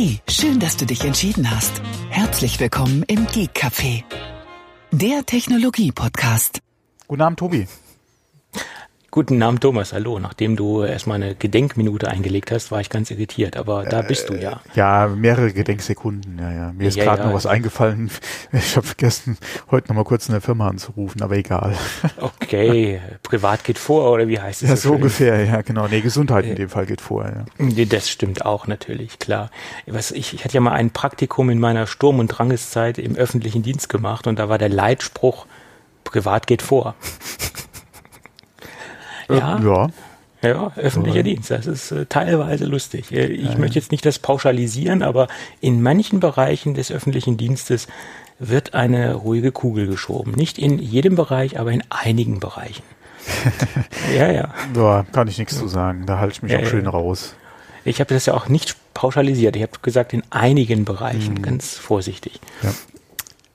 Hey, schön, dass du dich entschieden hast. Herzlich willkommen im Geek Café, der Technologie-Podcast. Guten Abend, Tobi. Guten Abend, Thomas. Hallo. Nachdem du erstmal eine Gedenkminute eingelegt hast, war ich ganz irritiert. Aber da bist du ja. Äh, ja, mehrere Gedenksekunden. Ja, ja. Mir ist Ja, gerade ja. noch was eingefallen. Ich habe vergessen, heute noch mal kurz in der Firma anzurufen, aber egal. Okay, privat geht vor, oder wie heißt es? Ja, so schön? ungefähr. Ja, genau. Nee, Gesundheit in dem Fall geht vor. Ja. Das stimmt auch natürlich, klar. Was, ich, ich hatte ja mal ein Praktikum in meiner Sturm- und Drangeszeit im öffentlichen Dienst gemacht und da war der Leitspruch, privat geht vor. ja, Äh, ja. Ja, öffentlicher Dienst, das ist äh, teilweise lustig. Äh, ich möchte jetzt nicht das pauschalisieren, aber in manchen Bereichen des öffentlichen Dienstes wird eine ruhige Kugel geschoben. Nicht in jedem Bereich, aber in einigen Bereichen. ja, ja. ja, kann ich nichts zu sagen. Da halte ich mich Ja, auch ja. schön raus. Ich habe das ja auch nicht pauschalisiert. Ich habe gesagt, in einigen Bereichen, ganz vorsichtig. Ja.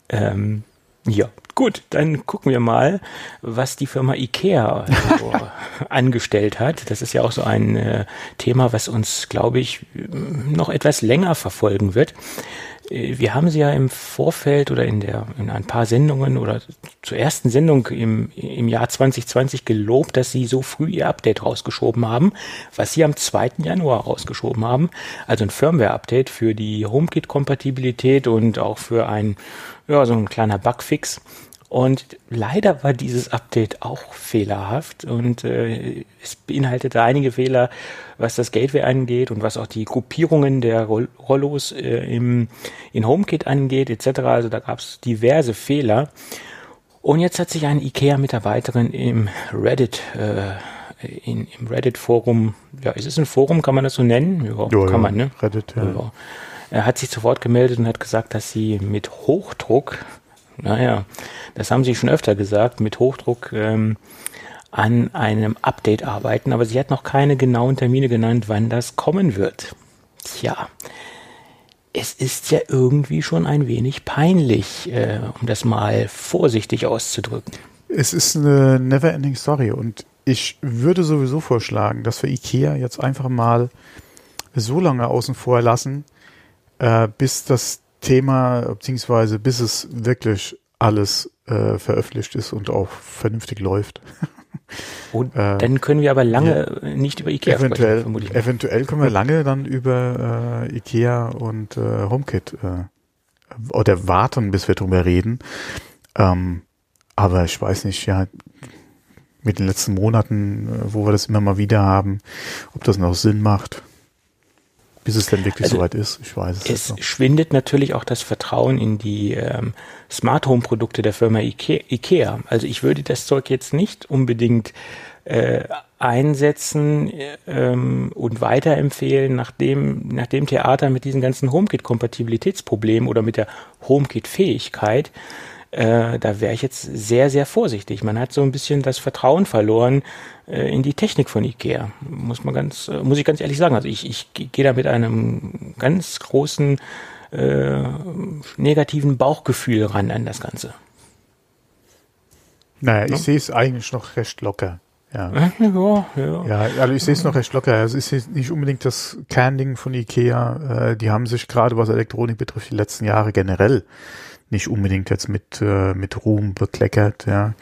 Ähm, ja, gut, dann gucken wir mal, was die Firma IKEA so angestellt hat. Das ist ja auch so ein äh, Thema, was uns, glaube ich, noch etwas länger verfolgen wird. Äh, Wir haben sie ja im Vorfeld oder in der in ein paar Sendungen oder zur ersten Sendung im, im Jahr 2020 gelobt, dass sie so früh ihr Update rausgeschoben haben, was sie am 2. Januar rausgeschoben haben. Also ein Firmware-Update für die HomeKit-Kompatibilität und auch für ein, ja, so ein kleiner Bugfix. Und leider war dieses Update auch fehlerhaft und äh, es beinhaltete einige Fehler, was das Gateway angeht und was auch die Gruppierungen der Roll Rollos äh, im, in HomeKit angeht etc. Also da gab es diverse Fehler. Und jetzt hat sich eine IKEA-Mitarbeiterin im Reddit, äh, in, im Reddit-Forum, ja, ist es ein Forum, kann man das so nennen? Ja, Ja, kann ja, man, ne? Reddit, ja. Ja. Er hat sich zu Wort gemeldet und hat gesagt, dass sie mit Hochdruck, naja, das haben sie schon öfter gesagt, mit Hochdruck ähm, an einem Update arbeiten, aber sie hat noch keine genauen Termine genannt, wann das kommen wird. Tja, es ist ja irgendwie schon ein wenig peinlich, äh, um das mal vorsichtig auszudrücken. Es ist eine never-ending Story und ich würde sowieso vorschlagen, dass wir Ikea jetzt einfach mal so lange außen vor lassen, äh, bis das Thema, beziehungsweise bis es wirklich alles äh, veröffentlicht ist und auch vernünftig läuft. Und Äh, dann können wir aber lange nicht über Ikea eventuell, sprechen, vermute ich. mal. eventuell können wir lange dann über äh, Ikea und äh, HomeKit äh, oder warten, bis wir drüber reden. Ähm, aber ich weiß nicht, ja, mit den letzten Monaten, äh, wo wir das immer mal wieder haben, ob das noch Sinn macht, bis es dann wirklich Also, soweit ist. Ich weiß es, Es nicht. so. schwindet natürlich auch das Vertrauen in die ähm, Smart Home Produkte der Firma Ike Ikea. Also ich würde das Zeug jetzt nicht unbedingt äh, einsetzen ähm, und weiterempfehlen nach dem, nach dem Theater mit diesen ganzen HomeKit-Kompatibilitätsproblemen oder mit der HomeKit-Fähigkeit. Äh, da wäre ich jetzt sehr, sehr vorsichtig. Man hat so ein bisschen das Vertrauen verloren äh, in die Technik von Ikea. Muss man ganz, äh, muss ich ganz ehrlich sagen. Also ich, ich ge- gehe da mit einem ganz großen äh, negativen Bauchgefühl ran an das Ganze. Naja, ich sehe es eigentlich noch recht locker. Ja. Ja, ja. Ja, also ich sehe es noch recht locker. Es ist jetzt nicht unbedingt das Kernding von Ikea. Äh, die haben sich gerade, was Elektronik betrifft, die letzten Jahre generell nicht unbedingt jetzt mit, äh, mit Ruhm bekleckert. Ja.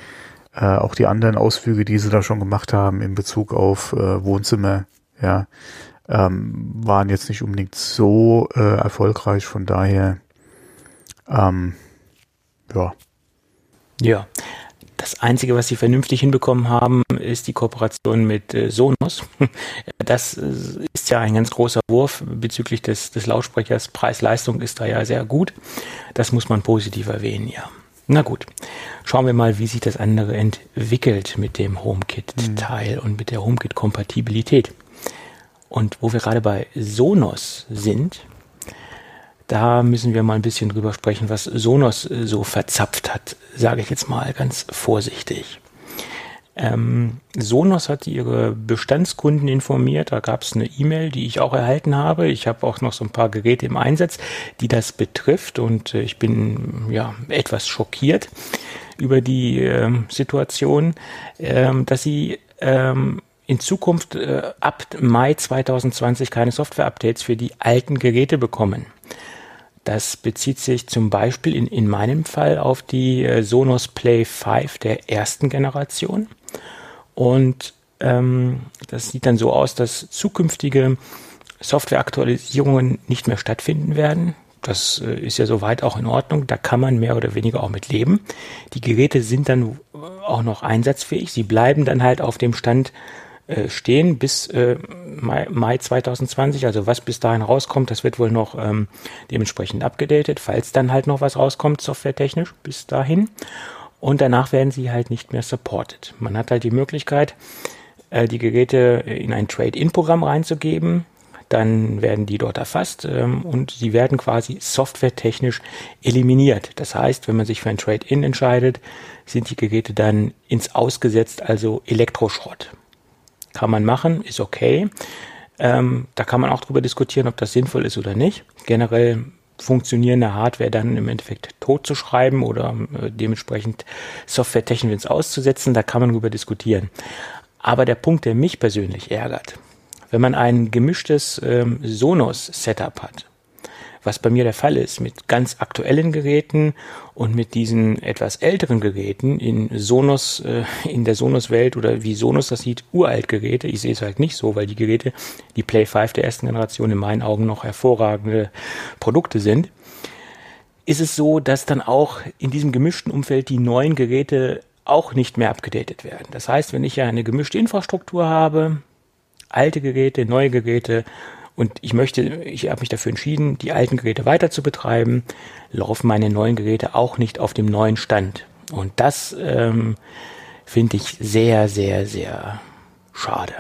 Äh, auch die anderen Ausflüge, die sie da schon gemacht haben in Bezug auf äh, Wohnzimmer, ja, ähm, waren jetzt nicht unbedingt so äh, erfolgreich. Von daher, ähm, ja, Ja. Das Einzige, was sie vernünftig hinbekommen haben, ist die Kooperation mit äh, Sonos. Das äh, ist ja ein ganz großer Wurf bezüglich des, des Lautsprechers. Preis-Leistung ist da ja sehr gut. Das muss man positiv erwähnen, ja. Na gut, schauen wir mal, wie sich das andere entwickelt mit dem HomeKit-Teil und mit der HomeKit-Kompatibilität. Und wo wir gerade bei Sonos sind, da müssen wir mal ein bisschen drüber sprechen, was Sonos äh, so verzapft hat, sage ich jetzt mal ganz vorsichtig. Ähm, Sonos hat ihre Bestandskunden informiert. Da gab es eine E-Mail, die ich auch erhalten habe. Ich habe auch noch so ein paar Geräte im Einsatz, die das betrifft. Und äh, ich bin ja etwas schockiert über die ähm, Situation, ähm, dass sie ähm, in Zukunft äh, ab Mai 2020 keine Software-Updates für die alten Geräte bekommen. Das bezieht sich zum Beispiel in, in meinem Fall auf die äh, Sonos Play 5 der ersten Generation. Und ähm, das sieht dann so aus, dass zukünftige Softwareaktualisierungen nicht mehr stattfinden werden. Das äh, ist ja soweit auch in Ordnung. Da kann man mehr oder weniger auch mit leben. Die Geräte sind dann auch noch einsatzfähig. Sie bleiben dann halt auf dem Stand äh, stehen bis äh, Mai, Mai 2020. Also was bis dahin rauskommt, das wird wohl noch ähm, dementsprechend abgedatet, falls dann halt noch was rauskommt, softwaretechnisch bis dahin. Und danach werden sie halt nicht mehr supported. Man hat halt die Möglichkeit, äh, die Geräte in ein Trade-in-Programm reinzugeben dann werden die dort erfasst ähm, und sie werden quasi softwaretechnisch eliminiert. Das heißt, wenn man sich für ein Trade-in entscheidet, sind die Geräte dann ins Ausgesetzt, also Elektroschrott. Kann man machen, ist okay. Ähm, da kann man auch drüber diskutieren, ob das sinnvoll ist oder nicht. Generell funktionierende Hardware dann im Endeffekt tot zu schreiben oder äh, dementsprechend softwaretechnisch ins Auszusetzen, da kann man drüber diskutieren. Aber der Punkt, der mich persönlich ärgert, wenn man ein gemischtes ähm, Sonos-Setup hat, was bei mir der Fall ist, mit ganz aktuellen Geräten und mit diesen etwas älteren Geräten in Sonos, äh, in der Sonos-Welt oder wie Sonos das sieht, uralt Geräte. Ich sehe es halt nicht so, weil die Geräte, die Play 5 der ersten Generation in meinen Augen noch hervorragende Produkte sind. Ist es so, dass dann auch in diesem gemischten Umfeld die neuen Geräte auch nicht mehr abgedatet werden. Das heißt, wenn ich ja eine gemischte Infrastruktur habe, alte Geräte, neue Geräte und ich möchte, ich habe mich dafür entschieden, die alten Geräte weiter zu betreiben, laufen meine neuen Geräte auch nicht auf dem neuen Stand. Und das ähm, finde ich sehr, sehr, sehr schade.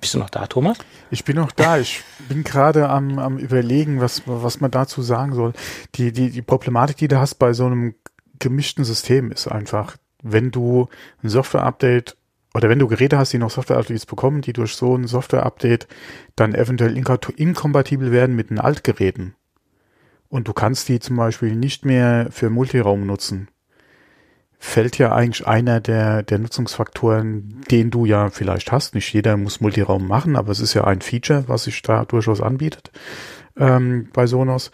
Bist du noch da, Thomas? Ich bin noch da. Ich bin gerade am, am überlegen, was, was man dazu sagen soll. Die, die, die Problematik, die du hast bei so einem gemischten System, ist einfach, wenn du ein Software-Update oder wenn du Geräte hast, die noch Software-Updates bekommen, die durch so ein Software-Update dann eventuell inkompatibel werden mit den Altgeräten. Und du kannst die zum Beispiel nicht mehr für Multiraum nutzen, fällt ja eigentlich einer der, der Nutzungsfaktoren, den du ja vielleicht hast. Nicht jeder muss Multiraum machen, aber es ist ja ein Feature, was sich da durchaus anbietet ähm, bei Sonos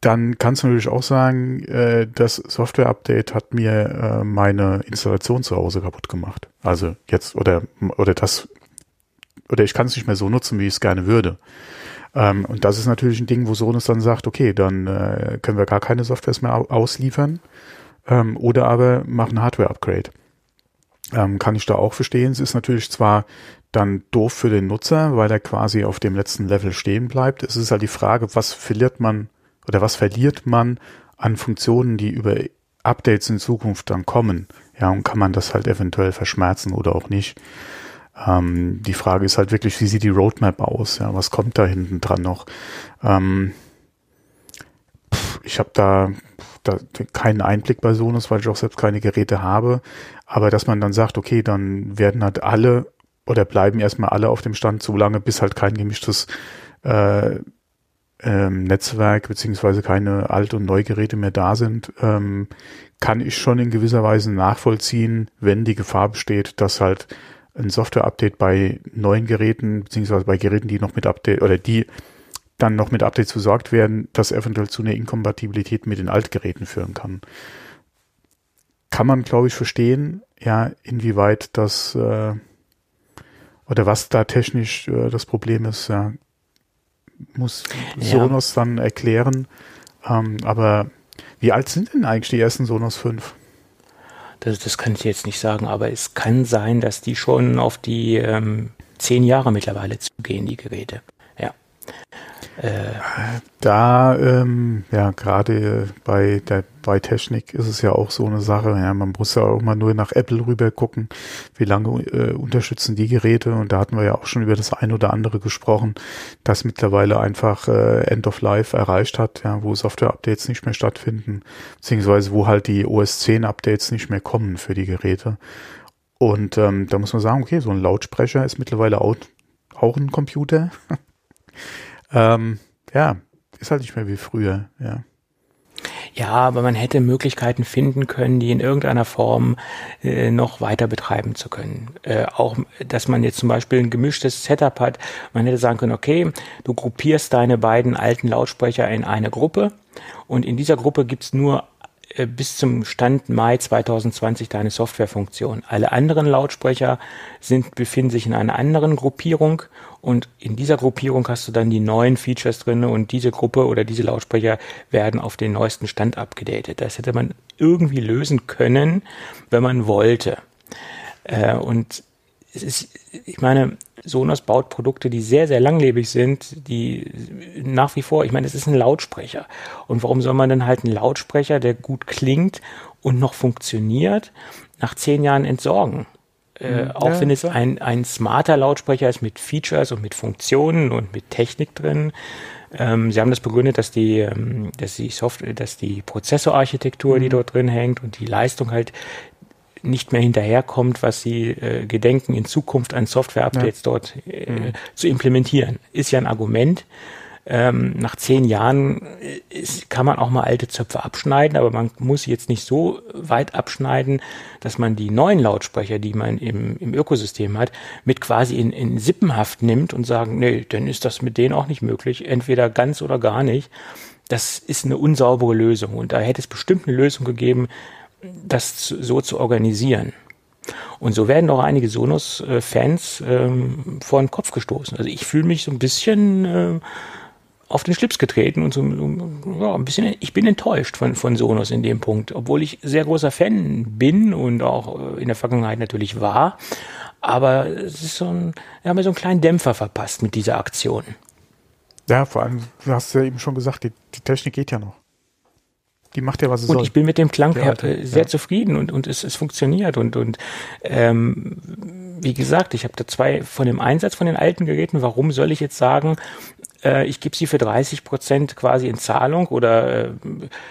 dann kannst du natürlich auch sagen, äh, das Software-Update hat mir äh, meine Installation zu Hause kaputt gemacht. Also jetzt oder oder das oder ich kann es nicht mehr so nutzen, wie ich es gerne würde. Ähm, und das ist natürlich ein Ding, wo Sonos dann sagt, okay, dann äh, können wir gar keine Softwares mehr ausliefern ähm, oder aber machen Hardware-Upgrade. Ähm, kann ich da auch verstehen. Es ist natürlich zwar dann doof für den Nutzer, weil er quasi auf dem letzten Level stehen bleibt. Es ist halt die Frage, was verliert man oder was verliert man an Funktionen, die über Updates in Zukunft dann kommen? Ja, und kann man das halt eventuell verschmerzen oder auch nicht? Ähm, die Frage ist halt wirklich, wie sieht die Roadmap aus? Ja, was kommt da hinten dran noch? Ähm, ich habe da, da keinen Einblick bei Sonos, weil ich auch selbst keine Geräte habe. Aber dass man dann sagt, okay, dann werden halt alle oder bleiben erstmal alle auf dem Stand so lange, bis halt kein gemischtes äh, ähm, Netzwerk beziehungsweise keine Alt- und Neugeräte mehr da sind, ähm, kann ich schon in gewisser Weise nachvollziehen, wenn die Gefahr besteht, dass halt ein Software-Update bei neuen Geräten beziehungsweise bei Geräten, die noch mit Update oder die dann noch mit Updates versorgt werden, das eventuell zu einer Inkompatibilität mit den Altgeräten führen kann. Kann man, glaube ich, verstehen, ja, inwieweit das äh, oder was da technisch äh, das Problem ist, ja, muss Sonos ja. dann erklären. Ähm, aber wie alt sind denn eigentlich die ersten Sonos 5? Das, das kann ich jetzt nicht sagen, aber es kann sein, dass die schon auf die ähm, zehn Jahre mittlerweile zugehen, die Geräte. Ja. Äh, da, ähm, ja, gerade bei der bei Technik ist es ja auch so eine Sache. Ja, man muss ja auch mal nur nach Apple rüber gucken, wie lange äh, unterstützen die Geräte. Und da hatten wir ja auch schon über das ein oder andere gesprochen, das mittlerweile einfach äh, End of Life erreicht hat, ja, wo Software-Updates nicht mehr stattfinden, beziehungsweise wo halt die OS 10 Updates nicht mehr kommen für die Geräte. Und ähm, da muss man sagen, okay, so ein Lautsprecher ist mittlerweile auch, auch ein Computer. ähm, ja, ist halt nicht mehr wie früher, ja. Ja, aber man hätte Möglichkeiten finden können, die in irgendeiner Form äh, noch weiter betreiben zu können. Äh, auch, dass man jetzt zum Beispiel ein gemischtes Setup hat. Man hätte sagen können, okay, du gruppierst deine beiden alten Lautsprecher in eine Gruppe und in dieser Gruppe gibt's nur äh, bis zum Stand Mai 2020 deine Softwarefunktion. Alle anderen Lautsprecher sind, befinden sich in einer anderen Gruppierung und in dieser Gruppierung hast du dann die neuen Features drin und diese Gruppe oder diese Lautsprecher werden auf den neuesten Stand abgedatet. Das hätte man irgendwie lösen können, wenn man wollte. Äh, und es ist, ich meine, Sonos baut Produkte, die sehr, sehr langlebig sind, die nach wie vor, ich meine, es ist ein Lautsprecher. Und warum soll man denn halt einen Lautsprecher, der gut klingt und noch funktioniert, nach zehn Jahren entsorgen? Äh, mhm. auch ja, wenn es ein, ein smarter Lautsprecher ist mit Features und mit Funktionen und mit Technik drin. Ähm, sie haben das begründet, dass die, ähm, dass die Software, dass die Prozessorarchitektur, mhm. die dort drin hängt und die Leistung halt nicht mehr hinterherkommt, was sie äh, gedenken, in Zukunft an Software-Updates ja. dort äh, mhm. zu implementieren. Ist ja ein Argument. Ähm, nach zehn Jahren äh, ist, kann man auch mal alte Zöpfe abschneiden, aber man muss jetzt nicht so weit abschneiden, dass man die neuen Lautsprecher, die man im, im Ökosystem hat, mit quasi in, in Sippenhaft nimmt und sagen, nee, dann ist das mit denen auch nicht möglich, entweder ganz oder gar nicht. Das ist eine unsaubere Lösung und da hätte es bestimmt eine Lösung gegeben, das so zu organisieren. Und so werden auch einige Sonos-Fans ähm, vor den Kopf gestoßen. Also ich fühle mich so ein bisschen äh, auf den Schlips getreten und so, ja, ein bisschen, ich bin enttäuscht von, von Sonos in dem Punkt, obwohl ich sehr großer Fan bin und auch äh, in der Vergangenheit natürlich war. Aber es ist so ein, wir haben ja so einen kleinen Dämpfer verpasst mit dieser Aktion. Ja, vor allem, du hast ja eben schon gesagt, die, die Technik geht ja noch. Die macht ja, was sie und soll. Und ich bin mit dem Klang ja, äh, sehr ja. zufrieden und, und es, es funktioniert. Und, und ähm, wie gesagt, ich habe da zwei von dem Einsatz von den alten Geräten. Warum soll ich jetzt sagen, äh, ich gebe sie für 30 Prozent quasi in Zahlung oder äh,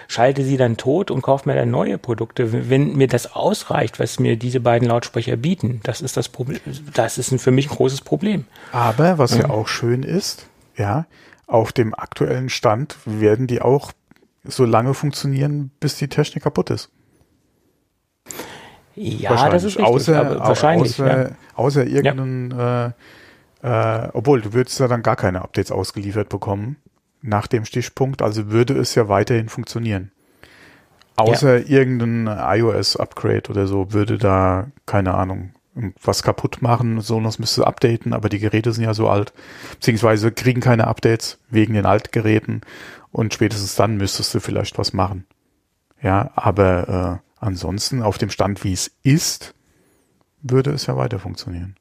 schalte sie dann tot und kaufe mir dann neue Produkte, wenn mir das ausreicht, was mir diese beiden Lautsprecher bieten. Das ist das Problem. Das ist für mich ein großes Problem. Aber was ja, ja auch schön ist, ja, auf dem aktuellen Stand werden die auch so lange funktionieren, bis die Technik kaputt ist. Ja, das ist richtig, außer, wahrscheinlich. Außer, ja. außer irgendeinen, ja. äh, äh, obwohl du würdest ja dann gar keine Updates ausgeliefert bekommen nach dem Stichpunkt, also würde es ja weiterhin funktionieren. Außer ja. irgendein iOS-Upgrade oder so würde da, keine Ahnung, was kaputt machen. Sonos müsste updaten, aber die Geräte sind ja so alt, beziehungsweise kriegen keine Updates wegen den Altgeräten und spätestens dann müsstest du vielleicht was machen. Ja, aber äh, ansonsten auf dem Stand, wie es ist, würde es ja weiter funktionieren.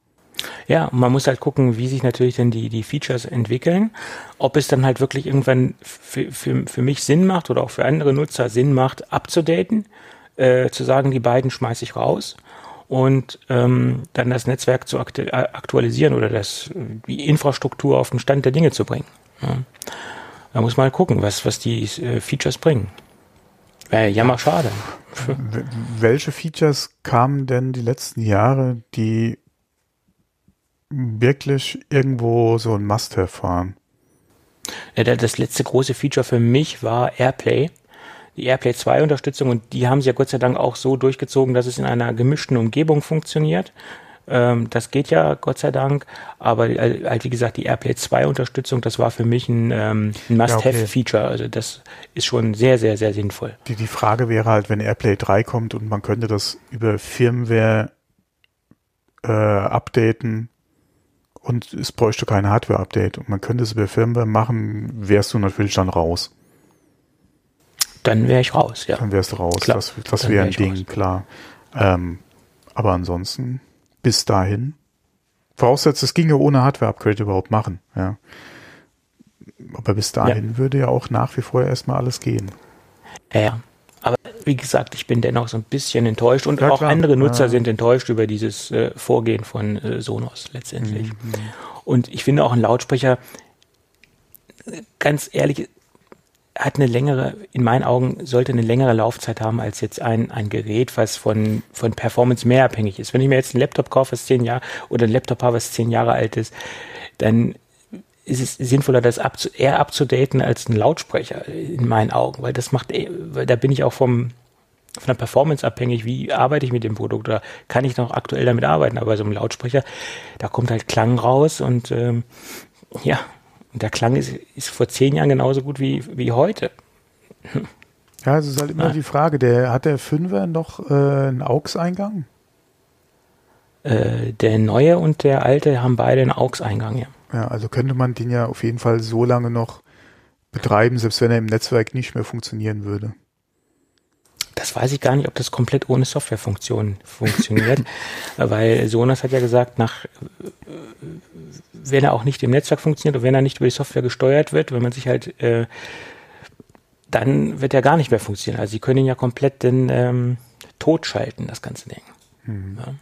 Ja, man muss halt gucken, wie sich natürlich dann die, die Features entwickeln. Ob es dann halt wirklich irgendwann für, für, für mich Sinn macht oder auch für andere Nutzer Sinn macht, abzudaten, äh, zu sagen, die beiden schmeiße ich raus und ähm, dann das Netzwerk zu aktualisieren oder das, die Infrastruktur auf den Stand der Dinge zu bringen. Ja. Da muss man halt gucken, was, was die äh, Features bringen. Wäre jammer schade. Welche Features kamen denn die letzten Jahre, die wirklich irgendwo so ein Must-Have waren? Ja, das letzte große Feature für mich war Airplay. Die Airplay 2 Unterstützung und die haben sie ja Gott sei Dank auch so durchgezogen, dass es in einer gemischten Umgebung funktioniert. Ähm, das geht ja, Gott sei Dank. Aber halt, wie gesagt, die AirPlay 2 Unterstützung, das war für mich ein, ähm, ein Must-Have-Feature. Also das ist schon sehr, sehr, sehr sinnvoll. Die, die Frage wäre halt, wenn AirPlay 3 kommt und man könnte das über Firmware äh, updaten und es bräuchte kein Hardware-Update und man könnte es über Firmware machen, wärst du natürlich dann raus. Dann wäre ich raus, ja. Dann wärst du raus. Klar. Das, das wäre ein Ding, raus. klar. Ähm, aber ansonsten bis dahin. Voraussetzt, es ginge ohne Hardware-Upgrade überhaupt machen, ja. Aber bis dahin ja. würde ja auch nach wie vor erstmal alles gehen. Ja, aber wie gesagt, ich bin dennoch so ein bisschen enttäuscht und ja, auch klar. andere Nutzer ja. sind enttäuscht über dieses äh, Vorgehen von äh, Sonos letztendlich. Mhm. Und ich finde auch ein Lautsprecher, ganz ehrlich, hat eine längere, in meinen Augen sollte eine längere Laufzeit haben als jetzt ein, ein Gerät, was von, von Performance mehr abhängig ist. Wenn ich mir jetzt einen Laptop kaufe, was zehn Jahre, oder ein Laptop habe, was zehn Jahre alt ist, dann ist es sinnvoller, das abzu eher abzudaten als ein Lautsprecher in meinen Augen, weil das macht, eh, weil da bin ich auch vom von der Performance abhängig, wie arbeite ich mit dem Produkt oder kann ich noch aktuell damit arbeiten. Aber bei so einem Lautsprecher, da kommt halt Klang raus und ähm, ja, der Klang ist, ist vor zehn Jahren genauso gut wie, wie heute. Ja, es ist halt immer ah. die Frage, der hat der Fünfer noch äh, einen AUX-Eingang? Äh, der neue und der alte haben beide einen AUX-Eingang, ja. Ja, also könnte man den ja auf jeden Fall so lange noch betreiben, selbst wenn er im Netzwerk nicht mehr funktionieren würde. Das weiß ich gar nicht, ob das komplett ohne Softwarefunktion funktioniert, weil Sonos hat ja gesagt, nach wenn er auch nicht im Netzwerk funktioniert und wenn er nicht über die Software gesteuert wird, wenn man sich halt äh, dann wird er gar nicht mehr funktionieren. Also sie können ihn ja komplett den, ähm, totschalten, das ganze Ding. Mhm. Ja.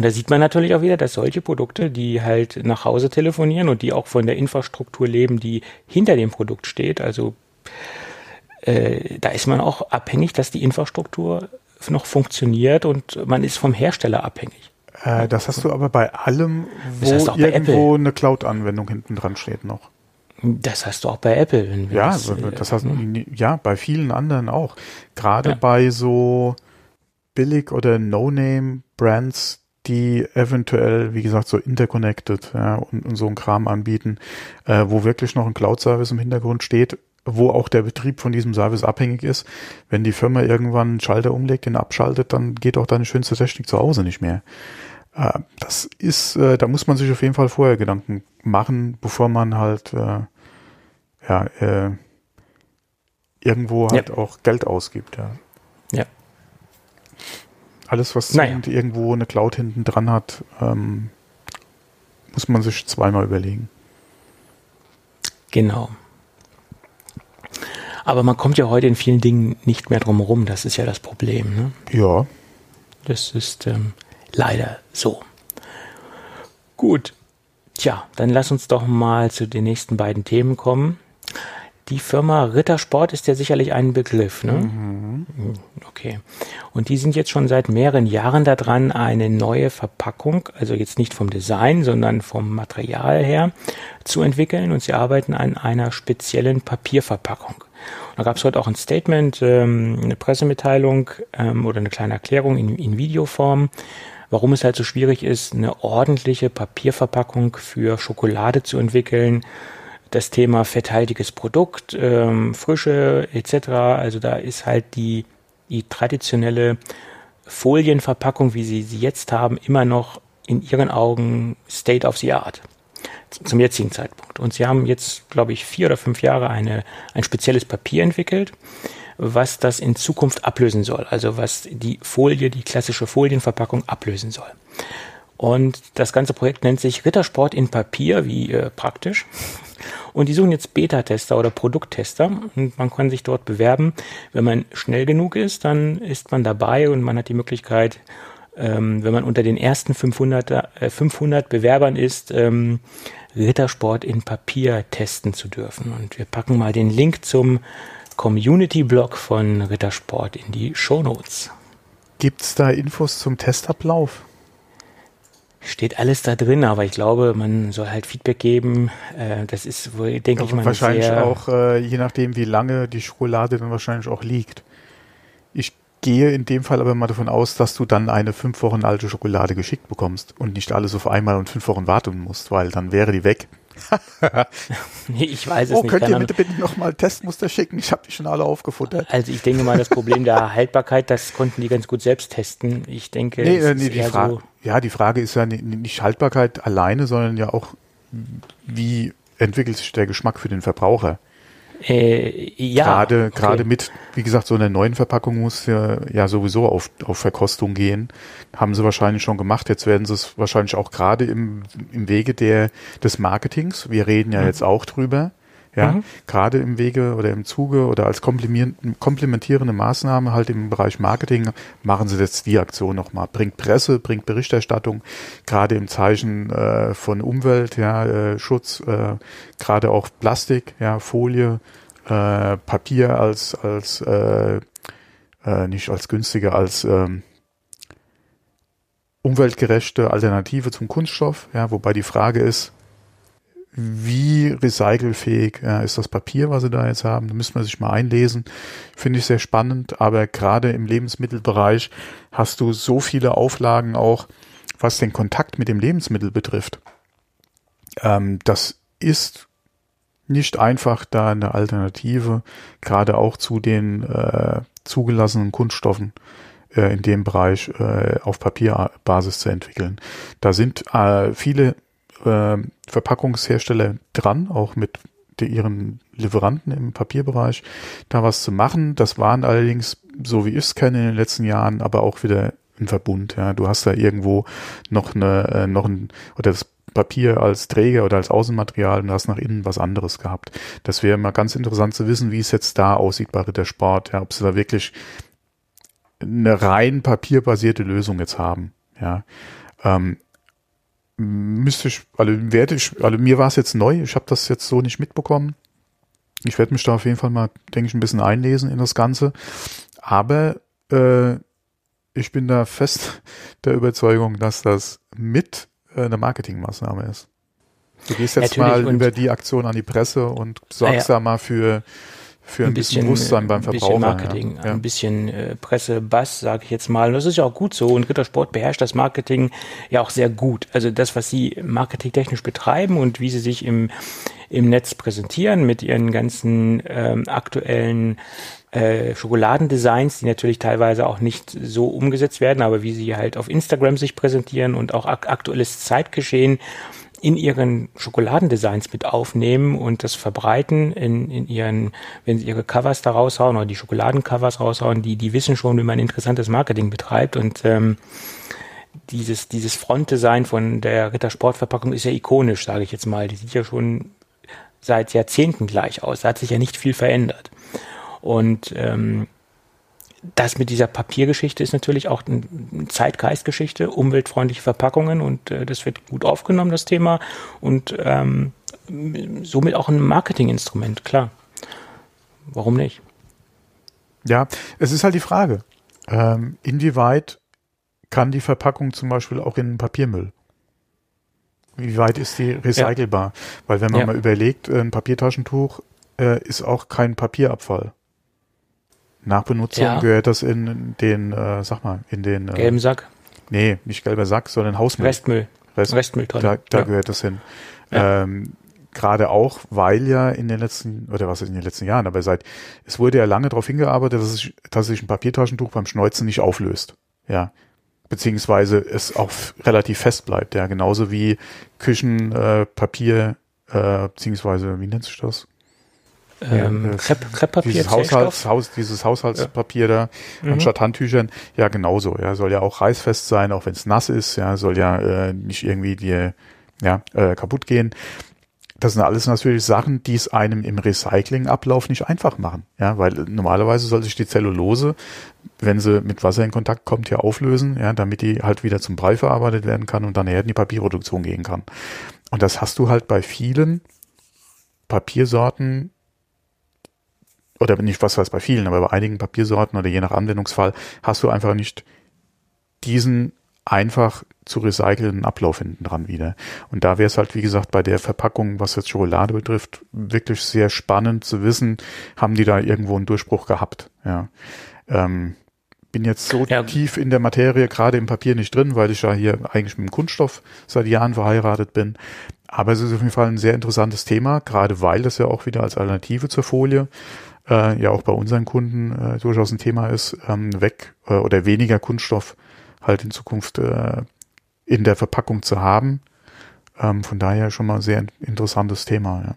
Und da sieht man natürlich auch wieder, dass solche Produkte, die halt nach Hause telefonieren und die auch von der Infrastruktur leben, die hinter dem Produkt steht, also äh, da ist man auch abhängig, dass die Infrastruktur noch funktioniert und man ist vom Hersteller abhängig. Äh, das hast du aber bei allem, wo das heißt irgendwo eine Cloud-Anwendung hinten dran steht noch. Das hast du auch bei Apple. ja, das, das hast, äh, ja, bei vielen anderen auch. Gerade ja. bei so billig oder No-Name-Brands, die eventuell, wie gesagt, so interconnected ja, und, und so ein Kram anbieten, äh, wo wirklich noch ein Cloud-Service im Hintergrund steht, wo auch der Betrieb von diesem Service abhängig ist. Wenn die Firma irgendwann einen Schalter umlegt, den abschaltet, dann geht auch deine schönste Technik zu Hause nicht mehr. Äh, das ist, äh, da muss man sich auf jeden Fall vorher Gedanken machen, bevor man halt äh, ja, äh, irgendwo halt ja. auch Geld ausgibt. Ja. ja. Alles, was naja. irgendwo eine Cloud hinten dran hat, ähm, muss man sich zweimal überlegen. Genau. Aber man kommt ja heute in vielen Dingen nicht mehr drum herum. Das ist ja das Problem. Ne? Ja. Das ist ähm, leider so. Gut. Tja, dann lass uns doch mal zu den nächsten beiden Themen kommen. Die Firma Rittersport ist ja sicherlich ein Begriff, ne? Mhm. Okay. Und die sind jetzt schon seit mehreren Jahren daran, eine neue Verpackung, also jetzt nicht vom Design, sondern vom Material her, zu entwickeln. Und sie arbeiten an einer speziellen Papierverpackung. Da gab es heute auch ein Statement, ähm, eine Pressemitteilung ähm, oder eine kleine Erklärung in, in Videoform, warum es halt so schwierig ist, eine ordentliche Papierverpackung für Schokolade zu entwickeln das Thema fetthaltiges Produkt, ähm, Frische etc. Also da ist halt die, die traditionelle Folienverpackung, wie sie sie jetzt haben, immer noch in ihren Augen State of the Art zum jetzigen Zeitpunkt. Und sie haben jetzt, glaube ich, vier oder fünf Jahre eine, ein spezielles Papier entwickelt, was das in Zukunft ablösen soll. Also was die Folie, die klassische Folienverpackung ablösen soll. Und das ganze Projekt nennt sich Rittersport in Papier, wie äh, praktisch. Und die suchen jetzt Beta-Tester oder Produkttester und man kann sich dort bewerben. Wenn man schnell genug ist, dann ist man dabei und man hat die Möglichkeit, ähm, wenn man unter den ersten 500, äh, 500 Bewerbern ist, ähm, Rittersport in Papier testen zu dürfen. Und wir packen mal den Link zum Community-Blog von Rittersport in die Show Notes. Gibt es da Infos zum Testablauf? Steht alles da drin, aber ich glaube, man soll halt Feedback geben. Äh, das ist, denke ja, ich mal, wahrscheinlich auch äh, je nachdem, wie lange die Schokolade dann wahrscheinlich auch liegt. Ich gehe in dem Fall aber mal davon aus, dass du dann eine fünf Wochen alte Schokolade geschickt bekommst und nicht alles auf einmal und fünf Wochen warten musst, weil dann wäre die weg. nee, ich weiß es oh, nicht. Könnt ihr bitte, bitte nochmal Testmuster schicken? Ich habe die schon alle aufgefuttert. Also ich denke mal, das Problem der Haltbarkeit, das konnten die ganz gut selbst testen. Ich denke, nee, äh, nee, die Frage, so ja, die Frage ist ja nicht Haltbarkeit alleine, sondern ja auch, wie entwickelt sich der Geschmack für den Verbraucher? Äh, ja. Gerade, okay. gerade mit, wie gesagt, so einer neuen Verpackung muss ja, ja sowieso auf, auf Verkostung gehen. Haben sie wahrscheinlich schon gemacht. Jetzt werden sie es wahrscheinlich auch gerade im, im Wege der, des Marketings. Wir reden ja mhm. jetzt auch drüber. Ja, mhm. gerade im Wege oder im Zuge oder als komplementierende Maßnahme halt im Bereich Marketing machen sie jetzt die Aktion nochmal. Bringt Presse, bringt Berichterstattung, gerade im Zeichen äh, von Umwelt, ja, äh, Schutz, äh, gerade auch Plastik, ja, Folie, äh, Papier als, als äh, äh, nicht als günstige, als ähm, umweltgerechte Alternative zum Kunststoff, ja, wobei die Frage ist, wie recycelfähig äh, ist das Papier, was sie da jetzt haben. Da müssen wir sich mal einlesen. Finde ich sehr spannend, aber gerade im Lebensmittelbereich hast du so viele Auflagen auch, was den Kontakt mit dem Lebensmittel betrifft. Ähm, das ist nicht einfach da eine Alternative, gerade auch zu den äh, zugelassenen Kunststoffen äh, in dem Bereich äh, auf Papierbasis zu entwickeln. Da sind äh, viele äh, Verpackungshersteller dran, auch mit ihren Lieferanten im Papierbereich, da was zu machen. Das waren allerdings, so wie ich es kenne in den letzten Jahren, aber auch wieder ein Verbund. Ja, du hast da irgendwo noch eine, äh, noch ein oder das Papier als Träger oder als Außenmaterial und hast nach innen was anderes gehabt. Das wäre mal ganz interessant zu wissen, wie es jetzt da aussieht bei der Sport, ja, ob sie da wirklich eine rein papierbasierte Lösung jetzt haben. Ja, ähm, müsste ich, also werde ich, also mir war es jetzt neu, ich habe das jetzt so nicht mitbekommen. Ich werde mich da auf jeden Fall mal, denke ich, ein bisschen einlesen in das Ganze. Aber äh, ich bin da fest der Überzeugung, dass das mit äh, eine Marketingmaßnahme ist. Du gehst jetzt Natürlich mal über die Aktion an die Presse und sorgst ah, ja. da mal für für ein, ein bisschen, bisschen, Bewusstsein beim Verbraucher. Ein bisschen Marketing, ja. ein bisschen äh, Presse, Bass, sage ich jetzt mal. das ist ja auch gut so. Und Rittersport beherrscht das Marketing ja auch sehr gut. Also das, was sie marketingtechnisch betreiben und wie sie sich im, im Netz präsentieren mit ihren ganzen ähm, aktuellen äh, Schokoladendesigns, die natürlich teilweise auch nicht so umgesetzt werden, aber wie sie halt auf Instagram sich präsentieren und auch ak aktuelles Zeitgeschehen in ihren Schokoladendesigns mit aufnehmen und das verbreiten in, in ihren, wenn sie ihre Covers da raushauen oder die Schokoladencovers raushauen, die, die wissen schon, wie man interessantes Marketing betreibt und ähm, dieses, dieses Frontdesign von der Rittersportverpackung ist ja ikonisch, sage ich jetzt mal. Die sieht ja schon seit Jahrzehnten gleich aus. Da hat sich ja nicht viel verändert. Und ähm, das mit dieser Papiergeschichte ist natürlich auch eine Zeitgeistgeschichte, umweltfreundliche Verpackungen und äh, das wird gut aufgenommen, das Thema. Und ähm, somit auch ein Marketinginstrument, klar. Warum nicht? Ja, es ist halt die Frage, ähm, inwieweit kann die Verpackung zum Beispiel auch in Papiermüll? Wie weit ist die recycelbar? Ja. Weil wenn man ja. mal überlegt, ein Papiertaschentuch äh, ist auch kein Papierabfall. Nach Benutzung ja. gehört das in den, äh, sag mal, in den äh, gelben Sack. Nee, nicht gelber Sack, sondern Hausmüll. Restmüll. Rest, Restmüll drin. Da, da ja. gehört das hin. Ja. Ähm, Gerade auch, weil ja in den letzten, oder was ist in den letzten Jahren, aber seit, es wurde ja lange darauf hingearbeitet, dass, es, dass sich ein Papiertaschentuch beim Schneuzen nicht auflöst. Ja. Beziehungsweise es auch relativ fest bleibt, ja. Genauso wie Küchenpapier, äh, äh, beziehungsweise, wie nennt sich das? Ähm, Krepp, Krepppapier, dieses, Haushalts, Haus, dieses Haushaltspapier ja. da, mhm. anstatt Handtüchern, ja genauso, ja, soll ja auch reißfest sein, auch wenn es nass ist, ja, soll ja äh, nicht irgendwie dir ja, äh, kaputt gehen. Das sind alles natürlich Sachen, die es einem im Recyclingablauf nicht einfach machen, ja, weil normalerweise soll sich die Zellulose, wenn sie mit Wasser in Kontakt kommt, ja auflösen, ja, damit die halt wieder zum Brei verarbeitet werden kann und dann in die Papierproduktion gehen kann. Und das hast du halt bei vielen Papiersorten oder nicht was heißt bei vielen, aber bei einigen Papiersorten oder je nach Anwendungsfall hast du einfach nicht diesen einfach zu recycelnden Ablauf hinten dran wieder. Und da wäre es halt, wie gesagt, bei der Verpackung, was jetzt Schokolade betrifft, wirklich sehr spannend zu wissen, haben die da irgendwo einen Durchbruch gehabt. Ja. Ähm, bin jetzt so ja. tief in der Materie, gerade im Papier nicht drin, weil ich ja hier eigentlich mit dem Kunststoff seit Jahren verheiratet bin. Aber es ist auf jeden Fall ein sehr interessantes Thema, gerade weil das ja auch wieder als Alternative zur Folie äh, ja auch bei unseren Kunden äh, durchaus ein Thema ist, ähm, weg äh, oder weniger Kunststoff halt in Zukunft äh, in der Verpackung zu haben. Ähm, von daher schon mal sehr interessantes Thema. Ja.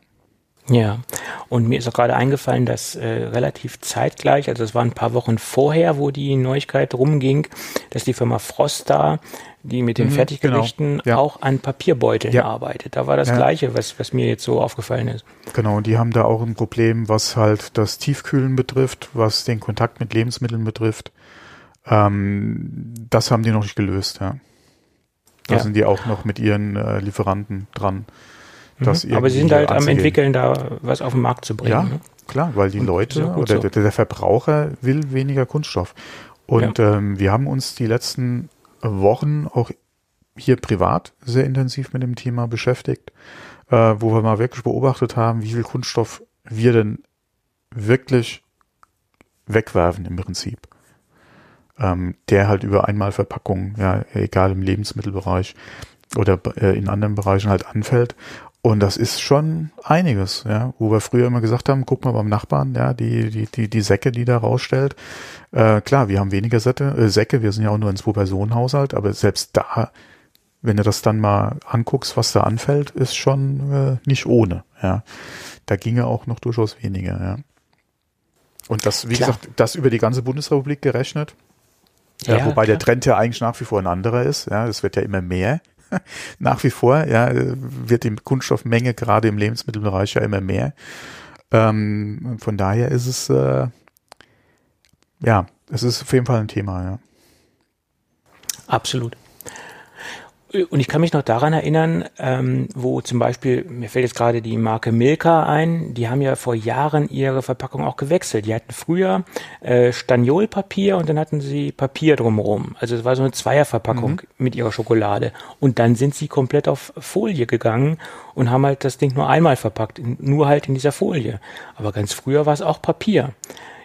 Ja, und mir ist auch gerade eingefallen, dass äh, relativ zeitgleich, also es war ein paar Wochen vorher, wo die Neuigkeit rumging, dass die Firma Frosta, die mit den mhm, Fertiggerichten genau, ja. auch an Papierbeuteln ja. arbeitet. Da war das ja. Gleiche, was, was mir jetzt so aufgefallen ist. Genau, und die haben da auch ein Problem, was halt das Tiefkühlen betrifft, was den Kontakt mit Lebensmitteln betrifft. Ähm, das haben die noch nicht gelöst, ja. Da sind die auch noch mit ihren äh, Lieferanten dran. Mhm. Aber sie sind halt am entwickeln, da was auf den Markt zu bringen. Ja, ne? klar, weil die Und Leute oder so. der, der, Verbraucher will weniger Kunststoff. Und ja. ähm, wir haben uns die letzten Wochen auch hier privat sehr intensiv mit dem Thema beschäftigt, äh, wo wir mal wirklich beobachtet haben, wie viel Kunststoff wir denn wirklich wegwerfen im Prinzip. Ähm, der halt über Einmalverpackungen, ja, egal im Lebensmittelbereich oder äh, in anderen Bereichen halt anfällt. Und das ist schon einiges, ja, wo wir früher immer gesagt haben, guck mal beim Nachbarn, ja, die, die, die, die Säcke, die da rausstellt. Äh, klar, wir haben weniger Säcke, äh, Säcke, wir sind ja auch nur ein Zwei-Personen-Haushalt, aber selbst da, wenn du das dann mal anguckst, was da anfällt, ist schon äh, nicht ohne, ja. Da ginge auch noch durchaus weniger, ja. Und das, wie klar. gesagt, das über die ganze Bundesrepublik gerechnet. Ja, ja, wobei klar. der Trend ja eigentlich nach wie vor ein anderer ist, ja, es wird ja immer mehr. nach wie vor, ja, wird die Kunststoffmenge gerade im Lebensmittelbereich ja immer mehr. Ähm, von daher ist es, äh, ja, es ist auf jeden Fall ein Thema, ja. Absolut. Und ich kann mich noch daran erinnern, ähm, wo zum Beispiel, mir fällt jetzt gerade die Marke Milka ein, die haben ja vor Jahren ihre Verpackung auch gewechselt. Die hatten früher äh, Staniolpapier und dann hatten sie Papier drumherum. Also es war so eine Zweierverpackung mhm. mit ihrer Schokolade. Und dann sind sie komplett auf Folie gegangen und haben halt das Ding nur einmal verpackt, nur halt in dieser Folie. Aber ganz früher war es auch Papier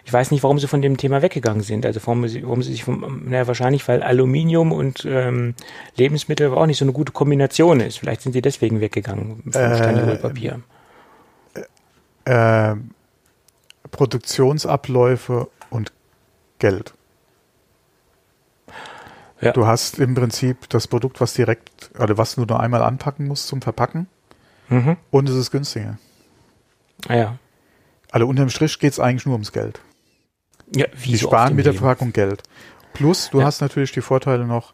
ich weiß nicht, warum sie von dem Thema weggegangen sind. Also warum sie, warum sie sich vom, naja, wahrscheinlich, weil Aluminium und ähm, Lebensmittel auch nicht so eine gute Kombination ist. Vielleicht sind sie deswegen weggegangen vom äh, Staniolpapier. Äh, äh, Produktionsabläufe und Geld. Ja. Du hast im Prinzip das Produkt, was direkt, oder was du nur einmal anpacken musst zum Verpacken. Mhm. Und es ist günstiger. Ah ja. Also unterm Strich geht es eigentlich nur ums Geld. Ja, wie die so sparen mit der Verpackung Geld. Plus, du ja. hast natürlich die Vorteile noch,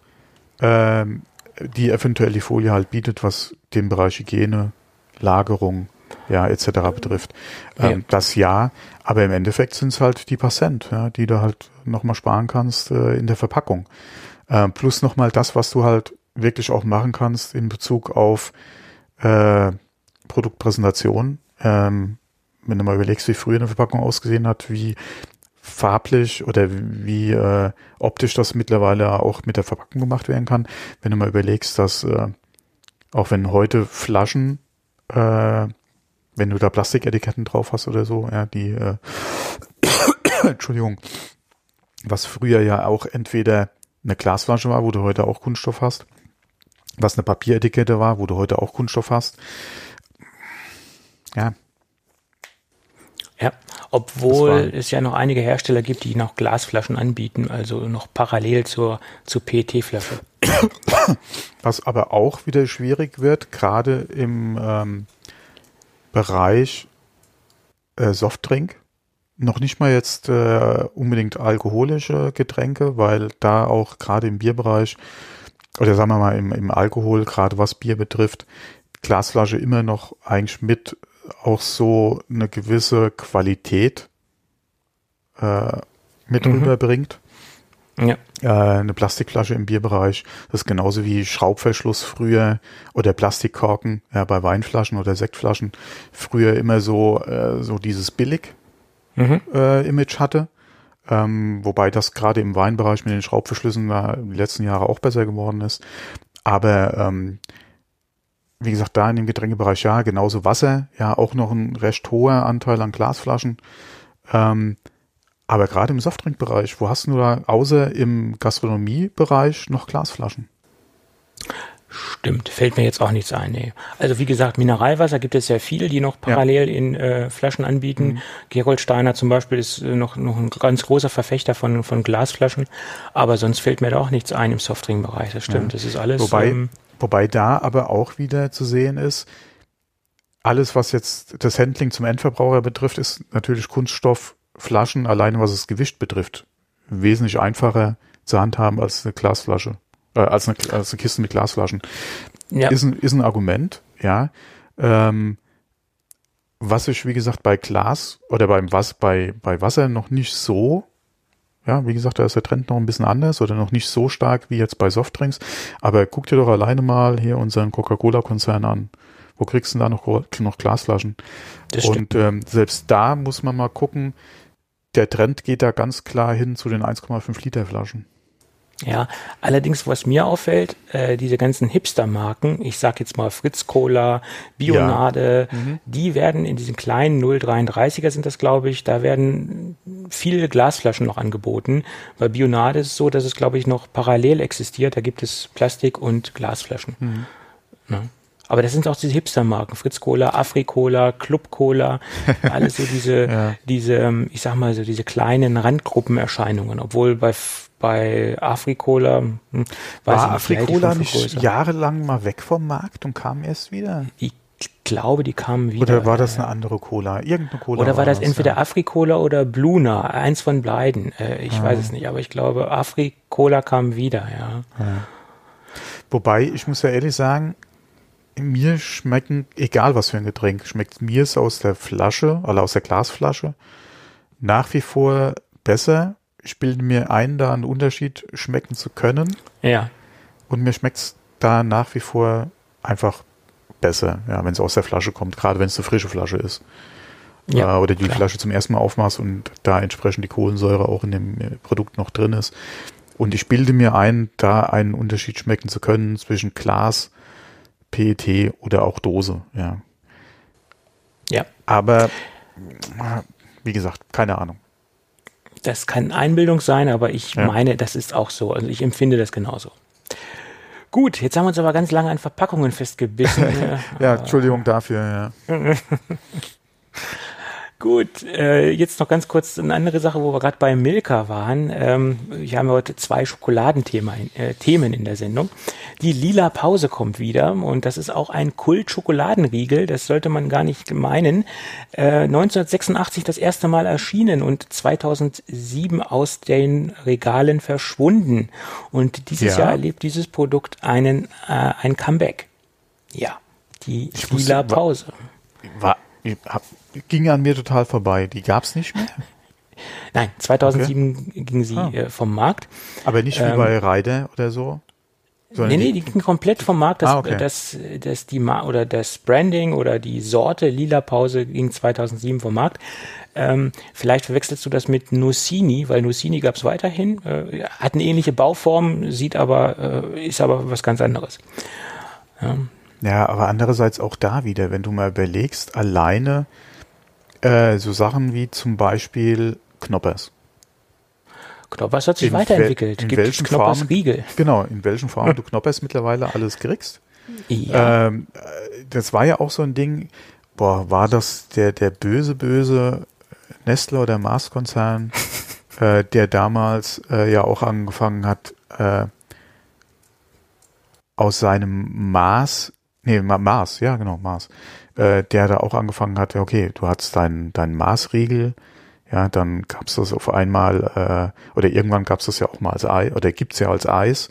ähm, die eventuell die Folie halt bietet, was den Bereich Hygiene, Lagerung, ja, etc. betrifft. Ähm, ja. Das ja, aber im Endeffekt sind es halt die Prozent, ja, die du halt nochmal sparen kannst äh, in der Verpackung. Ähm, plus nochmal das, was du halt wirklich auch machen kannst in Bezug auf äh, Produktpräsentation. Ähm, wenn du mal überlegst, wie früher eine Verpackung ausgesehen hat, wie farblich oder wie äh, optisch das mittlerweile auch mit der Verpackung gemacht werden kann. Wenn du mal überlegst, dass äh, auch wenn heute Flaschen, äh, wenn du da Plastiketiketten drauf hast oder so, ja, die, äh, Entschuldigung, was früher ja auch entweder eine Glasflasche war, wo du heute auch Kunststoff hast, was eine Papieretikette war, wo du heute auch Kunststoff hast. Ja, ja, obwohl es ja noch einige Hersteller gibt, die noch Glasflaschen anbieten, also noch parallel zur, zur PET-Flasche. Was aber auch wieder schwierig wird, gerade im ähm, Bereich äh, Softdrink. Noch nicht mal jetzt äh, unbedingt alkoholische Getränke, weil da auch gerade im Bierbereich oder sagen wir mal im, im Alkohol, gerade was Bier betrifft, Glasflasche immer noch eigentlich mit auch so eine gewisse Qualität äh, mit mhm. rüberbringt. Ja. Äh, eine Plastikflasche im Bierbereich, das ist genauso wie Schraubverschluss früher oder Plastikkorken ja, bei Weinflaschen oder Sektflaschen früher immer so äh, so dieses billig mhm. äh, Image hatte. Ähm, wobei das gerade im Weinbereich mit den Schraubverschlüssen da die letzten Jahre auch besser geworden ist. Aber ähm, wie gesagt, da in dem Getränkebereich ja, genauso Wasser, ja, auch noch ein recht hoher Anteil an Glasflaschen. Ähm, aber gerade im Softdrinkbereich, wo hast du da außer im Gastronomiebereich noch Glasflaschen? Stimmt, fällt mir jetzt auch nichts ein. Nee. Also wie gesagt, Mineralwasser gibt es sehr viele, die noch parallel ja. in äh, Flaschen anbieten. Mhm. Gerold Steiner zum Beispiel ist äh, noch, noch ein ganz großer Verfechter von, von Glasflaschen. Aber sonst fällt mir da auch nichts ein im Softdrinkbereich. Das stimmt, ja. das ist alles. Wobei, ähm, Wobei da aber auch wieder zu sehen ist, alles, was jetzt das Handling zum Endverbraucher betrifft, ist natürlich Kunststoffflaschen, alleine was das Gewicht betrifft, wesentlich einfacher zu handhaben als eine Glasflasche, äh, als, eine, als eine Kiste mit Glasflaschen. Ja. Ist, ein, ist ein Argument, ja. Ähm, was ich, wie gesagt, bei Glas oder beim was, bei, bei Wasser noch nicht so ja, wie gesagt, da ist der Trend noch ein bisschen anders oder noch nicht so stark wie jetzt bei Softdrinks. Aber guck dir doch alleine mal hier unseren Coca-Cola-Konzern an. Wo kriegst du denn da noch, noch Glasflaschen? Das Und ähm, selbst da muss man mal gucken, der Trend geht da ganz klar hin zu den 1,5 Liter Flaschen. Ja, allerdings, was mir auffällt, äh, diese ganzen Hipster-Marken, ich sag jetzt mal Fritz Cola, Bionade, ja. mhm. die werden in diesen kleinen 0,33er sind das, glaube ich, da werden viele Glasflaschen noch angeboten. Bei Bionade ist es so, dass es, glaube ich, noch parallel existiert. Da gibt es Plastik- und Glasflaschen. Mhm. Ja. Aber das sind auch diese Hipster-Marken, Fritz Cola, Afri Cola, Club Cola, alles so diese, ja. diese, ähm, ich sag mal so diese kleinen Randgruppenerscheinungen, obwohl bei bei Afrikola. Hm, War Afrikola nicht jahrelang mal weg vom Markt und kam erst wieder? Ich glaube, die kamen wieder. Oder war das eine andere Cola? Irgendeine Cola. Oder war das entweder ja. Afrikola oder Bluna? Eins von beiden. Äh, ich ja. weiß es nicht, aber ich glaube, Afrikola kam wieder, ja. ja. Wobei, ich muss ja ehrlich sagen, mir schmecken, egal was für ein Getränk, schmeckt mir es aus der Flasche, oder aus der Glasflasche, nach wie vor besser ich bilde mir ein, da einen Unterschied schmecken zu können. Ja. Und mir schmeckt es da nach wie vor einfach besser, ja, wenn es aus der Flasche kommt, gerade wenn es eine frische Flasche ist. Ja, äh, oder die klar. Flasche zum ersten Mal aufmachst und da entsprechend die Kohlensäure auch in dem äh, Produkt noch drin ist. Und ich bilde mir ein, da einen Unterschied schmecken zu können zwischen Glas, PET oder auch Dose, ja. Ja. Aber wie gesagt, keine Ahnung das kann Einbildung sein, aber ich ja. meine, das ist auch so. Also ich empfinde das genauso. Gut, jetzt haben wir uns aber ganz lange an Verpackungen festgebissen. ja, Entschuldigung dafür, ja. Gut, äh, jetzt noch ganz kurz eine andere Sache, wo wir gerade bei Milka waren. Ähm, haben wir heute zwei Schokoladenthemen äh, Themen in der Sendung. Die lila Pause kommt wieder und das ist auch ein Kult-Schokoladenriegel, das sollte man gar nicht meinen. Äh, 1986 das erste Mal erschienen und 2007 aus den Regalen verschwunden. Und dieses ja. Jahr erlebt dieses Produkt einen äh, ein Comeback. Ja, die ich lila wusste, Pause. War, war hab, ging an mir total vorbei. Die gab es nicht mehr? Nein, 2007 okay. ging sie ah. äh, vom Markt. Aber nicht wie ähm, bei Reide oder so? Nee, nee, die ging komplett vom Markt. Das, ah, okay. das, das, die Ma oder das Branding oder die Sorte Lila Pause ging 2007 vom Markt. Ähm, vielleicht verwechselst du das mit Nussini, weil Nussini gab es weiterhin, äh, hat eine ähnliche Bauform, sieht aber, äh, ist aber was ganz anderes. Ja. Ja, aber andererseits auch da wieder, wenn du mal überlegst, alleine äh, so Sachen wie zum Beispiel Knoppers. Knoppers hat sich in weiterentwickelt. in Gibt welchen Knoppers Riegel? Genau, in welchen Farben du Knoppers mittlerweile alles kriegst. Ja. Ähm, das war ja auch so ein Ding, boah, war das der, der böse, böse Nestle oder Mars-Konzern, äh, der damals äh, ja auch angefangen hat, äh, aus seinem Mars, nee, Mars, ja genau, Mars, äh, der da auch angefangen hat, okay, du hast deinen dein Maßriegel, ja, dann gab's das auf einmal, äh, oder irgendwann gab's das ja auch mal als Eis, oder gibt's ja als Eis.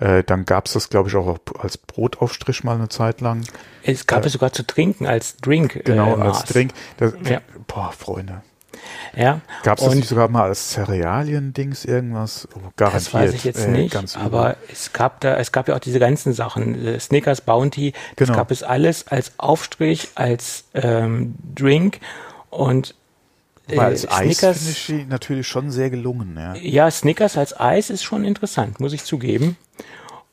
Äh, dann gab's das, glaube ich, auch als Brotaufstrich mal eine Zeit lang. Es gab äh, es sogar zu trinken als Drink. Genau, äh, als Drink. Das, ja. Boah, Freunde. Ja. Gab es das nicht sogar mal als Cerealien-Dings irgendwas? Oh, garantiert. Das weiß ich jetzt äh, nicht, aber es gab da, es gab ja auch diese ganzen Sachen, äh, Snickers, Bounty, das genau. gab es alles als Aufstrich, als ähm, Drink und äh, als Snickers, Eis ich natürlich schon sehr gelungen. Ja. ja, Snickers als Eis ist schon interessant, muss ich zugeben.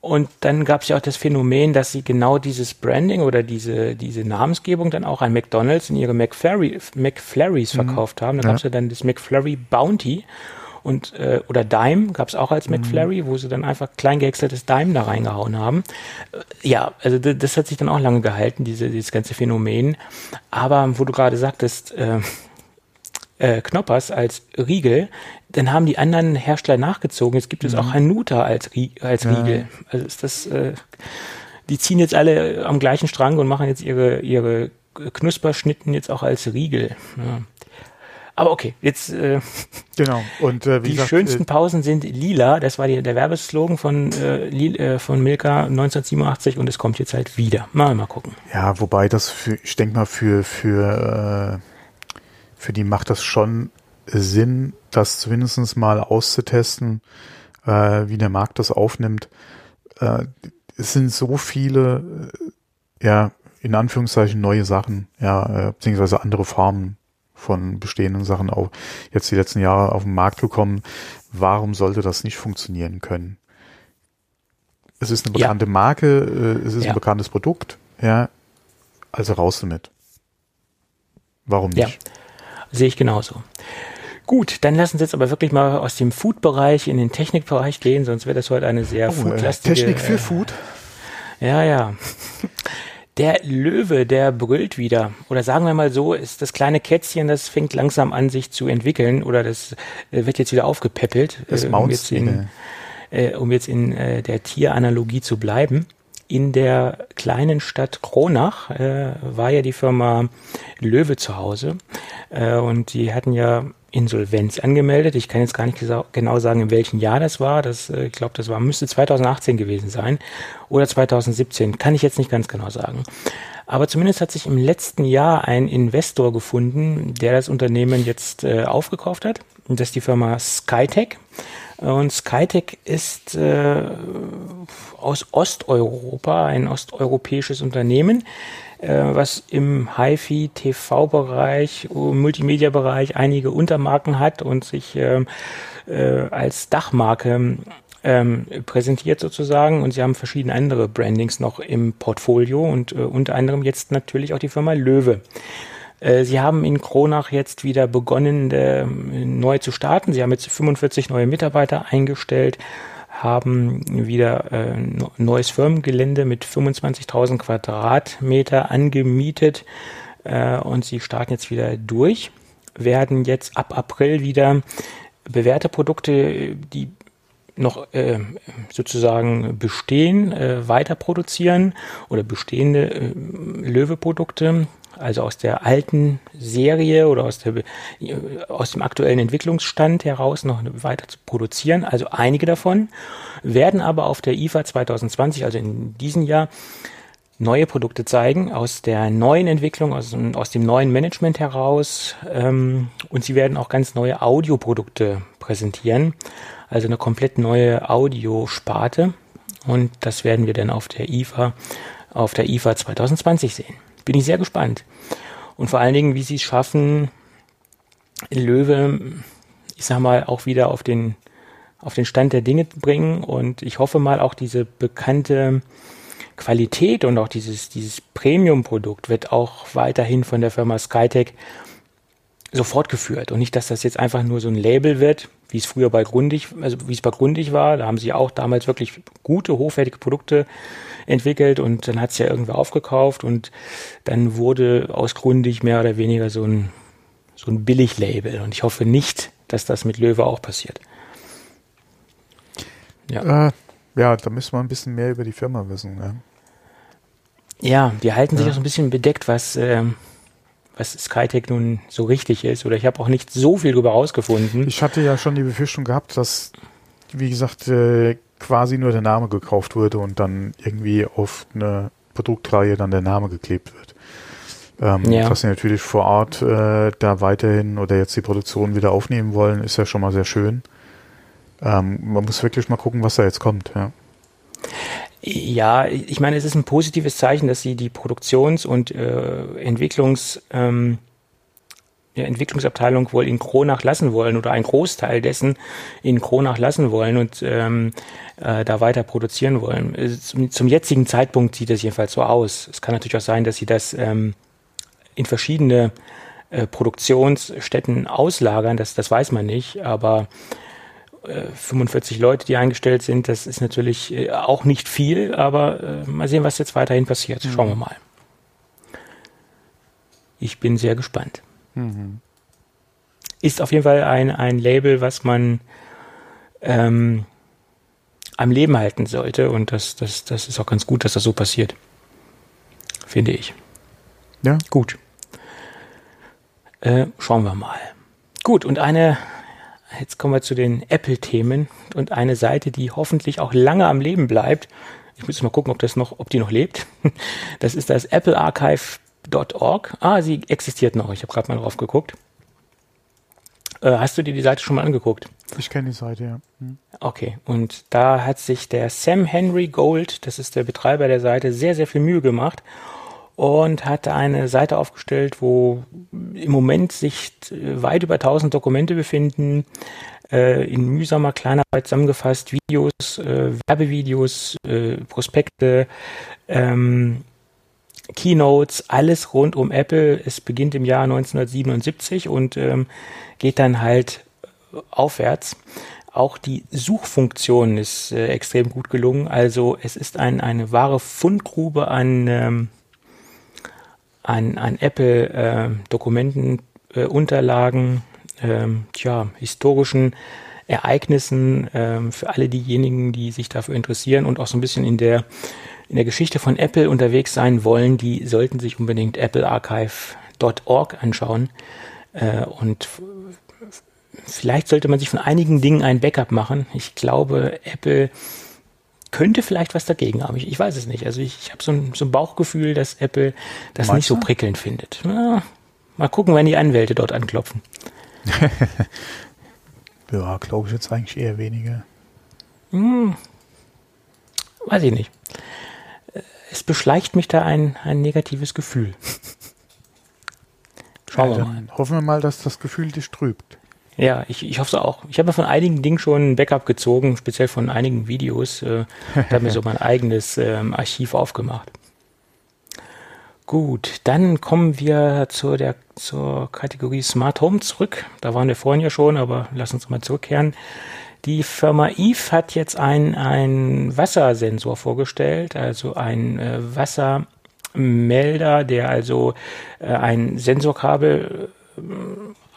Und dann gab es ja auch das Phänomen, dass sie genau dieses Branding oder diese, diese Namensgebung dann auch an McDonalds in ihre McFlurry, McFlurries mhm. verkauft haben. Da gab es ja dann das McFlurry Bounty und äh, oder Dime gab es auch als mhm. McFlurry, wo sie dann einfach klein gehäckseltes Dime da reingehauen haben. Äh, ja, also das hat sich dann auch lange gehalten, diese, dieses ganze Phänomen. Aber wo du gerade sagtest, äh, äh, Knoppers als Riegel, dann haben die anderen Hersteller nachgezogen. Jetzt gibt es auch mhm. Hanuta als, als Riegel. Ja. Also ist das, äh, die ziehen jetzt alle am gleichen Strang und machen jetzt ihre, ihre Knusperschnitten jetzt auch als Riegel. Ja. Aber okay, jetzt äh, genau. Und äh, wie die gesagt, schönsten äh, Pausen sind lila. Das war die, der Werbeslogan von äh, äh, von Milka 1987 und es kommt jetzt halt wieder. Mal mal gucken. Ja, wobei das für, ich denke mal für für äh, für die macht das schon Sinn, das zumindest mal auszutesten, äh, wie der Markt das aufnimmt. Äh, es sind so viele, äh, ja, in Anführungszeichen neue Sachen, ja, äh, beziehungsweise andere Formen von bestehenden Sachen auch jetzt die letzten Jahre auf den Markt gekommen. Warum sollte das nicht funktionieren können? es ist eine bekannte ja. Marke, äh, es ist ja. ein bekanntes Produkt, ja, also raus damit. Warum nicht? Ja, sehe ich genauso. Gut, dann lassen Sie jetzt aber wirklich mal aus dem Food-Bereich in den Technikbereich gehen, sonst wird das heute eine sehr oh, foodlastige... Technik für äh, Food? Ja, ja. Der Löwe, der brüllt wieder. Oder sagen wir mal so, ist das kleine Kätzchen, das fängt langsam an, sich zu entwickeln. Oder das äh, wird jetzt wieder aufgepäppelt. Das äh, um jetzt in, äh, um jetzt in äh, der Tieranalogie zu bleiben. In der kleinen Stadt Kronach äh, war ja die Firma Löwe zu Hause. Äh, und die hatten ja Insolvenz angemeldet. Ich kann jetzt gar nicht genau sagen, in welchem Jahr das war. Das, äh, ich glaube, das war, müsste 2018 gewesen sein oder 2017. Kann ich jetzt nicht ganz genau sagen. Aber zumindest hat sich im letzten Jahr ein Investor gefunden, der das Unternehmen jetzt äh, aufgekauft hat. Und das ist die Firma Skytech. Und Skytech ist äh, aus Osteuropa, ein osteuropäisches Unternehmen, was im HiFi-TV-Bereich, Multimedia-Bereich einige Untermarken hat und sich ähm, äh, als Dachmarke ähm, präsentiert sozusagen und sie haben verschiedene andere Brandings noch im Portfolio und äh, unter anderem jetzt natürlich auch die Firma Löwe. Äh, sie haben in Kronach jetzt wieder begonnen, äh, neu zu starten. Sie haben jetzt 45 neue Mitarbeiter eingestellt haben wieder äh, neues Firmengelände mit 25.000 Quadratmeter angemietet äh, und sie starten jetzt wieder durch, werden jetzt ab April wieder bewährte Produkte, die noch äh, sozusagen bestehen, äh, weiter produzieren oder bestehende äh, Löwe-Produkte also aus der alten Serie oder aus, der, aus dem aktuellen Entwicklungsstand heraus noch weiter zu produzieren. Also einige davon werden aber auf der IFA 2020, also in diesem Jahr, neue Produkte zeigen aus der neuen Entwicklung, aus, aus dem neuen Management heraus. Ähm, und sie werden auch ganz neue Audioprodukte präsentieren, also eine komplett neue Audiosparte. Und das werden wir dann auf der IFA, auf der IFA 2020 sehen. Bin ich sehr gespannt. Und vor allen Dingen, wie sie es schaffen, Löwe, ich sag mal, auch wieder auf den, auf den Stand der Dinge bringen. Und ich hoffe mal, auch diese bekannte Qualität und auch dieses, dieses Premium-Produkt wird auch weiterhin von der Firma Skytech so fortgeführt. Und nicht, dass das jetzt einfach nur so ein Label wird, wie es früher bei Grundig, also wie es bei Grundig war. Da haben sie auch damals wirklich gute, hochwertige Produkte entwickelt und dann hat es ja irgendwer aufgekauft und dann wurde aus Grundig mehr oder weniger so ein, so ein Billig-Label. Und ich hoffe nicht, dass das mit Löwe auch passiert. Ja. Äh, ja, da müssen wir ein bisschen mehr über die Firma wissen. Ja, ja die halten ja. sich auch so ein bisschen bedeckt, was, äh, was Skytech nun so richtig ist. Oder ich habe auch nicht so viel darüber rausgefunden. Ich hatte ja schon die Befürchtung gehabt, dass, wie gesagt, äh, quasi nur der Name gekauft wurde und dann irgendwie auf eine Produktreihe dann der Name geklebt wird. Ähm, ja. Dass sie natürlich vor Ort äh, da weiterhin oder jetzt die Produktion wieder aufnehmen wollen, ist ja schon mal sehr schön. Ähm, man muss wirklich mal gucken, was da jetzt kommt. Ja. Ja, ich meine, es ist ein positives Zeichen, dass sie die Produktions- und äh, Entwicklungs- ähm, der Entwicklungsabteilung wohl in Kronach lassen wollen oder einen Großteil dessen in Kronach lassen wollen und ähm, äh, da weiter produzieren wollen. Zum, zum, jetzigen Zeitpunkt sieht das jedenfalls so aus. Es kann natürlich auch sein, dass sie das ähm, in verschiedene äh, Produktionsstätten auslagern, das, das weiß man nicht, aber 45 äh, Leute, die eingestellt sind, das ist natürlich äh, auch nicht viel, aber äh, mal sehen, was jetzt weiterhin passiert. Schauen wir mhm. mal. Ich bin sehr gespannt. Mhm. Ist auf jeden Fall ein, ein Label, was man ähm, am Leben halten sollte. Und das, das, das ist auch ganz gut, dass das so passiert. Finde ich. Ja. Gut. Äh, schauen wir mal. Gut, und eine, jetzt kommen wir zu den Apple-Themen und eine Seite, die hoffentlich auch lange am Leben bleibt. Ich muss mal gucken, ob das noch, ob die noch lebt. Das ist das Apple Archive Org. Ah, sie existiert noch. Ich habe gerade mal drauf geguckt. Äh, hast du dir die Seite schon mal angeguckt? Ich kenne die Seite, ja. Hm. Okay, und da hat sich der Sam Henry Gold, das ist der Betreiber der Seite, sehr, sehr viel Mühe gemacht und hat eine Seite aufgestellt, wo im Moment sich weit über 1000 Dokumente befinden, äh, in mühsamer Kleinarbeit zusammengefasst, Videos, äh, Werbevideos, äh, Prospekte, ähm, Keynotes, alles rund um Apple. Es beginnt im Jahr 1977 und ähm, geht dann halt aufwärts. Auch die Suchfunktion ist äh, extrem gut gelungen. Also es ist ein, eine wahre Fundgrube an, ähm, an, an Apple-Dokumenten, äh, Unterlagen, ähm, tja, historischen Ereignissen ähm, für alle diejenigen, die sich dafür interessieren und auch so ein bisschen in der in der Geschichte von Apple unterwegs sein wollen, die sollten sich unbedingt applearchive.org anschauen äh, und vielleicht sollte man sich von einigen Dingen ein Backup machen. Ich glaube, Apple könnte vielleicht was dagegen haben. Ich, ich weiß es nicht. Also ich, ich habe so ein, so ein Bauchgefühl, dass Apple das Meinst nicht so prickelnd findet. Ja, mal gucken, wenn die Anwälte dort anklopfen. ja, glaube ich jetzt eigentlich eher weniger. Hm, weiß ich nicht. Es beschleicht mich da ein, ein negatives Gefühl. Schauen ja, wir mal. Hoffen wir mal, dass das Gefühl dich trübt. Ja, ich, ich hoffe es auch. Ich habe von einigen Dingen schon ein Backup gezogen, speziell von einigen Videos. Äh, da habe mir so mein eigenes ähm, Archiv aufgemacht. Gut, dann kommen wir zur, der, zur Kategorie Smart Home zurück. Da waren wir vorhin ja schon, aber lass uns mal zurückkehren. Die Firma Eve hat jetzt einen Wassersensor vorgestellt, also ein äh, Wassermelder, der also äh, ein Sensorkabel äh,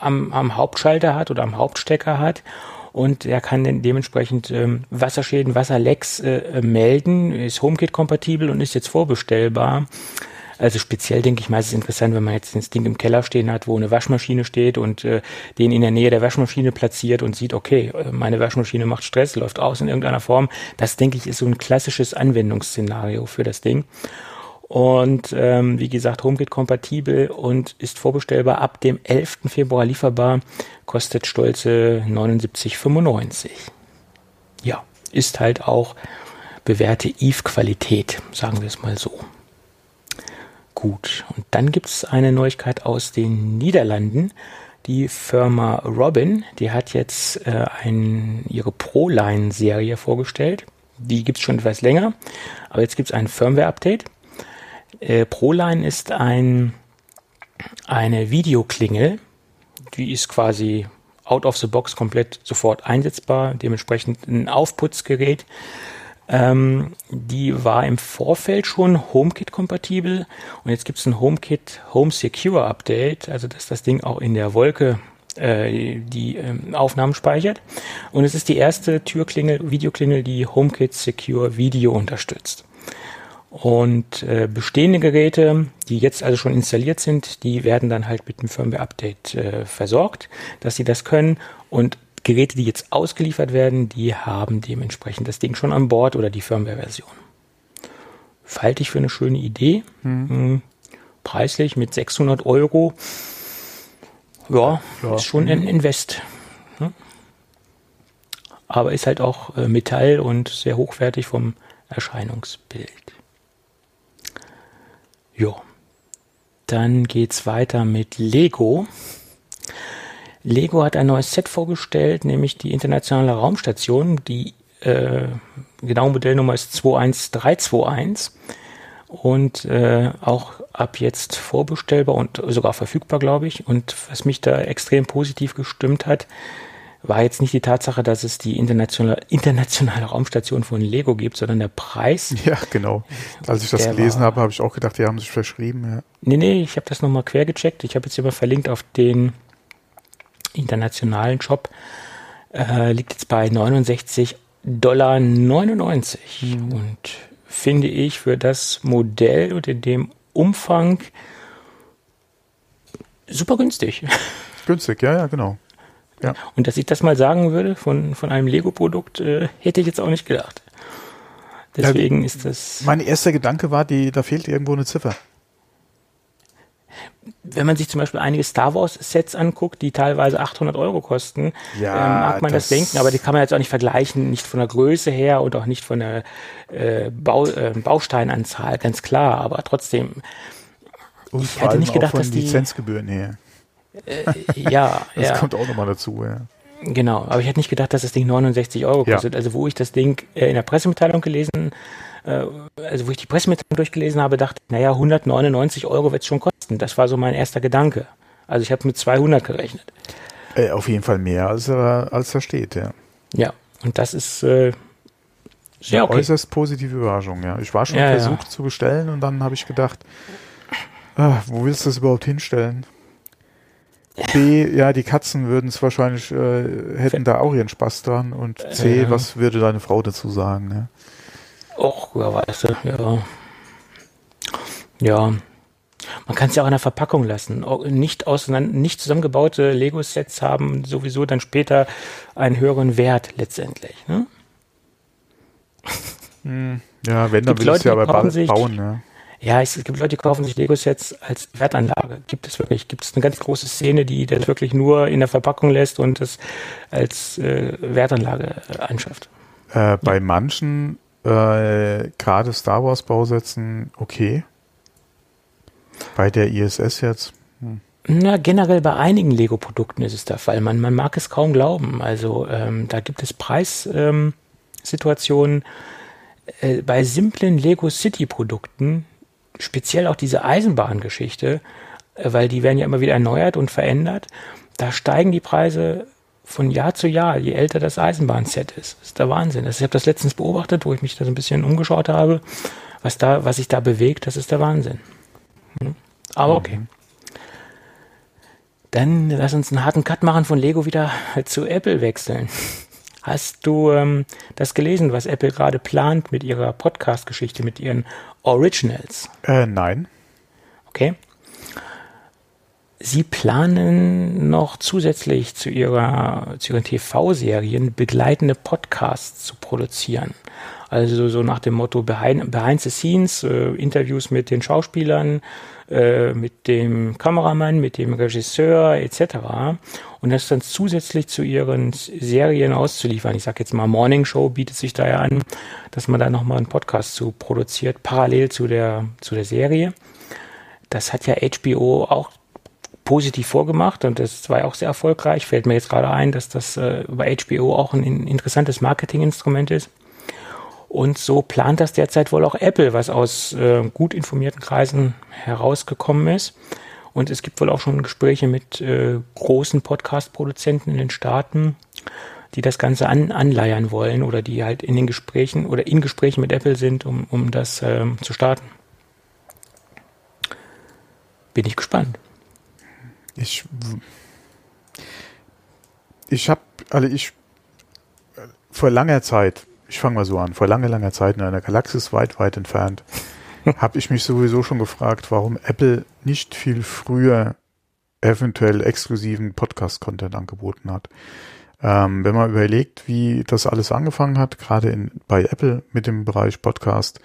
am, am Hauptschalter hat oder am Hauptstecker hat und er kann dann dementsprechend ähm, Wasserschäden, Wasserlecks äh, melden, ist HomeKit-kompatibel und ist jetzt vorbestellbar. Also speziell denke ich mal, ist es interessant, wenn man jetzt das Ding im Keller stehen hat, wo eine Waschmaschine steht und äh, den in der Nähe der Waschmaschine platziert und sieht, okay, äh, meine Waschmaschine macht Stress, läuft aus in irgendeiner Form. Das denke ich ist so ein klassisches Anwendungsszenario für das Ding. Und ähm, wie gesagt, HomeKit kompatibel und ist vorbestellbar ab dem 11. Februar lieferbar, kostet stolze 79,95. Ja, ist halt auch bewährte Eve-Qualität, sagen wir es mal so. Gut, und dann gibt es eine Neuigkeit aus den Niederlanden. Die Firma Robin, die hat jetzt äh, ein, ihre Proline-Serie vorgestellt. Die gibt es schon etwas länger, aber jetzt gibt es ein Firmware-Update. Äh, Proline ist ein, eine Videoklingel, die ist quasi out of the box komplett sofort einsetzbar, dementsprechend ein Aufputzgerät ähm, die war im Vorfeld schon HomeKit-kompatibel und jetzt gibt es ein HomeKit Home Secure Update, also dass das Ding auch in der Wolke äh, die ähm, Aufnahmen speichert. Und es ist die erste Türklingel, Videoklingel, die HomeKit Secure Video unterstützt. Und äh, bestehende Geräte, die jetzt also schon installiert sind, die werden dann halt mit dem Firmware-Update äh, versorgt, dass sie das können. Und Geräte, die jetzt ausgeliefert werden, die haben dementsprechend das Ding schon an Bord oder die Firmware-Version. Halte ich für eine schöne Idee. Mhm. Preislich mit 600 Euro. Ja, ja. ist schon ein mhm. Invest. Ne? Aber ist halt auch äh, Metall und sehr hochwertig vom Erscheinungsbild. Ja. Dann geht's weiter mit Lego. Lego hat ein neues Set vorgestellt, nämlich die internationale Raumstation. Die äh, genaue Modellnummer ist 21321 und äh, auch ab jetzt vorbestellbar und sogar verfügbar, glaube ich. Und was mich da extrem positiv gestimmt hat, war jetzt nicht die Tatsache, dass es die internationale, internationale Raumstation von Lego gibt, sondern der Preis. Ja, genau. Als ich das gelesen war, habe, habe ich auch gedacht, die haben sich verschrieben. Ja. Nee, nee, ich habe das nochmal quer gecheckt. Ich habe jetzt immer verlinkt auf den internationalen Shop äh, liegt jetzt bei 69 Dollar 99 mhm. und finde ich für das Modell und in dem Umfang super günstig. Günstig, ja, ja, genau. Ja. Und dass ich das mal sagen würde von, von einem Lego-Produkt, äh, hätte ich jetzt auch nicht gedacht. Deswegen ja, ist das. Mein erster Gedanke war, die, da fehlt irgendwo eine Ziffer wenn man sich zum Beispiel einige Star Wars Sets anguckt, die teilweise 800 Euro kosten, ja, ähm, mag man das, das, denken, aber die kann man jetzt auch nicht vergleichen, nicht von der Größe her und auch nicht von der äh, Bau, äh, Bausteinanzahl, ganz klar, aber trotzdem. Und ich hätte nicht gedacht, dass die Lizenzgebühren her. Äh, ja, das ja. kommt auch nochmal dazu, ja. Genau, aber ich hätte nicht gedacht, dass das Ding 69 Euro kostet. Ja. Also wo ich das Ding äh, in der Pressemitteilung gelesen, äh, also wo ich die Pressemitteilung durchgelesen habe, dachte, naja, 199 Euro wird es schon kosten. Das war so mein erster Gedanke. Also ich habe mit 200 gerechnet. Äh, auf jeden Fall mehr, als er, als da steht, ja. Ja, und das ist äh, sehr okay. äußerst positive Überraschung, ja. Ich war schon ja, versucht ja. zu bestellen und dann habe ich gedacht, ah, wo willst du das überhaupt hinstellen? B, ja, die Katzen würden es wahrscheinlich, äh, hätten da auch ihren Spaß dran. Und C, ja. was würde deine Frau dazu sagen? Ne? Och, ja, weißt du, ja. Ja. Man kann es ja auch in der Verpackung lassen. Nicht, auseinander, nicht zusammengebaute Lego-Sets haben sowieso dann später einen höheren Wert letztendlich. Ne? Hm, ja, wenn, dann will es ja aber bauen. Ja. Ja, es gibt Leute, die kaufen sich Lego-Sets als Wertanlage. Gibt es wirklich. Gibt es eine ganz große Szene, die das wirklich nur in der Verpackung lässt und es als äh, Wertanlage äh, anschafft. Äh, bei ja. manchen, äh, gerade Star Wars-Bausätzen, okay. Bei der ISS jetzt. Hm. Na, generell bei einigen Lego-Produkten ist es der Fall. Man, man mag es kaum glauben. Also ähm, da gibt es Preissituationen. Ähm, äh, bei simplen Lego City-Produkten speziell auch diese Eisenbahngeschichte, äh, weil die werden ja immer wieder erneuert und verändert, da steigen die Preise von Jahr zu Jahr, je älter das Eisenbahnset ist. Das ist der Wahnsinn. Also ich habe das letztens beobachtet, wo ich mich da so ein bisschen umgeschaut habe, was da, was sich da bewegt, das ist der Wahnsinn. Hm? Aber okay. Mhm. Dann lass uns einen harten Cut machen von Lego wieder zu Apple wechseln. Hast du ähm, das gelesen, was Apple gerade plant mit ihrer Podcast-Geschichte, mit ihren Originals? Äh, nein. Okay. Sie planen noch zusätzlich zu, ihrer, zu ihren TV-Serien begleitende Podcasts zu produzieren. Also so nach dem Motto Behind, behind the Scenes, äh, Interviews mit den Schauspielern, äh, mit dem Kameramann, mit dem Regisseur etc. Und das dann zusätzlich zu ihren Serien auszuliefern. Ich sage jetzt mal Morning Show bietet sich da ja an, dass man da nochmal einen Podcast zu produziert, parallel zu der, zu der Serie. Das hat ja HBO auch positiv vorgemacht und das war ja auch sehr erfolgreich. Fällt mir jetzt gerade ein, dass das äh, bei HBO auch ein interessantes Marketinginstrument ist. Und so plant das derzeit wohl auch Apple, was aus äh, gut informierten Kreisen herausgekommen ist. Und es gibt wohl auch schon Gespräche mit äh, großen Podcast-Produzenten in den Staaten, die das Ganze an, anleiern wollen oder die halt in den Gesprächen oder in Gesprächen mit Apple sind, um, um das ähm, zu starten. Bin ich gespannt. Ich, ich habe, also ich, vor langer Zeit, ich fange mal so an, vor langer, langer Zeit in einer Galaxis weit, weit entfernt, habe ich mich sowieso schon gefragt, warum Apple nicht viel früher eventuell exklusiven Podcast-Content angeboten hat. Ähm, wenn man überlegt, wie das alles angefangen hat, gerade bei Apple mit dem Bereich Podcast,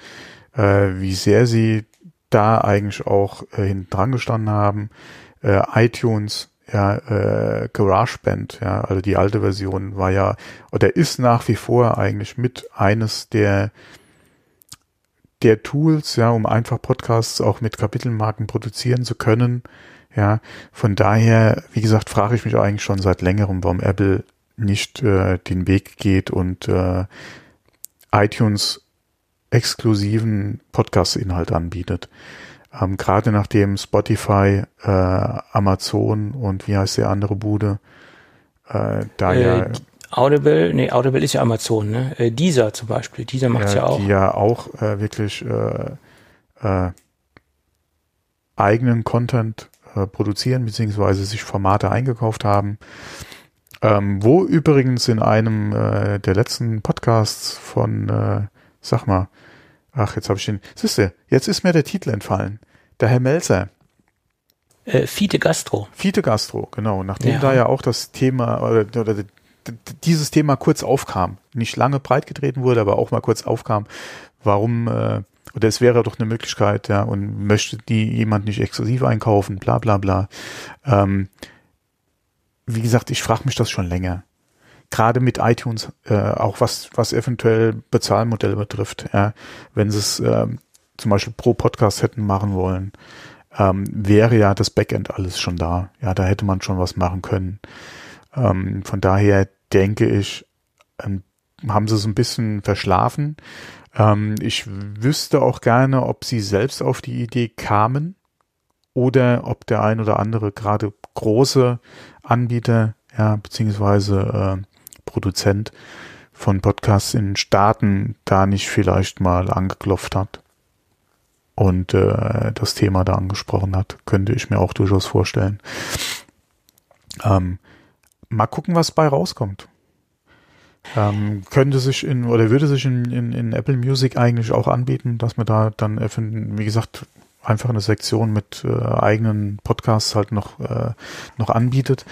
äh, wie sehr sie da eigentlich auch äh, hinten dran gestanden haben, äh, iTunes, ja, äh, GarageBand, ja, also die alte Version war ja oder ist nach wie vor eigentlich mit eines der der Tools, ja, um einfach Podcasts auch mit Kapitelmarken produzieren zu können. Ja, von daher, wie gesagt, frage ich mich eigentlich schon seit längerem, warum Apple nicht äh, den Weg geht und äh, iTunes exklusiven Podcast-Inhalt anbietet. Ähm, Gerade nachdem Spotify, äh, Amazon und wie heißt der andere Bude, äh, da äh, ja. Audible, nee, Audible ist ja Amazon, ne? Äh, Deezer zum Beispiel, Deezer macht's ja, ja auch. Die ja auch äh, wirklich äh, äh, eigenen Content äh, produzieren, beziehungsweise sich Formate eingekauft haben. Ähm, wo übrigens in einem äh, der letzten Podcasts von, äh, sag mal, Ach, jetzt habe ich den. Siehste, jetzt ist mir der Titel entfallen. Der Herr Melzer. Äh, Fiete Gastro. Fiete Gastro, genau. Nachdem ja. da ja auch das Thema oder, oder dieses Thema kurz aufkam, nicht lange breit getreten wurde, aber auch mal kurz aufkam, warum äh, oder es wäre doch eine Möglichkeit, ja, und möchte die jemand nicht exklusiv einkaufen, bla bla bla. Ähm, wie gesagt, ich frage mich das schon länger gerade mit iTunes, äh, auch was, was eventuell Bezahlmodelle betrifft, ja, wenn sie es äh, zum Beispiel pro Podcast hätten machen wollen, ähm, wäre ja das Backend alles schon da. Ja, da hätte man schon was machen können. Ähm, von daher denke ich, ähm, haben sie es ein bisschen verschlafen. Ähm, ich wüsste auch gerne, ob sie selbst auf die Idee kamen oder ob der ein oder andere gerade große Anbieter, ja, beziehungsweise äh, Produzent von Podcasts in Staaten da nicht vielleicht mal angeklopft hat und äh, das Thema da angesprochen hat, könnte ich mir auch durchaus vorstellen. Ähm, mal gucken, was bei rauskommt. Ähm, könnte sich in oder würde sich in, in, in Apple Music eigentlich auch anbieten, dass man da dann, wie gesagt, einfach eine Sektion mit äh, eigenen Podcasts halt noch, äh, noch anbietet.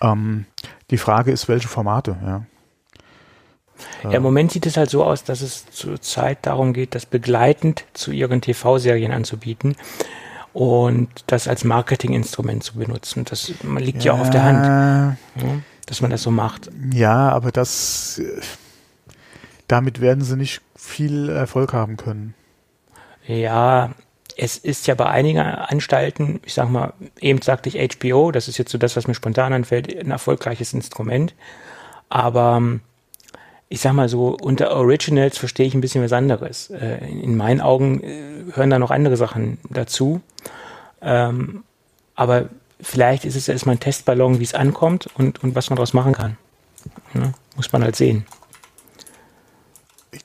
Ähm, die Frage ist, welche Formate, ja. Ja, im Moment sieht es halt so aus, dass es zurzeit darum geht, das begleitend zu ihren TV-Serien anzubieten und das als Marketinginstrument zu benutzen. Das liegt ja, ja auf der Hand, ja, dass man das so macht. Ja, aber das, damit werden sie nicht viel Erfolg haben können. Ja, es ist ja bei einigen Anstalten, ich sag mal, eben sagte ich HBO, das ist jetzt so das, was mir spontan anfällt, ein erfolgreiches Instrument. Aber ähm, ich sag mal so, unter Originals verstehe ich ein bisschen was anderes. Äh, in meinen Augen äh, hören da noch andere Sachen dazu. Ähm, aber vielleicht ist es erstmal ein Testballon, wie es ankommt und, und was man daraus machen kann. Ja, muss man halt sehen.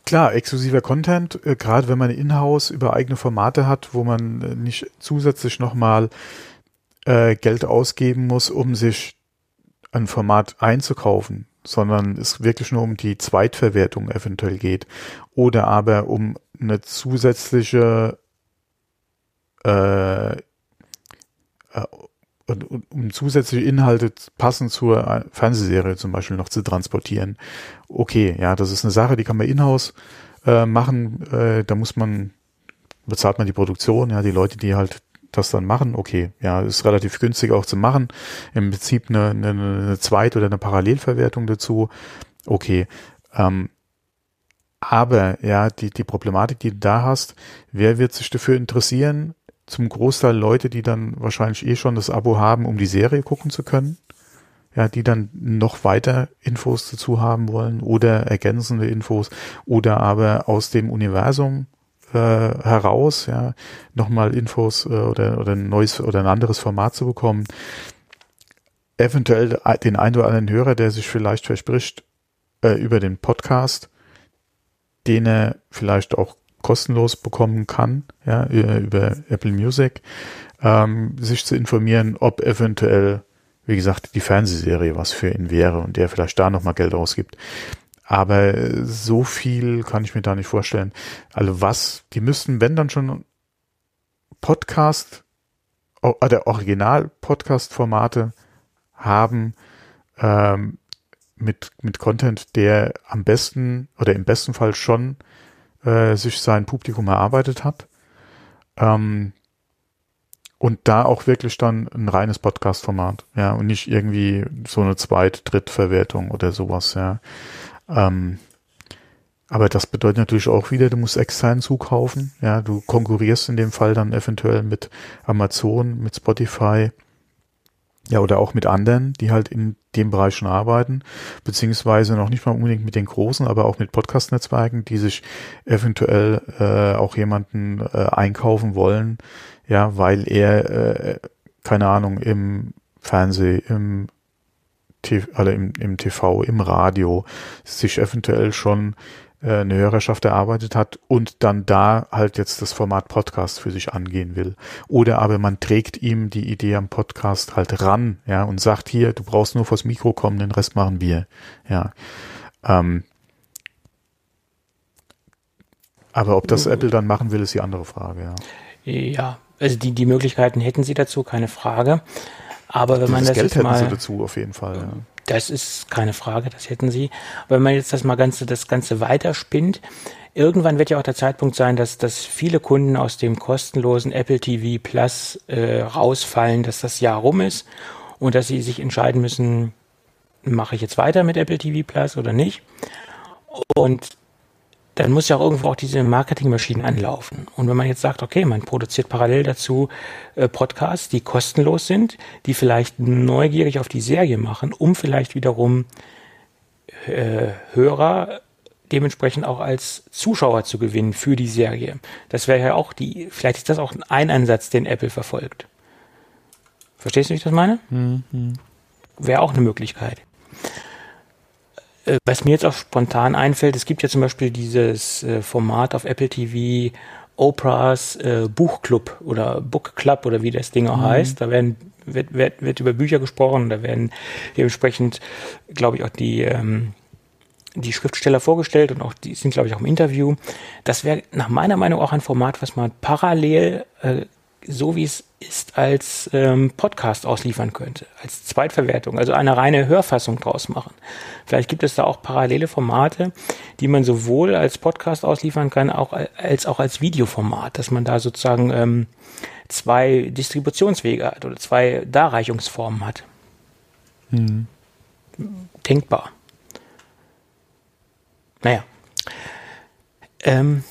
Klar, exklusiver Content, äh, gerade wenn man in-house über eigene Formate hat, wo man äh, nicht zusätzlich nochmal äh, Geld ausgeben muss, um sich ein Format einzukaufen, sondern es wirklich nur um die Zweitverwertung eventuell geht oder aber um eine zusätzliche äh, äh um zusätzliche Inhalte passend zur äh, Fernsehserie zum Beispiel noch zu transportieren. Okay, ja, das ist eine Sache, die kann man in-house äh, machen. Äh, da muss man, bezahlt man die Produktion, ja, die Leute, die halt das dann machen, okay, ja, ist relativ günstig auch zu machen. Im Prinzip eine, eine, eine Zweit- oder eine Parallelverwertung dazu, okay. Ähm, aber ja, die, die Problematik, die du da hast, wer wird sich dafür interessieren, zum Großteil Leute, die dann wahrscheinlich eh schon das Abo haben, um die Serie gucken zu können. Ja, die dann noch weiter Infos dazu haben wollen oder ergänzende Infos oder aber aus dem Universum äh, heraus, ja, nochmal Infos äh, oder, oder ein neues oder ein anderes Format zu bekommen. Eventuell den einen oder anderen Hörer, der sich vielleicht verspricht, äh, über den Podcast, den er vielleicht auch kostenlos bekommen kann, ja, über Apple Music, ähm, sich zu informieren, ob eventuell, wie gesagt, die Fernsehserie was für ihn wäre und der vielleicht da nochmal Geld ausgibt. Aber so viel kann ich mir da nicht vorstellen. Also was, die müssten, wenn dann schon Podcast, oder Original-Podcast-Formate haben, ähm, mit, mit Content, der am besten oder im besten Fall schon äh, sich sein Publikum erarbeitet hat. Ähm, und da auch wirklich dann ein reines Podcast-Format, ja, und nicht irgendwie so eine Zweit-, Drittverwertung oder sowas, ja. Ähm, aber das bedeutet natürlich auch wieder, du musst extern zukaufen, ja, du konkurrierst in dem Fall dann eventuell mit Amazon, mit Spotify, ja, oder auch mit anderen, die halt in dem Bereich schon arbeiten, beziehungsweise noch nicht mal unbedingt mit den großen, aber auch mit Podcast-Netzwerken, die sich eventuell äh, auch jemanden äh, einkaufen wollen, ja, weil er, äh, keine Ahnung, im Fernseh, im also im, im TV, im Radio sich eventuell schon äh, eine Hörerschaft erarbeitet hat und dann da halt jetzt das Format Podcast für sich angehen will. Oder aber man trägt ihm die Idee am Podcast halt ran, ja, und sagt hier, du brauchst nur vors Mikro kommen, den Rest machen wir, ja. Ähm, aber ob das Apple dann machen will, ist die andere Frage, ja. Ja, also die, die Möglichkeiten hätten sie dazu, keine Frage. Aber wenn man das Geld jetzt mal, hätten sie dazu auf jeden Fall. Ja. Das ist keine Frage, das hätten sie. Aber wenn man jetzt das mal ganze, das Ganze weiterspinnt, irgendwann wird ja auch der Zeitpunkt sein, dass, dass viele Kunden aus dem kostenlosen Apple TV Plus äh, rausfallen, dass das Jahr rum ist und dass sie sich entscheiden müssen, mache ich jetzt weiter mit Apple TV Plus oder nicht. Und dann muss ja auch irgendwo auch diese Marketingmaschinen anlaufen. Und wenn man jetzt sagt, okay, man produziert parallel dazu äh, Podcasts, die kostenlos sind, die vielleicht neugierig auf die Serie machen, um vielleicht wiederum äh, Hörer dementsprechend auch als Zuschauer zu gewinnen für die Serie. Das wäre ja auch die, vielleicht ist das auch ein Ansatz, den Apple verfolgt. Verstehst du, wie ich das meine? Mhm. Wäre auch eine Möglichkeit. Äh, was mir jetzt auch spontan einfällt, es gibt ja zum Beispiel dieses äh, Format auf Apple TV, Oprahs äh, Buchclub oder Book Club oder wie das Ding auch mhm. heißt. Da werden, wird, wird, wird über Bücher gesprochen, da werden dementsprechend, glaube ich, auch die, ähm, die Schriftsteller vorgestellt und auch die sind, glaube ich, auch im Interview. Das wäre nach meiner Meinung auch ein Format, was man parallel äh, so wie es ist, als ähm, Podcast ausliefern könnte, als Zweitverwertung, also eine reine Hörfassung draus machen. Vielleicht gibt es da auch parallele Formate, die man sowohl als Podcast ausliefern kann, auch als auch als Videoformat, dass man da sozusagen ähm, zwei Distributionswege hat oder zwei Darreichungsformen hat. Mhm. Denkbar. Naja. Ähm,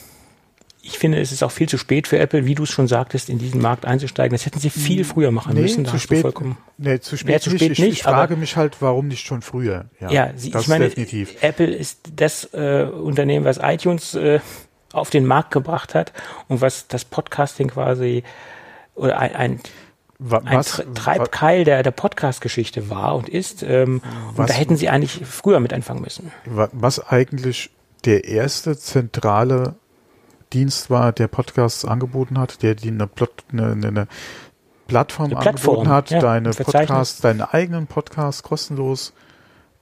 ich finde, es ist auch viel zu spät für Apple, wie du es schon sagtest, in diesen Markt einzusteigen. Das hätten sie viel hm. früher machen nee, müssen. Da zu spät, vollkommen, nee, zu spät, nee, zu spät nicht. Ich, ich frage mich halt, warum nicht schon früher? Ja, ja sie, ich meine, definitiv. Apple ist das äh, Unternehmen, was iTunes äh, auf den Markt gebracht hat und was das Podcasting quasi oder ein, ein was, ein Treibkeil der, der Podcast-Geschichte war und ist. Ähm, was, und da hätten sie eigentlich früher mit anfangen müssen. Was eigentlich der erste zentrale Dienst war, der Podcasts angeboten hat, der die eine, eine, eine Plattform, eine angeboten hat, ja, deine Podcasts, deinen eigenen Podcast kostenlos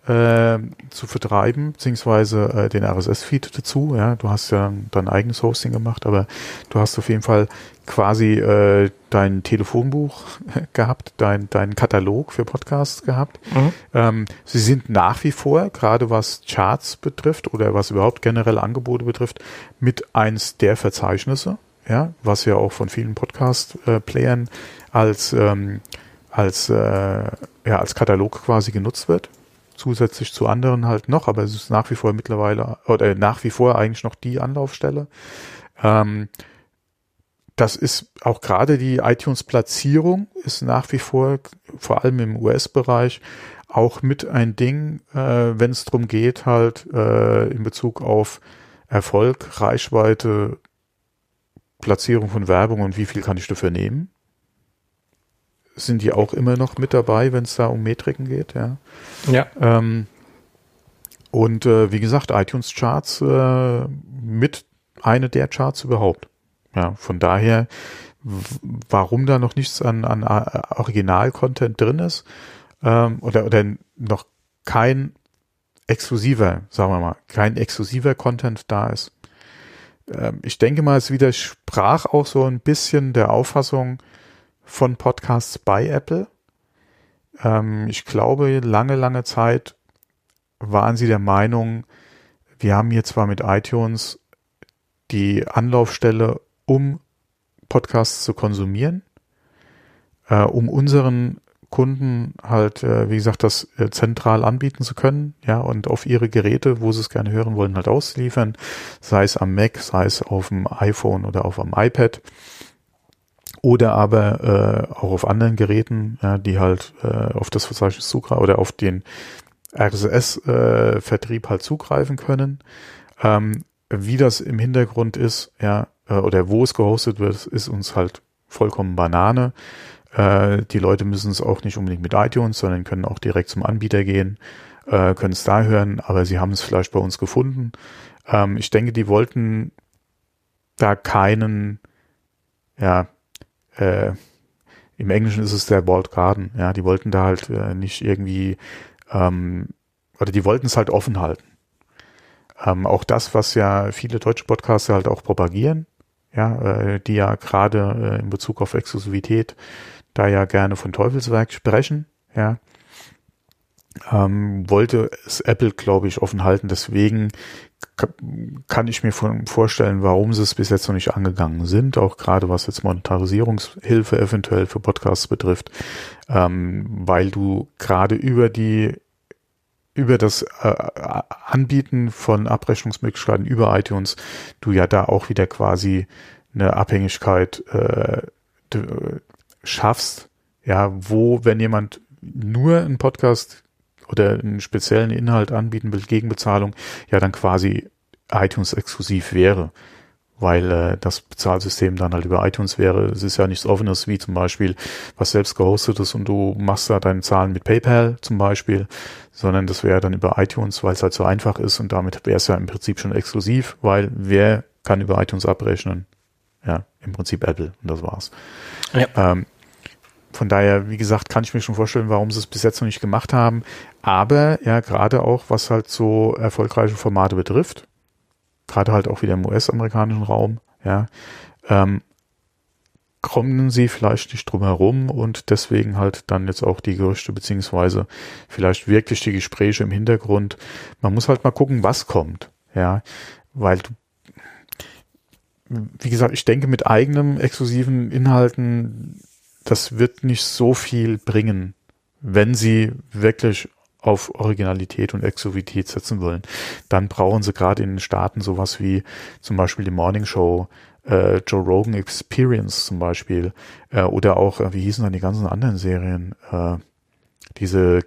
äh, zu vertreiben, beziehungsweise äh, den RSS-Feed dazu. Ja, du hast ja dein eigenes Hosting gemacht, aber du hast auf jeden Fall quasi äh, dein Telefonbuch gehabt, dein, deinen Katalog für Podcasts gehabt. Mhm. Ähm, sie sind nach wie vor, gerade was Charts betrifft oder was überhaupt generell Angebote betrifft, mit eins der Verzeichnisse, ja, was ja auch von vielen Podcast-Playern als ähm, als äh, ja als Katalog quasi genutzt wird zusätzlich zu anderen halt noch, aber es ist nach wie vor mittlerweile oder nach wie vor eigentlich noch die Anlaufstelle. Ähm, das ist auch gerade die iTunes-Platzierung ist nach wie vor, vor allem im US-Bereich, auch mit ein Ding, äh, wenn es darum geht, halt äh, in Bezug auf Erfolg, Reichweite, Platzierung von Werbung und wie viel kann ich dafür nehmen sind die auch immer noch mit dabei, wenn es da um Metriken geht, ja. Ja. Ähm, und äh, wie gesagt, iTunes Charts äh, mit eine der Charts überhaupt. Ja, von daher, warum da noch nichts an, an äh, Original-Content drin ist ähm, oder, oder noch kein exklusiver, sagen wir mal, kein exklusiver Content da ist. Ähm, ich denke mal, es widersprach auch so ein bisschen der Auffassung, von Podcasts bei Apple. Ähm, ich glaube, lange, lange Zeit waren sie der Meinung, wir haben hier zwar mit iTunes die Anlaufstelle, um Podcasts zu konsumieren, äh, um unseren Kunden halt, äh, wie gesagt, das äh, zentral anbieten zu können, ja, und auf ihre Geräte, wo sie es gerne hören wollen, halt ausliefern, sei es am Mac, sei es auf dem iPhone oder auf dem iPad oder aber äh, auch auf anderen Geräten, ja, die halt äh, auf das Verzeichnis zugreifen oder auf den RSS-Vertrieb äh, halt zugreifen können. Ähm, wie das im Hintergrund ist, ja, äh, oder wo es gehostet wird, ist uns halt vollkommen Banane. Äh, die Leute müssen es auch nicht unbedingt mit iTunes, sondern können auch direkt zum Anbieter gehen, äh, können es da hören, aber sie haben es vielleicht bei uns gefunden. Ähm, ich denke, die wollten da keinen, ja, äh, im Englischen ist es der Walled Garden, ja, die wollten da halt äh, nicht irgendwie, ähm, oder die wollten es halt offen halten. Ähm, auch das, was ja viele deutsche Podcaster halt auch propagieren, ja, äh, die ja gerade äh, in Bezug auf Exklusivität da ja gerne von Teufelswerk sprechen, ja, ähm, wollte es Apple, glaube ich, offen halten. Deswegen kann ich mir vorstellen, warum sie es bis jetzt noch nicht angegangen sind, auch gerade was jetzt Monetarisierungshilfe eventuell für Podcasts betrifft, ähm, weil du gerade über die über das äh, Anbieten von Abrechnungsmöglichkeiten über iTunes du ja da auch wieder quasi eine Abhängigkeit äh, schaffst, ja, wo, wenn jemand nur einen Podcast oder einen speziellen Inhalt anbieten will gegen Bezahlung, ja dann quasi iTunes exklusiv wäre weil äh, das Bezahlsystem dann halt über iTunes wäre. Es ist ja nichts Offenes wie zum Beispiel was selbst gehostet ist und du machst da deine Zahlen mit PayPal zum Beispiel, sondern das wäre dann über iTunes, weil es halt so einfach ist und damit wäre es ja im Prinzip schon exklusiv, weil wer kann über iTunes abrechnen? Ja, im Prinzip Apple und das war's. Ja. Ähm, von daher, wie gesagt, kann ich mir schon vorstellen, warum sie es bis jetzt noch nicht gemacht haben. Aber ja, gerade auch, was halt so erfolgreiche Formate betrifft, gerade halt auch wieder im US-amerikanischen Raum, ja, ähm, kommen sie vielleicht nicht drum herum und deswegen halt dann jetzt auch die Gerüchte beziehungsweise vielleicht wirklich die Gespräche im Hintergrund. Man muss halt mal gucken, was kommt, ja, weil du, wie gesagt, ich denke mit eigenem exklusiven Inhalten, das wird nicht so viel bringen, wenn sie wirklich auf Originalität und Exklusivität setzen wollen, dann brauchen sie gerade in den Staaten sowas wie zum Beispiel die Morning Show, äh, Joe Rogan Experience zum Beispiel, äh, oder auch, äh, wie hießen dann die ganzen anderen Serien, äh, diese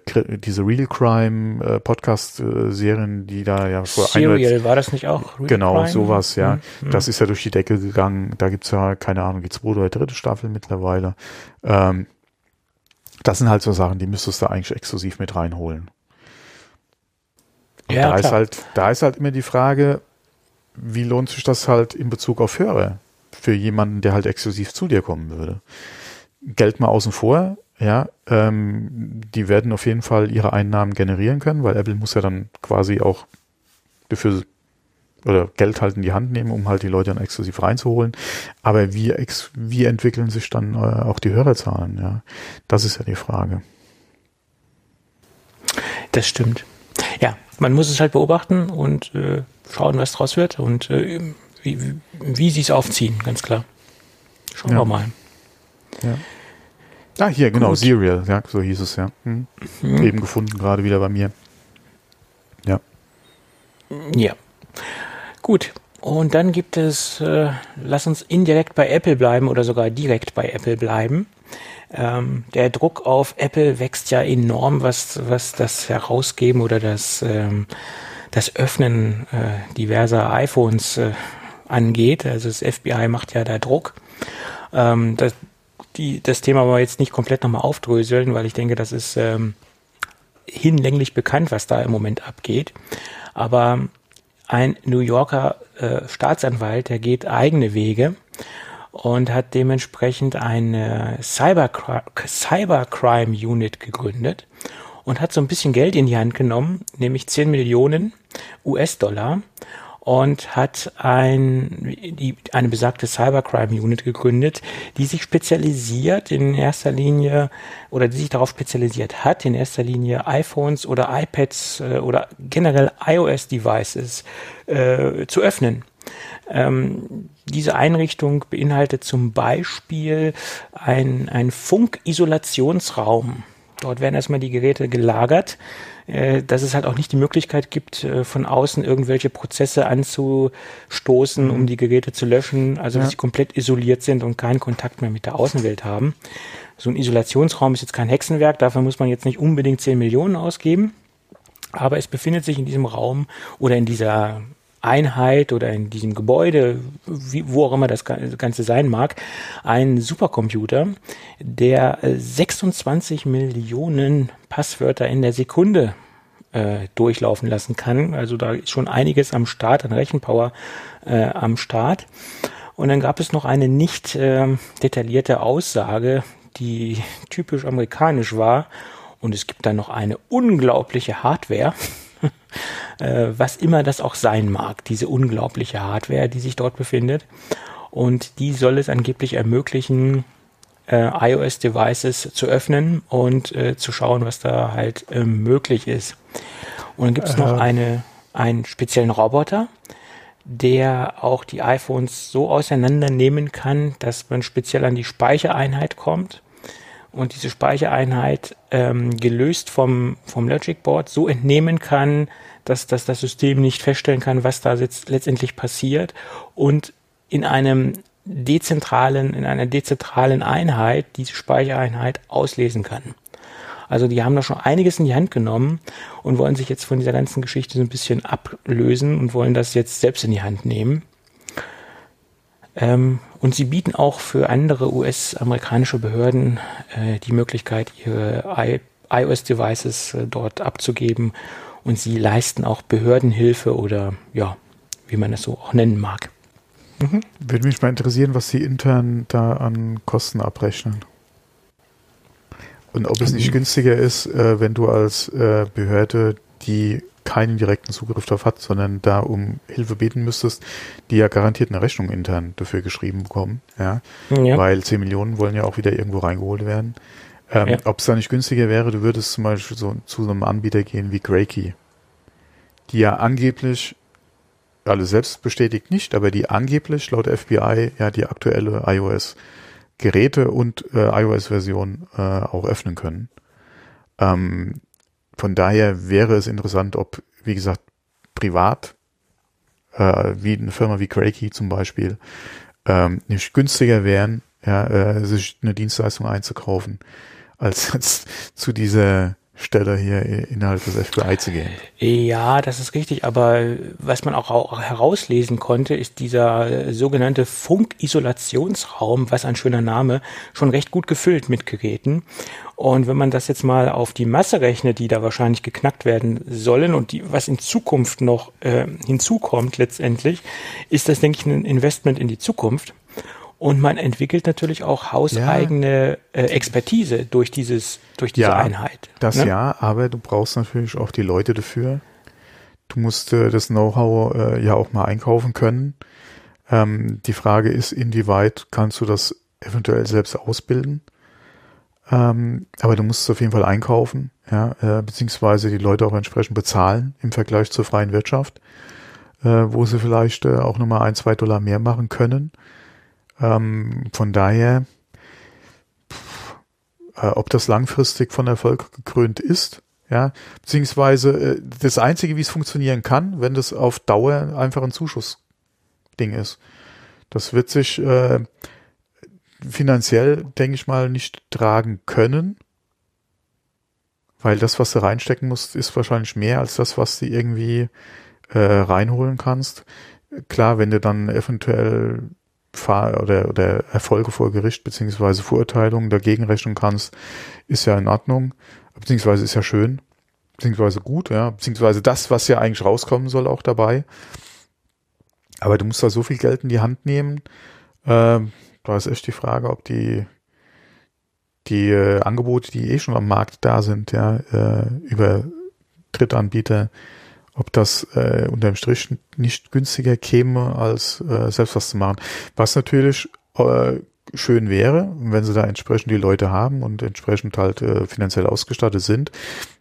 diese Real Crime äh, Podcast äh, Serien, die da ja vor Serial war das nicht auch? Real genau Crime? sowas, ja. Mhm. Das ist ja durch die Decke gegangen. Da gibt's ja keine Ahnung, die zweite oder dritte Staffel mittlerweile. Ähm, das sind halt so Sachen, die müsstest du eigentlich exklusiv mit reinholen. Ja, da klar. ist halt, da ist halt immer die Frage, wie lohnt sich das halt in Bezug auf Hörer für jemanden, der halt exklusiv zu dir kommen würde? Geld mal außen vor, ja, ähm, die werden auf jeden Fall ihre Einnahmen generieren können, weil Apple muss ja dann quasi auch dafür oder Geld halt in die Hand nehmen, um halt die Leute dann exklusiv reinzuholen. Aber wie, ex, wie entwickeln sich dann äh, auch die Hörerzahlen? Ja, das ist ja die Frage. Das stimmt. Ja, man muss es halt beobachten und äh, schauen, was draus wird und äh, wie, wie, wie sie es aufziehen, ganz klar. Schauen ja. wir mal. Ja. Ah, hier, genau, Gut. Serial, ja, so hieß es, ja. Hm. Mhm. Eben gefunden, gerade wieder bei mir. Ja. Ja. Gut. Und dann gibt es, äh, lass uns indirekt bei Apple bleiben oder sogar direkt bei Apple bleiben. Ähm, der Druck auf Apple wächst ja enorm, was, was das Herausgeben oder das, ähm, das Öffnen äh, diverser iPhones äh, angeht. Also das FBI macht ja da Druck. Ähm, das, die, das Thema aber jetzt nicht komplett nochmal aufdröseln, weil ich denke, das ist ähm, hinlänglich bekannt, was da im Moment abgeht. Aber ein New Yorker äh, Staatsanwalt, der geht eigene Wege und hat dementsprechend eine Cybercrime, Cybercrime Unit gegründet und hat so ein bisschen Geld in die Hand genommen, nämlich 10 Millionen US-Dollar und hat ein, die, eine besagte Cybercrime Unit gegründet, die sich spezialisiert in erster Linie oder die sich darauf spezialisiert hat, in erster Linie iPhones oder iPads äh, oder generell iOS-Devices äh, zu öffnen. Ähm, diese Einrichtung beinhaltet zum Beispiel ein, ein Funkisolationsraum. Dort werden erstmal die Geräte gelagert äh, dass es halt auch nicht die Möglichkeit gibt, äh, von außen irgendwelche Prozesse anzustoßen, um mhm. die Geräte zu löschen, also dass sie komplett isoliert sind und keinen Kontakt mehr mit der Außenwelt haben. So ein Isolationsraum ist jetzt kein Hexenwerk, dafür muss man jetzt nicht unbedingt 10 Millionen ausgeben. Aber es befindet sich in diesem Raum oder in dieser Einheit oder in diesem Gebäude, wie, wo auch immer das Ganze sein mag, ein Supercomputer, der 26 Millionen Passwörter in der Sekunde äh, durchlaufen lassen kann. Also da ist schon einiges am Start, an Rechenpower äh, am Start. Und dann gab es noch eine nicht äh, detaillierte Aussage, die typisch amerikanisch war. Und es gibt dann noch eine unglaubliche Hardware. Äh, was immer das auch sein mag, diese unglaubliche Hardware, die sich dort befindet. Und die soll es angeblich ermöglichen, äh, iOS-Devices zu öffnen und äh, zu schauen, was da halt äh, möglich ist. Und dann gibt es noch eine, einen speziellen Roboter, der auch die iPhones so auseinandernehmen kann, dass man speziell an die Speichereinheit kommt und diese Speichereinheit ähm, gelöst vom, vom Logic Board so entnehmen kann, dass, dass das System nicht feststellen kann, was da jetzt letztendlich passiert und in einem dezentralen, in einer dezentralen Einheit diese Speichereinheit auslesen kann. Also die haben da schon einiges in die Hand genommen und wollen sich jetzt von dieser ganzen Geschichte so ein bisschen ablösen und wollen das jetzt selbst in die Hand nehmen. Ähm, und sie bieten auch für andere US-amerikanische Behörden äh, die Möglichkeit, ihre iOS-Devices äh, dort abzugeben. Und sie leisten auch Behördenhilfe oder ja, wie man es so auch nennen mag. Mhm. Würde mich mal interessieren, was sie intern da an Kosten abrechnen. Und ob es nicht mhm. günstiger ist, äh, wenn du als äh, Behörde, die keinen direkten Zugriff darauf hat, sondern da um Hilfe beten müsstest, die ja garantiert eine Rechnung intern dafür geschrieben bekommen, ja, ja. weil 10 Millionen wollen ja auch wieder irgendwo reingeholt werden. Ähm, ja. Ob es da nicht günstiger wäre, du würdest zum Beispiel so zu einem Anbieter gehen wie Graykey, die ja angeblich alle selbst bestätigt nicht, aber die angeblich laut FBI ja die aktuelle iOS Geräte und äh, iOS-Version äh, auch öffnen können. Ähm, von daher wäre es interessant, ob, wie gesagt, privat, äh, wie eine Firma wie Crakey zum Beispiel, ähm, nicht günstiger wären, ja, äh, sich eine Dienstleistung einzukaufen, als jetzt zu dieser Stelle hier innerhalb des FBI zu gehen. Ja, das ist richtig, aber was man auch herauslesen konnte, ist dieser sogenannte Funkisolationsraum, was ein schöner Name, schon recht gut gefüllt mit Geräten. Und wenn man das jetzt mal auf die Masse rechnet, die da wahrscheinlich geknackt werden sollen und die, was in Zukunft noch äh, hinzukommt letztendlich, ist das, denke ich, ein Investment in die Zukunft. Und man entwickelt natürlich auch hauseigene ja. äh, Expertise durch dieses, durch diese ja, Einheit. Das ne? ja, aber du brauchst natürlich auch die Leute dafür. Du musst äh, das Know-how äh, ja auch mal einkaufen können. Ähm, die Frage ist, inwieweit kannst du das eventuell selbst ausbilden? Ähm, aber du musst es auf jeden Fall einkaufen, ja, äh, beziehungsweise die Leute auch entsprechend bezahlen im Vergleich zur freien Wirtschaft, äh, wo sie vielleicht äh, auch nochmal ein, zwei Dollar mehr machen können. Ähm, von daher, pff, äh, ob das langfristig von Erfolg gekrönt ist, ja, beziehungsweise äh, das Einzige, wie es funktionieren kann, wenn das auf Dauer einfach ein Zuschussding ist. Das wird sich äh, finanziell, denke ich mal, nicht tragen können, weil das, was du reinstecken musst, ist wahrscheinlich mehr als das, was du irgendwie äh, reinholen kannst. Klar, wenn du dann eventuell Fahr oder, oder Erfolge vor Gericht beziehungsweise Verurteilungen dagegen rechnen kannst, ist ja in Ordnung, beziehungsweise ist ja schön, beziehungsweise gut, ja, beziehungsweise das, was ja eigentlich rauskommen soll, auch dabei. Aber du musst da so viel Geld in die Hand nehmen. Äh, da ist echt die Frage, ob die die äh, Angebote, die eh schon am Markt da sind, ja, äh, über Drittanbieter, ob das äh, unterm Strich nicht günstiger käme, als äh, selbst was zu machen. Was natürlich äh, schön wäre, wenn sie da entsprechend die Leute haben und entsprechend halt äh, finanziell ausgestattet sind,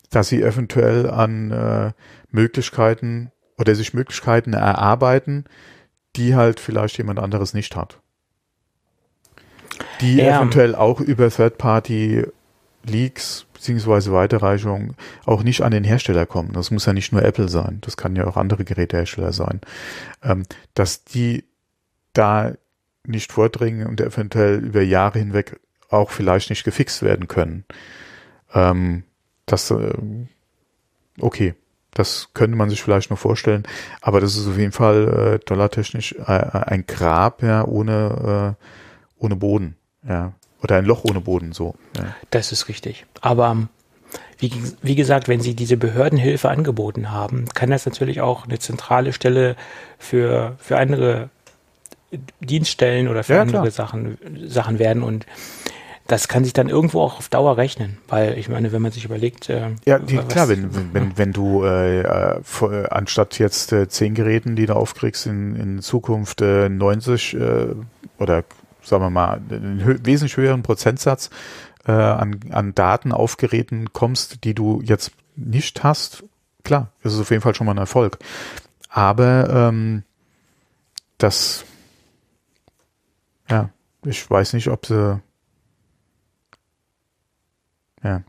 dass sie eventuell an äh, Möglichkeiten oder sich Möglichkeiten erarbeiten, die halt vielleicht jemand anderes nicht hat. Die ja. eventuell auch über Third-Party Leaks beziehungsweise Weiterreichungen auch nicht an den Hersteller kommen. Das muss ja nicht nur Apple sein, das kann ja auch andere Gerätehersteller sein, ähm, dass die da nicht vordringen und eventuell über Jahre hinweg auch vielleicht nicht gefixt werden können. Ähm, das, äh, okay, das könnte man sich vielleicht noch vorstellen, aber das ist auf jeden Fall äh, dollartechnisch äh, ein Grab, ja, ohne, äh, ohne Boden, ja. Oder ein Loch ohne Boden, so. Ja. Das ist richtig. Aber ähm, wie, wie gesagt, wenn Sie diese Behördenhilfe angeboten haben, kann das natürlich auch eine zentrale Stelle für, für andere Dienststellen oder für ja, andere Sachen, Sachen werden und das kann sich dann irgendwo auch auf Dauer rechnen, weil ich meine, wenn man sich überlegt, äh, ja die, klar, wenn wenn wenn, wenn du äh, äh, anstatt jetzt äh, zehn Geräten, die du aufkriegst, in, in Zukunft äh, 90 äh, oder sagen wir mal, einen hö wesentlich höheren Prozentsatz äh, an, an Daten auf Geräten kommst, die du jetzt nicht hast, klar, ist es auf jeden Fall schon mal ein Erfolg. Aber ähm, das, ja, ich weiß nicht, ob sie Ja.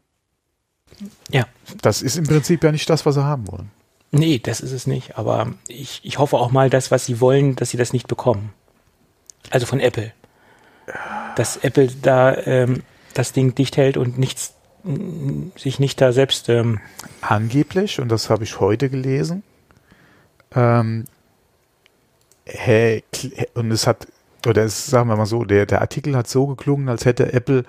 Ja. Das ist im Prinzip ja nicht das, was sie haben wollen. Nee, das ist es nicht. Aber ich, ich hoffe auch mal, dass was sie wollen, dass sie das nicht bekommen. Also von Apple. Dass Apple da ähm, das Ding dicht hält und nichts sich nicht da selbst. Ähm Angeblich, und das habe ich heute gelesen, ähm, hey, und es hat, oder es, sagen wir mal so, der, der Artikel hat so geklungen, als hätte Apple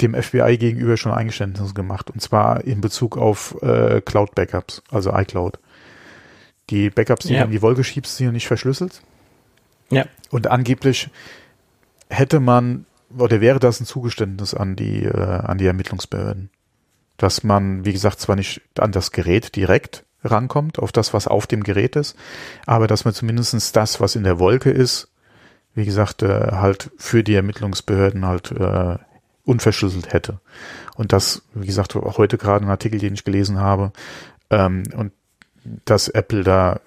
dem FBI gegenüber schon Eingeständnisse gemacht. Und zwar in Bezug auf äh, Cloud-Backups, also iCloud. Die Backups, die ja. du in die Wolke schiebst, sind ja nicht verschlüsselt. Ja. Und angeblich hätte man, oder wäre das ein Zugeständnis an die, äh, an die Ermittlungsbehörden. Dass man, wie gesagt, zwar nicht an das Gerät direkt rankommt, auf das, was auf dem Gerät ist, aber dass man zumindestens das, was in der Wolke ist, wie gesagt, äh, halt für die Ermittlungsbehörden halt äh, unverschlüsselt hätte. Und das, wie gesagt, heute gerade ein Artikel, den ich gelesen habe, ähm, und dass Apple da,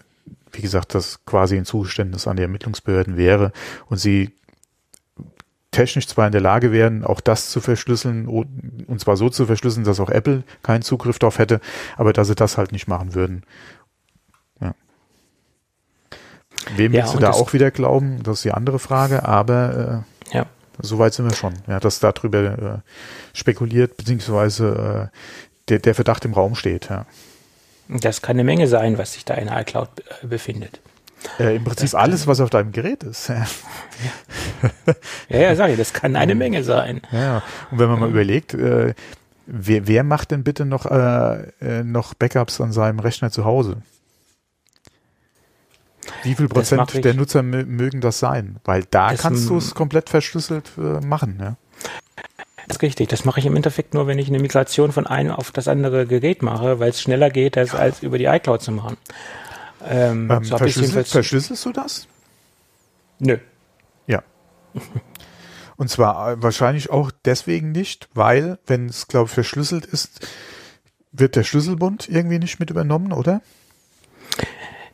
wie gesagt, das quasi ein Zugeständnis an die Ermittlungsbehörden wäre und sie technisch zwar in der Lage wären, auch das zu verschlüsseln und zwar so zu verschlüsseln, dass auch Apple keinen Zugriff darauf hätte, aber dass sie das halt nicht machen würden. Ja. Wem ja, willst du da auch wieder glauben? Das ist die andere Frage, aber äh, ja. Soweit sind wir schon. Ja, dass darüber äh, spekuliert, beziehungsweise äh, der, der Verdacht im Raum steht. Ja. Das kann eine Menge sein, was sich da in iCloud äh, befindet. Äh, Im Prinzip das alles, was auf deinem Gerät ist. Ja, ja, ja sag ich, das kann eine Menge sein. Ja, und wenn man mal überlegt, äh, wer, wer macht denn bitte noch, äh, äh noch Backups an seinem Rechner zu Hause? Wie viel Prozent der Nutzer mögen das sein? Weil da kannst du es komplett verschlüsselt äh, machen. Ja? Das ist richtig. Das mache ich im Endeffekt nur, wenn ich eine Migration von einem auf das andere Gerät mache, weil es schneller geht, als, als über die iCloud zu machen. Ähm, ähm, so verschlüssel verschlüsselst du das? Nö. Ja. Und zwar äh, wahrscheinlich auch deswegen nicht, weil, wenn es, glaube ich, verschlüsselt ist, wird der Schlüsselbund irgendwie nicht mit übernommen, oder?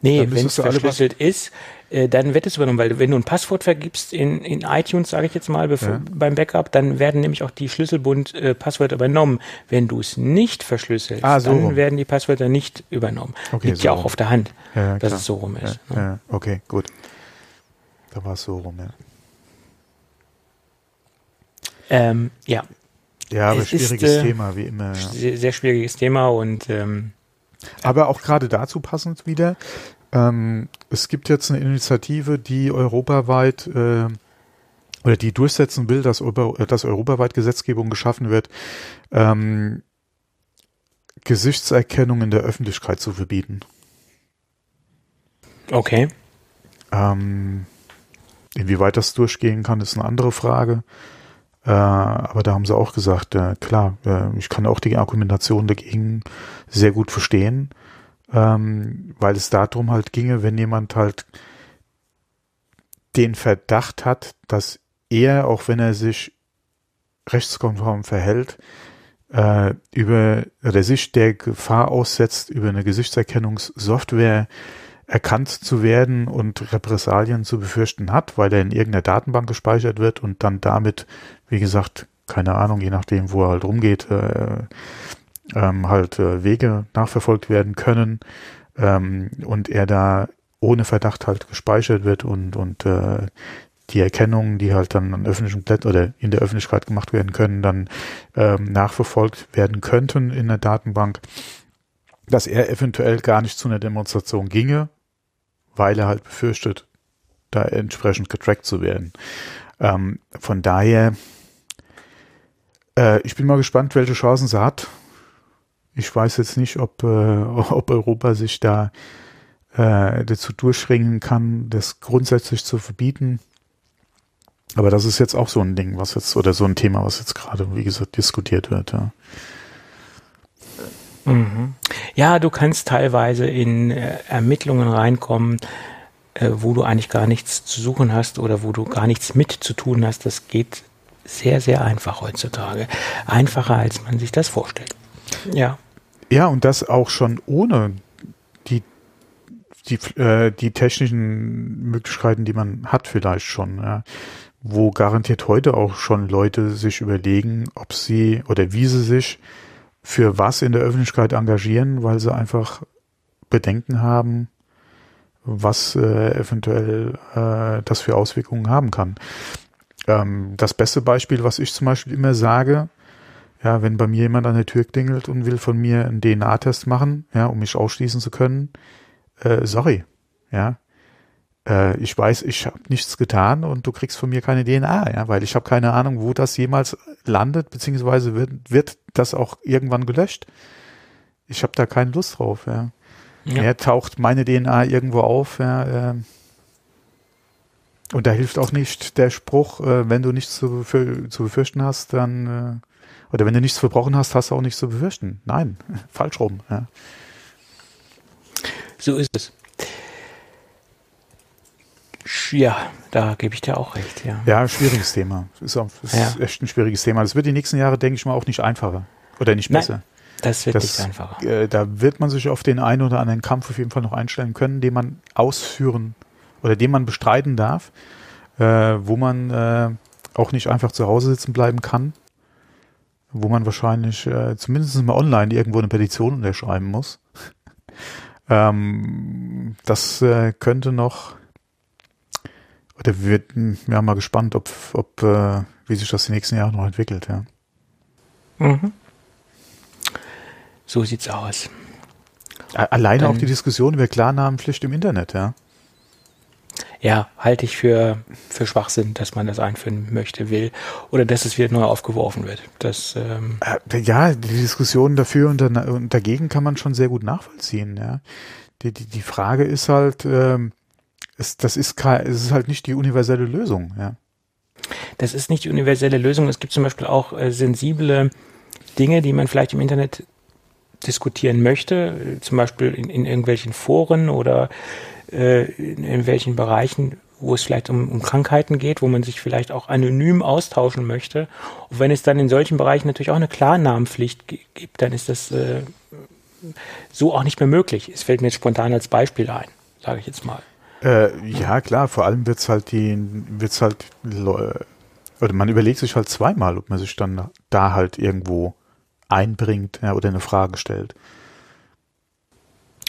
Nee, wenn es verschlüsselt ist, äh, dann wird es übernommen, weil wenn du ein Passwort vergibst in, in iTunes, sage ich jetzt mal, bevor, ja. beim Backup, dann werden nämlich auch die Schlüsselbund-Passwörter äh, übernommen. Wenn du es nicht verschlüsselst, ah, so dann rum. werden die Passwörter nicht übernommen. Okay, Liegt so ja auch auf der Hand, ja, dass es so rum ist. Ja, ne? okay, gut. Da war es so rum, ja. Ähm, ja. Ja, aber es schwieriges ist, äh, Thema, wie immer. Sehr, sehr schwieriges Thema und ähm, aber auch gerade dazu passend wieder, ähm, es gibt jetzt eine Initiative, die europaweit äh, oder die durchsetzen will, dass, dass europaweit Gesetzgebung geschaffen wird, ähm, Gesichtserkennung in der Öffentlichkeit zu verbieten. Okay. Ähm, inwieweit das durchgehen kann, ist eine andere Frage. Äh, aber da haben sie auch gesagt, äh, klar, äh, ich kann auch die Argumentation dagegen sehr gut verstehen, ähm, weil es darum halt ginge, wenn jemand halt den Verdacht hat, dass er, auch wenn er sich rechtskonform verhält, äh, über oder sich der Gefahr aussetzt, über eine Gesichtserkennungssoftware erkannt zu werden und Repressalien zu befürchten hat, weil er in irgendeiner Datenbank gespeichert wird und dann damit, wie gesagt, keine Ahnung, je nachdem, wo er halt rumgeht, äh, ähm, halt äh, Wege nachverfolgt werden können ähm, und er da ohne Verdacht halt gespeichert wird und, und äh, die Erkennungen, die halt dann an öffentlichen Plätzen oder in der Öffentlichkeit gemacht werden können, dann ähm, nachverfolgt werden könnten in der Datenbank, dass er eventuell gar nicht zu einer Demonstration ginge, weil er halt befürchtet, da entsprechend getrackt zu werden. Ähm, von daher, äh, ich bin mal gespannt, welche Chancen sie hat. Ich weiß jetzt nicht, ob, äh, ob Europa sich da äh, dazu durchringen kann, das grundsätzlich zu verbieten. Aber das ist jetzt auch so ein Ding, was jetzt, oder so ein Thema, was jetzt gerade, wie gesagt, diskutiert wird. Ja. Mhm. Ja, du kannst teilweise in äh, Ermittlungen reinkommen, äh, wo du eigentlich gar nichts zu suchen hast oder wo du gar nichts mit zu tun hast. Das geht sehr, sehr einfach heutzutage. Einfacher, als man sich das vorstellt. Ja. Ja, und das auch schon ohne die, die, äh, die technischen Möglichkeiten, die man hat vielleicht schon. Ja wo garantiert heute auch schon Leute sich überlegen, ob sie oder wie sie sich für was in der Öffentlichkeit engagieren, weil sie einfach Bedenken haben, was äh, eventuell äh, das für Auswirkungen haben kann. Ähm, das beste Beispiel, was ich zum Beispiel immer sage, ja, wenn bei mir jemand an der Tür klingelt und will von mir einen DNA-Test machen, ja, um mich ausschließen zu können, äh, sorry, ja, äh, ich weiß, ich habe nichts getan und du kriegst von mir keine DNA, ja, weil ich habe keine Ahnung, wo das jemals landet, beziehungsweise wird, wird das auch irgendwann gelöscht. Ich habe da keine Lust drauf, ja. Ja. Er taucht meine DNA irgendwo auf. Ja, äh, und da hilft auch nicht der Spruch, äh, wenn du nichts zu, für, zu befürchten hast, dann, äh, oder wenn du nichts verbrochen hast, hast du auch nichts zu befürchten. Nein, falsch rum. Ja. So ist es. Ja, da gebe ich dir auch recht, ja. Ja, schwieriges Thema. Ist, auch, ist ja. echt ein schwieriges Thema. Das wird die nächsten Jahre, denke ich mal, auch nicht einfacher. Oder nicht besser. Nein. Das wird das, nicht einfacher. Äh, da wird man sich auf den einen oder anderen Kampf auf jeden Fall noch einstellen können, den man ausführen oder den man bestreiten darf, äh, wo man äh, auch nicht einfach zu Hause sitzen bleiben kann, wo man wahrscheinlich äh, zumindest mal online irgendwo eine Petition unterschreiben muss. ähm, das äh, könnte noch oder wir werden ja mal gespannt, ob, ob äh, wie sich das die nächsten Jahre noch entwickelt, ja. Mhm. So sieht's aus. Alleine Dann, auch die Diskussion über Klarnamenpflicht im Internet, ja. Ja, halte ich für, für Schwachsinn, dass man das einführen möchte, will oder dass es wieder neu aufgeworfen wird. Das, ähm äh, ja, die Diskussion dafür und, und, dagegen kann man schon sehr gut nachvollziehen, ja. Die, die, die Frage ist halt, ähm, es, das ist, es ist halt nicht die universelle Lösung, ja. Das ist nicht die universelle Lösung. Es gibt zum Beispiel auch äh, sensible Dinge, die man vielleicht im Internet diskutieren möchte, zum Beispiel in, in irgendwelchen Foren oder in, in welchen Bereichen, wo es vielleicht um, um Krankheiten geht, wo man sich vielleicht auch anonym austauschen möchte. Und wenn es dann in solchen Bereichen natürlich auch eine Klarnamenpflicht gibt, dann ist das äh, so auch nicht mehr möglich. Es fällt mir jetzt spontan als Beispiel ein, sage ich jetzt mal. Äh, ja, klar, vor allem wird's halt die, wird's halt, oder man überlegt sich halt zweimal, ob man sich dann da halt irgendwo einbringt ja, oder eine Frage stellt.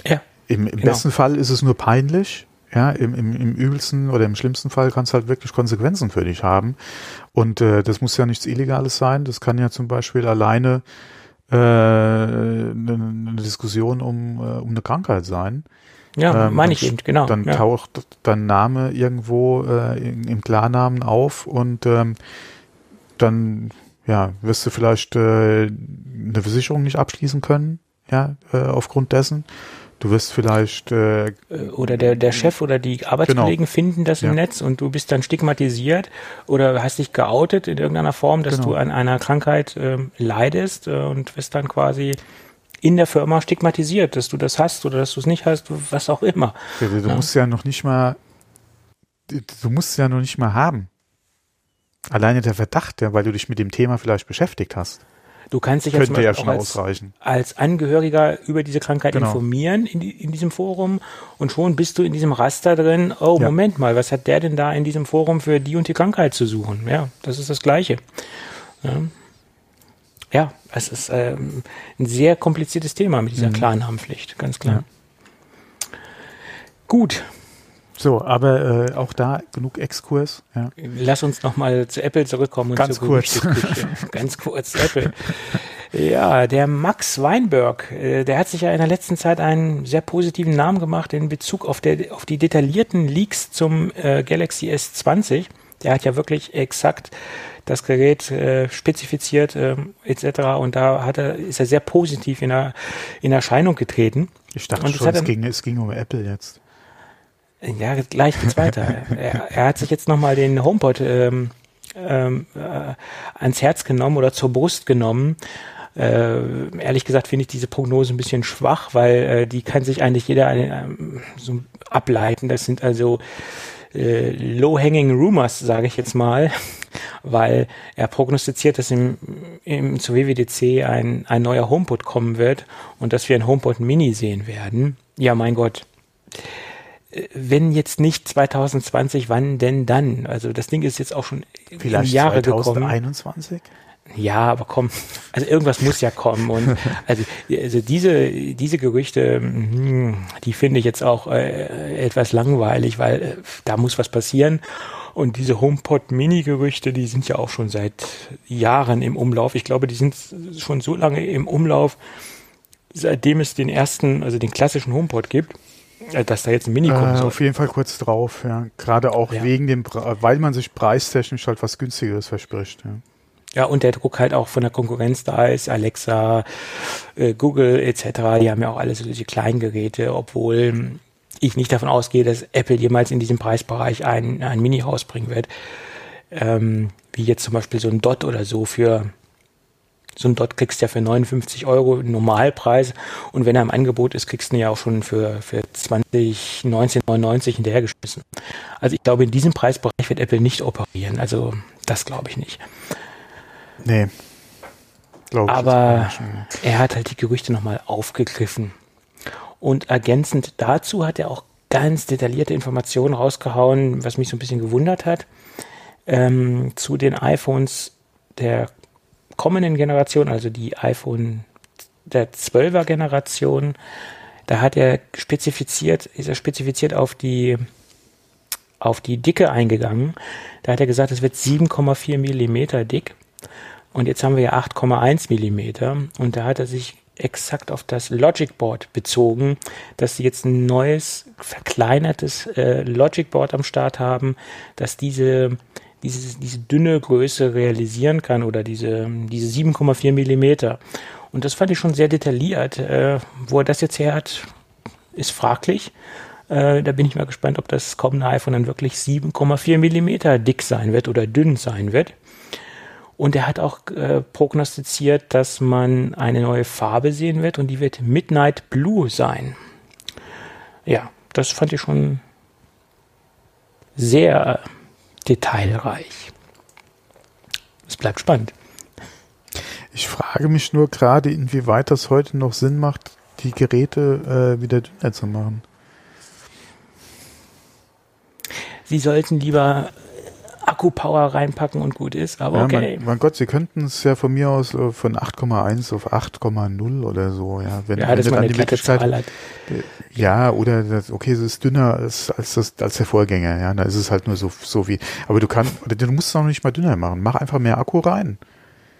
Ja. Im, im genau. besten Fall ist es nur peinlich, ja, im, im, im übelsten oder im schlimmsten Fall kann es halt wirklich Konsequenzen für dich haben. Und äh, das muss ja nichts Illegales sein. Das kann ja zum Beispiel alleine äh, eine, eine Diskussion um, äh, um eine Krankheit sein. Ja, ähm, meine ich eben, genau. Dann ja. taucht dein Name irgendwo äh, im Klarnamen auf und ähm, dann ja, wirst du vielleicht äh, eine Versicherung nicht abschließen können, ja, äh, aufgrund dessen. Du wirst vielleicht äh, äh oder der der Chef oder die Arbeitskollegen genau. finden das im ja. Netz und du bist dann stigmatisiert oder hast dich geoutet in irgendeiner Form, dass genau. du an einer Krankheit äh, leidest äh, und wirst dann quasi in der Firma stigmatisiert, dass du das hast oder dass du es nicht hast, was auch immer. Ja, du, du ja. musst ja noch nicht mal, du musst es ja noch nicht mal haben. Alleine der Verdacht, ja, weil du dich mit dem Thema vielleicht beschäftigt hast. Du kannst dich jetzt ja schon als, ausreichen. als Angehöriger über diese Krankheit genau. informieren in, die, in, diesem Forum und schon bist du in diesem Raster drin. Oh, ja. Moment mal, was hat der denn da in diesem Forum für die und die Krankheit zu suchen? Ja, das ist das Gleiche. Ja, ja es ist ähm, ein sehr kompliziertes Thema mit dieser mhm. Klarnamenpflicht, ganz klar. Ja. Gut, so, aber äh, auch da genug Exkurs. Ja. Lass uns nochmal zu Apple zurückkommen. Und Ganz kurz. Ganz kurz, Apple. Ja, der Max Weinberg, äh, der hat sich ja in der letzten Zeit einen sehr positiven Namen gemacht in Bezug auf, der, auf die detaillierten Leaks zum äh, Galaxy S20. Der hat ja wirklich exakt das Gerät äh, spezifiziert äh, etc. Und da hat er, ist er sehr positiv in, der, in Erscheinung getreten. Ich dachte schon, es ging, es ging um Apple jetzt. Ja, gleich geht's weiter. er, er, hat sich jetzt nochmal den HomePod ähm, ähm, äh, ans Herz genommen oder zur Brust genommen. Äh, ehrlich gesagt finde ich diese Prognose ein bisschen schwach, weil äh, die kann sich eigentlich jeder äh, so ableiten. Das sind also äh, low-hanging rumors, sage ich jetzt mal, weil er prognostiziert, dass im, im zu WWDC ein, ein neuer HomePod kommen wird und dass wir ein HomePod Mini sehen werden. Ja, mein Gott wenn jetzt nicht 2020, wann denn dann? Also das Ding ist jetzt auch schon Vielleicht Jahre 2021? gekommen. Ja, aber komm, also irgendwas muss ja kommen und also, also diese diese Gerüchte, hm, die finde ich jetzt auch äh, etwas langweilig, weil äh, da muss was passieren und diese HomePod Mini Gerüchte, die sind ja auch schon seit Jahren im Umlauf. Ich glaube, die sind schon so lange im Umlauf, seitdem es den ersten, also den klassischen HomePod gibt dass da jetzt ein Mini kommen Äh, auf jeden Fall kurz drauf, ja. Gerade auch Ja. wegen dem, Pre- weil man sich preistechnisch halt was günstigeres verspricht. Ja. Ja, und der Druck halt auch von der Konkurrenz da ist, Alexa, äh, Google etc., die haben ja auch alle solche Kleingeräte, obwohl ich nicht davon ausgehe, dass Apple jemals in diesem Preisbereich ein, ein Mini rausbringen wird. Ähm, wie jetzt zum Beispiel so ein Dot oder so für so ein Dot kriegst du ja für 59 Euro Normalpreis und wenn er im Angebot ist, kriegst du ihn ja auch schon für, für 20, 19,99 hinterhergeschmissen. Also ich glaube, in diesem Preisbereich wird Apple nicht operieren. Also das glaube ich nicht. Nee. Glaube ich Aber er hat halt die Gerüchte nochmal aufgegriffen. Und ergänzend dazu hat er auch ganz detaillierte Informationen rausgehauen, was mich so ein bisschen gewundert hat, ähm, zu den iPhones der kommenden Generation, also die iPhone der 12er Generation. Da hat er spezifiziert, ist er spezifiziert auf die auf die Dicke eingegangen. Da hat er gesagt, es wird 7,4 Millimeter dick. Und jetzt haben wir ja 8,1 Millimeter. Und da hat er sich exakt auf das Logic Board bezogen, dass sie jetzt ein neues, verkleinertes äh, Logic Board am Start haben, dass diese, diese, diese dünne Größe realisieren kann oder diese, diese 7,4 Millimeter. Und das fand ich schon sehr detailliert. Äh, wo er das jetzt her hat, ist fraglich. Äh, da bin ich mal gespannt, ob das kommende iPhone dann wirklich 7,4 Millimeter dick sein wird oder dünn sein wird. Und er hat auch äh, prognostiziert, dass man eine neue Farbe sehen wird und die wird Midnight Blue sein. Ja, das fand ich schon sehr detailreich. Es bleibt spannend. Ich frage mich nur gerade, inwieweit das heute noch Sinn macht, die Geräte äh, wieder dünner zu machen. Sie sollten lieber Akku-Power reinpacken und gut ist, aber Ja, okay. mein, mein Gott, Sie könnten es ja von mir aus äh, von 8,1 auf 8,0 oder so, ja. Wenn, ja, wenn man dann eine die glatte Zahl hat. ja, oder das, okay, es ist dünner als, als, das, als der Vorgänger, ja. Da ist es halt nur so, so wie, aber du kannst, du musst es auch nicht mal dünner machen. Mach einfach mehr Akku rein.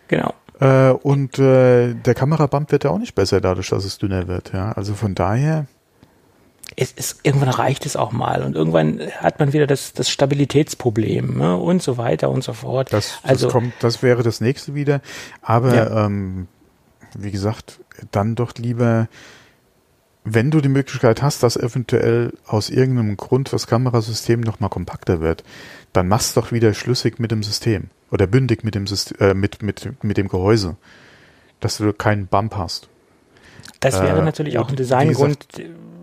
Genau. Äh, und äh, der Kamerabump wird ja auch nicht besser dadurch, dass es dünner wird, ja. Also von daher, es ist, irgendwann reicht es auch mal und irgendwann hat man wieder das, das Stabilitätsproblem ne? und so weiter und so fort. das, das also kommt, das wäre das nächste wieder. Aber Ja. ähm, wie gesagt, dann doch lieber, wenn du die Möglichkeit hast, dass eventuell aus irgendeinem Grund das Kamerasystem nochmal kompakter wird, dann mach's doch wieder schlüssig mit dem System oder bündig mit dem System, äh, mit, mit, mit dem Gehäuse, dass du keinen Bump hast. Das wäre äh, natürlich auch ein Designgrund,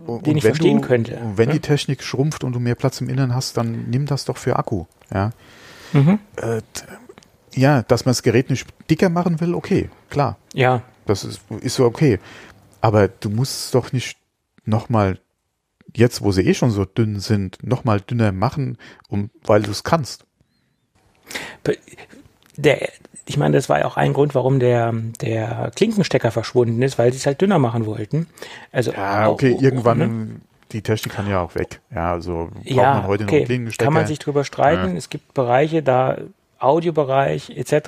Und den ich verstehen du, könnte. und wenn ne? die Technik schrumpft und du mehr Platz im Innern hast, dann nimm das doch für Akku. Ja, mhm. äh, ja dass man das Gerät nicht dicker machen will, okay, klar. Ja, Das ist, ist so okay. Aber du musst es doch nicht nochmal, jetzt wo sie eh schon so dünn sind, nochmal dünner machen, um, weil du es kannst. der, ich meine, das war ja auch ein Grund, warum der, der Klinkenstecker verschwunden ist, weil sie es halt dünner machen wollten. Also Ja, auch- okay, irgendwann, ne? die Technik kann ja auch weg. Ja, also braucht ja, man heute noch okay. einen Klinkenstecker. Kann man sich drüber streiten. Ja. Es gibt Bereiche, da Audiobereich etc.,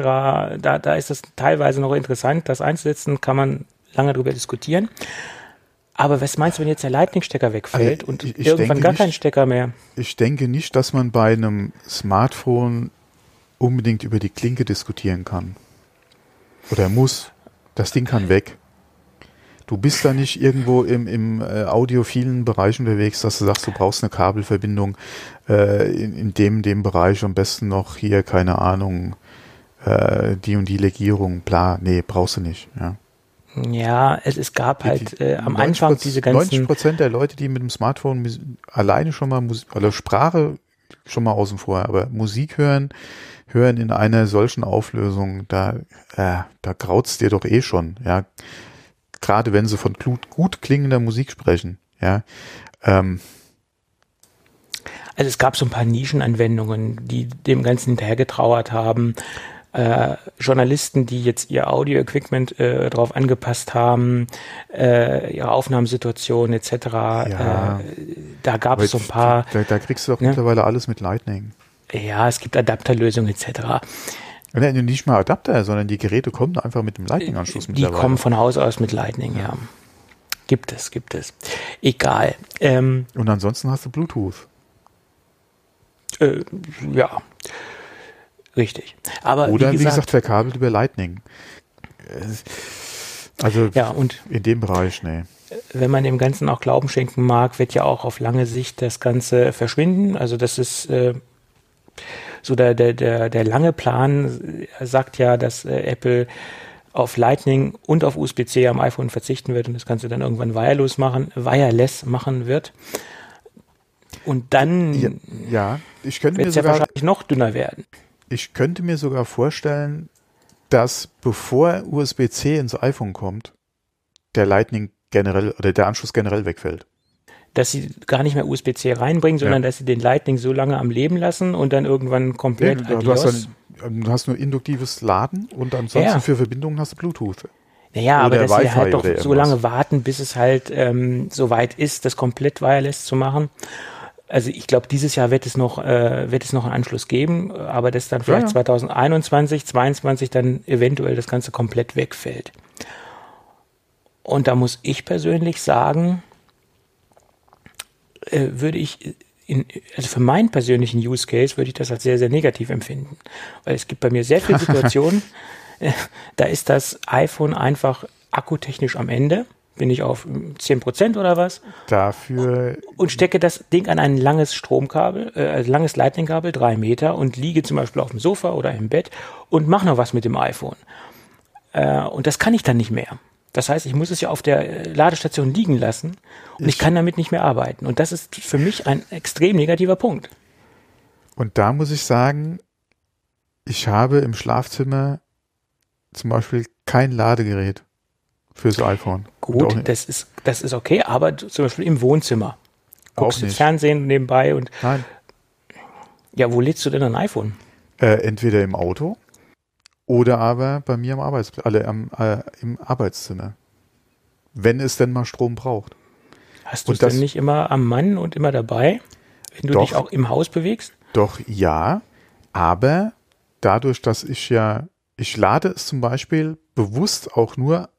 da, da ist es teilweise noch interessant, das einzusetzen, kann man lange drüber diskutieren. Aber was meinst du, wenn jetzt der Lightning-Stecker wegfällt Also, und ich- ich irgendwann gar nicht- kein Stecker mehr? ich denke nicht, dass man bei einem Smartphone unbedingt über die Klinke diskutieren kann. Oder muss. Das Ding kann weg. Du bist da nicht irgendwo im, im äh, audiophilen Bereich unterwegs, dass du sagst, du brauchst eine Kabelverbindung äh, in, in dem, dem Bereich, am besten noch hier, keine Ahnung, äh, die und die Legierung, bla, nee, brauchst du nicht. Ja. Ja, es, es gab halt äh, am Anfang 90 diese 90 ganzen Prozent der Leute, die mit dem Smartphone alleine schon mal Musik, oder Sprache schon mal außen vor, aber Musik hören, hören in einer solchen Auflösung, da, äh, da graut's dir doch eh schon, ja. Gerade wenn sie von gut, gut klingender Musik sprechen, ja. Ähm, also es gab so ein paar Nischenanwendungen, die dem Ganzen hinterhergetrauert haben. Äh, Journalisten, die jetzt ihr Audio-Equipment äh, darauf angepasst haben, äh, ihre Aufnahmesituation etc. Ja. Äh, da gab es so ein paar. Da, da kriegst du doch Ne? mittlerweile alles mit Lightning. Ja, es gibt Adapterlösungen etc. Nee, nicht mal Adapter, sondern die Geräte kommen einfach mit dem Lightning-Anschluss Die mittlerweile. kommen von Haus aus mit Lightning, ja. Gibt es, gibt es. Egal. Ähm, Und ansonsten hast du Bluetooth. äh, ja. Richtig. Aber Oder wie wie gesagt, gesagt, verkabelt über Lightning. Also ja, und in dem Bereich, nee. wenn man dem Ganzen auch Glauben schenken mag, wird ja auch auf lange Sicht das Ganze verschwinden. Also das ist äh, so der, der, der, der lange Plan sagt ja, dass äh, Apple auf Lightning und auf USB-C am iPhone verzichten wird und das Ganze dann irgendwann wireless machen, wireless machen wird. Und dann Ja, ja ich könnte wird mir es ja sogar, wahrscheinlich noch dünner werden. ich könnte mir sogar vorstellen, dass bevor USB-C ins iPhone kommt, der Lightning generell oder der Anschluss generell wegfällt. Dass sie gar nicht mehr USB-C reinbringen, sondern dass sie den Lightning so lange am Leben lassen und dann irgendwann komplett du, du, hast dann, du hast nur induktives Laden und ansonsten Ja. für Verbindungen hast du Bluetooth. Naja, aber Oder dass sie halt doch so lange warten, bis es halt ähm, so weit ist, das komplett wireless zu machen. Also ich glaube, dieses Jahr wird es noch äh, wird es noch einen Anschluss geben, aber dass dann vielleicht ja. 2021, 22 dann eventuell das Ganze komplett wegfällt. Und da muss ich persönlich sagen, äh, würde ich in, also für meinen persönlichen Use Case würde ich das als sehr, sehr negativ empfinden. Weil es gibt bei mir sehr viele Situationen, äh, da ist das iPhone einfach akkutechnisch am Ende. Bin ich auf mm, 10% oder was Dafür, und stecke das Ding an ein langes Stromkabel, äh, also langes Lightning-Kabel, drei Meter und liege zum Beispiel auf dem Sofa oder im Bett und mache noch was mit dem iPhone. Äh, und das kann ich dann nicht mehr. Das heißt, ich muss es ja auf der äh, Ladestation liegen lassen und ich, Ich- kann damit nicht mehr arbeiten. Und das ist für mich ein extrem negativer Punkt. und da muss ich sagen, ich habe im Schlafzimmer zum Beispiel kein Ladegerät fürs iPhone. Gut, das ist, das ist okay, aber zum Beispiel im Wohnzimmer. Guckst du. Fernsehen nebenbei und Nein, ja, wo lädst du denn ein iPhone? äh, entweder im Auto oder aber bei mir am Arbeitsplatz, alle am, äh, im Arbeitszimmer. Wenn es denn mal Strom braucht. Hast du es denn nicht immer am Mann und immer dabei, wenn du Doch. dich auch im Haus bewegst? Doch ja, aber dadurch, dass ich ja, ich lade es zum Beispiel bewusst auch nur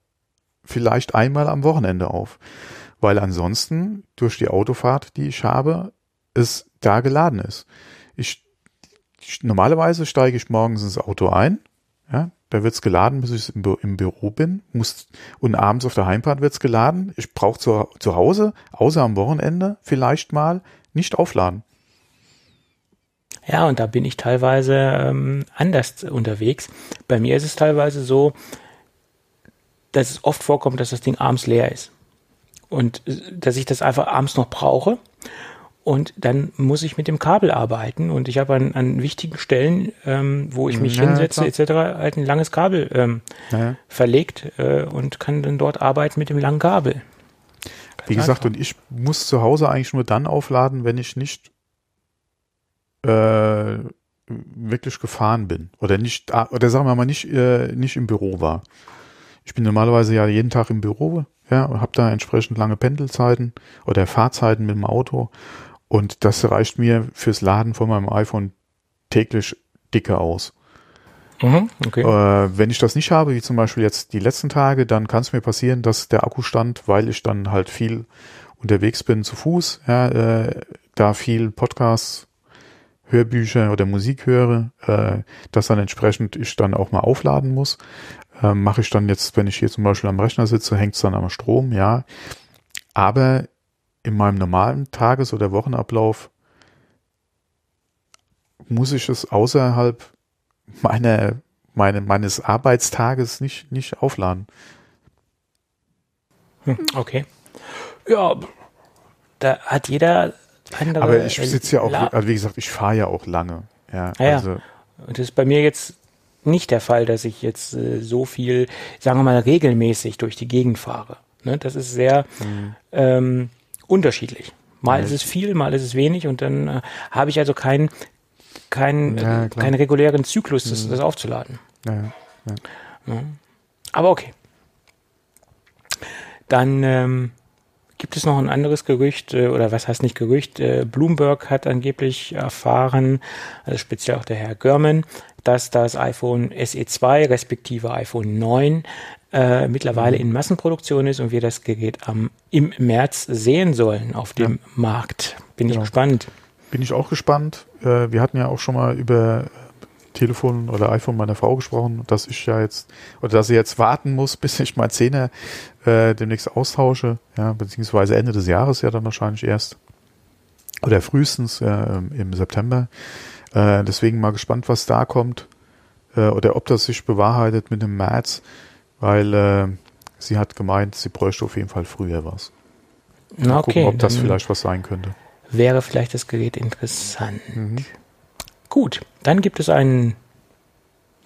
vielleicht einmal am Wochenende auf, weil ansonsten durch die Autofahrt, die ich habe, es da geladen ist. Ich normalerweise steige ich morgens ins Auto ein, ja, da wird's geladen, bis ich im, Bü im Büro bin, muss und abends auf der Heimfahrt wird's geladen. Ich brauche zu, zu Hause, außer am Wochenende vielleicht mal, nicht aufladen. Ja, und da bin ich teilweise ähm, anders unterwegs. Bei mir ist es teilweise so, dass es oft vorkommt, dass das Ding abends leer ist. Und äh, dass ich das einfach abends noch brauche. Und dann muss ich mit dem Kabel arbeiten. Und ich habe an, an wichtigen Stellen, ähm, wo ich mich Ja, hinsetze etc., halt ein langes Kabel ähm, Ja. verlegt äh, und kann dann dort arbeiten mit dem langen Kabel. Wie Ganz gesagt, einfach. und ich muss zu Hause eigentlich nur dann aufladen, wenn ich nicht äh, wirklich gefahren bin. Oder nicht, ah, oder sagen wir mal, nicht, äh, nicht im Büro war. Ich bin normalerweise ja jeden Tag im Büro, ja, und habe da entsprechend lange Pendelzeiten oder Fahrzeiten mit dem Auto. Und das reicht mir fürs Laden von meinem iPhone täglich dicke aus. Mhm, okay. Äh, wenn ich das nicht habe, wie zum Beispiel jetzt die letzten Tage, dann kann es mir passieren, dass der Akkustand, weil ich dann halt viel unterwegs bin zu Fuß, ja, äh, da viel Podcasts, Hörbücher oder Musik höre, äh, dass dann entsprechend ich dann auch mal aufladen muss. Äh, Mache ich dann jetzt, wenn ich hier zum Beispiel am Rechner sitze, hängt es dann am Strom, ja. Aber in meinem normalen Tages- oder Wochenablauf muss ich es außerhalb meiner, meine, meines Arbeitstages nicht, nicht aufladen. Hm, Okay. Ja, da hat jeder andere. Aber ich sitze ja auch, also wie gesagt, ich fahre ja auch lange. Ja, Ja, ja. also Und das ist bei mir jetzt nicht der Fall, dass ich jetzt äh, so viel, sagen wir mal, regelmäßig durch die Gegend fahre. Ne? Das ist sehr Mhm. ähm, unterschiedlich Mal ja. ist es viel, mal ist es wenig und dann äh, habe ich also keinen kein, ja, äh, keinen regulären Zyklus, das, mhm. das aufzuladen. Ja, Aber okay. Dann ähm, gibt es noch ein anderes Gerücht, äh, oder was heißt nicht Gerücht? Äh, Bloomberg hat angeblich erfahren, also speziell auch der Herr Görman, dass das iPhone SE2 respektive iPhone 9 äh, mittlerweile in Massenproduktion ist und wir das Gerät am, im März sehen sollen auf dem ja. Markt. Bin genau. ich gespannt. Bin ich auch gespannt. Äh, wir hatten ja auch schon mal über Telefon oder iPhone meiner Frau gesprochen, dass ich ja jetzt, oder dass sie jetzt warten muss, bis ich mein Zehner äh, demnächst austausche, ja, beziehungsweise Ende des Jahres ja dann wahrscheinlich erst. Oder frühestens äh, im September. Äh, deswegen mal gespannt, was da kommt. Äh, oder ob das sich bewahrheitet mit dem März, weil äh, sie hat gemeint, sie bräuchte auf jeden Fall früher was. Mal okay, gucken, ob das vielleicht was sein könnte. Wäre vielleicht das Gerät interessant. Mhm. Gut, dann gibt es ein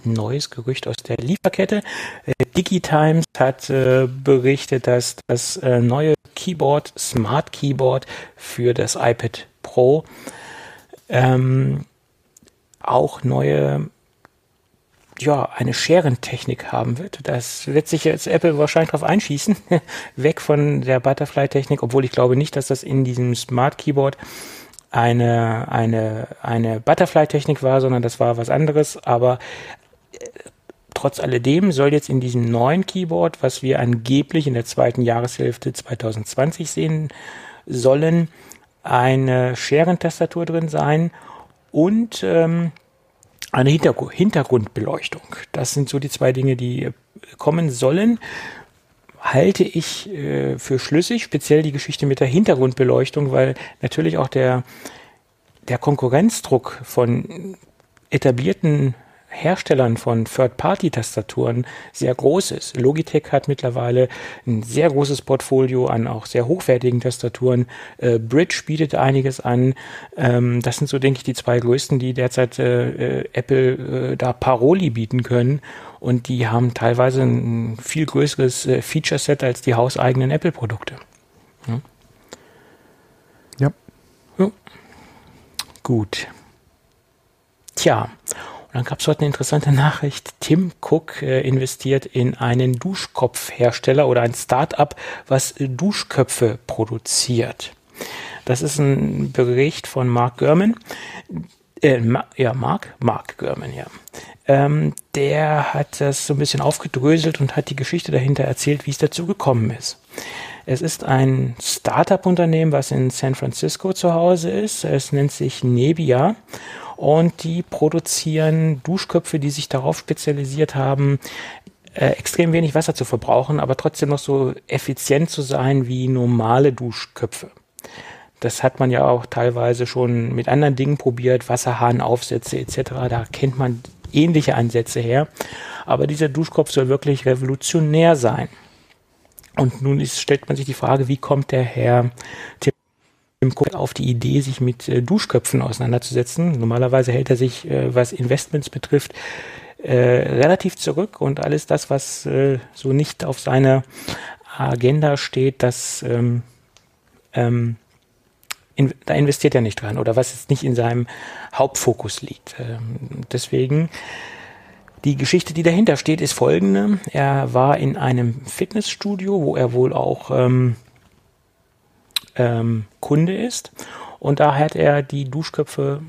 neues Gerücht aus der Lieferkette. Äh, DigiTimes hat äh, berichtet, dass das äh, neue Keyboard, Smart Keyboard für das iPad Pro ähm, auch neue ja, eine Scherentechnik haben wird. Das wird sich jetzt Apple wahrscheinlich darauf einschießen, weg von der Butterfly-Technik, obwohl ich glaube nicht, dass das in diesem Smart Keyboard eine, eine, eine Butterfly-Technik war, sondern das war was anderes. Aber äh, trotz alledem soll jetzt in diesem neuen Keyboard, was wir angeblich in der zweiten Jahreshälfte 2020 sehen sollen, eine Scherentastatur drin sein und ähm, eine Hintergrundbeleuchtung. Das sind so die zwei Dinge, die kommen sollen halte ich äh, für schlüssig, speziell die Geschichte mit der Hintergrundbeleuchtung, weil natürlich auch der, der Konkurrenzdruck von etablierten Herstellern von Third-Party-Tastaturen sehr groß ist. Logitech hat mittlerweile ein sehr großes Portfolio an auch sehr hochwertigen Tastaturen. Äh, Bridge bietet einiges an. Ähm, das sind so, denke ich, die zwei größten, die derzeit äh, äh Apple äh, da Paroli bieten können und die haben teilweise ein viel größeres äh, Feature-Set als die hauseigenen Apple-Produkte. Ja. ja. ja. Gut. Tja, und dann gab es heute eine interessante Nachricht. Tim Cook äh, investiert in einen Duschkopfhersteller oder ein Start-up, was Duschköpfe produziert. Das ist ein Bericht von Mark Gurman. Äh, ja, Mark? Mark Gurman, ja. Ähm, der hat das so ein bisschen aufgedröselt und hat die Geschichte dahinter erzählt, wie es dazu gekommen ist. Es ist ein Startup-Unternehmen, was in San Francisco zu Hause ist. Es nennt sich Nebia und die produzieren Duschköpfe, die sich darauf spezialisiert haben, äh, extrem wenig Wasser zu verbrauchen, aber trotzdem noch so effizient zu sein wie normale Duschköpfe. Das hat man ja auch teilweise schon mit anderen Dingen probiert, Wasserhahnaufsätze etc. Da kennt man ähnliche Ansätze her. Aber dieser Duschkopf soll wirklich revolutionär sein. Und nun ist, stellt man sich die Frage, wie kommt der Herr Tim Cook auf die Idee, sich mit äh, Duschköpfen auseinanderzusetzen? Normalerweise hält er sich, äh, was Investments betrifft, äh, relativ zurück und alles das, was äh, so nicht auf seiner Agenda steht, das ähm, ähm, in, da investiert er nicht dran oder was jetzt nicht in seinem Hauptfokus liegt. Ähm, deswegen die Geschichte, die dahinter steht, ist folgende. Er war in einem Fitnessstudio, wo er wohl auch ähm, ähm, Kunde ist. Und da hat er die Duschköpfe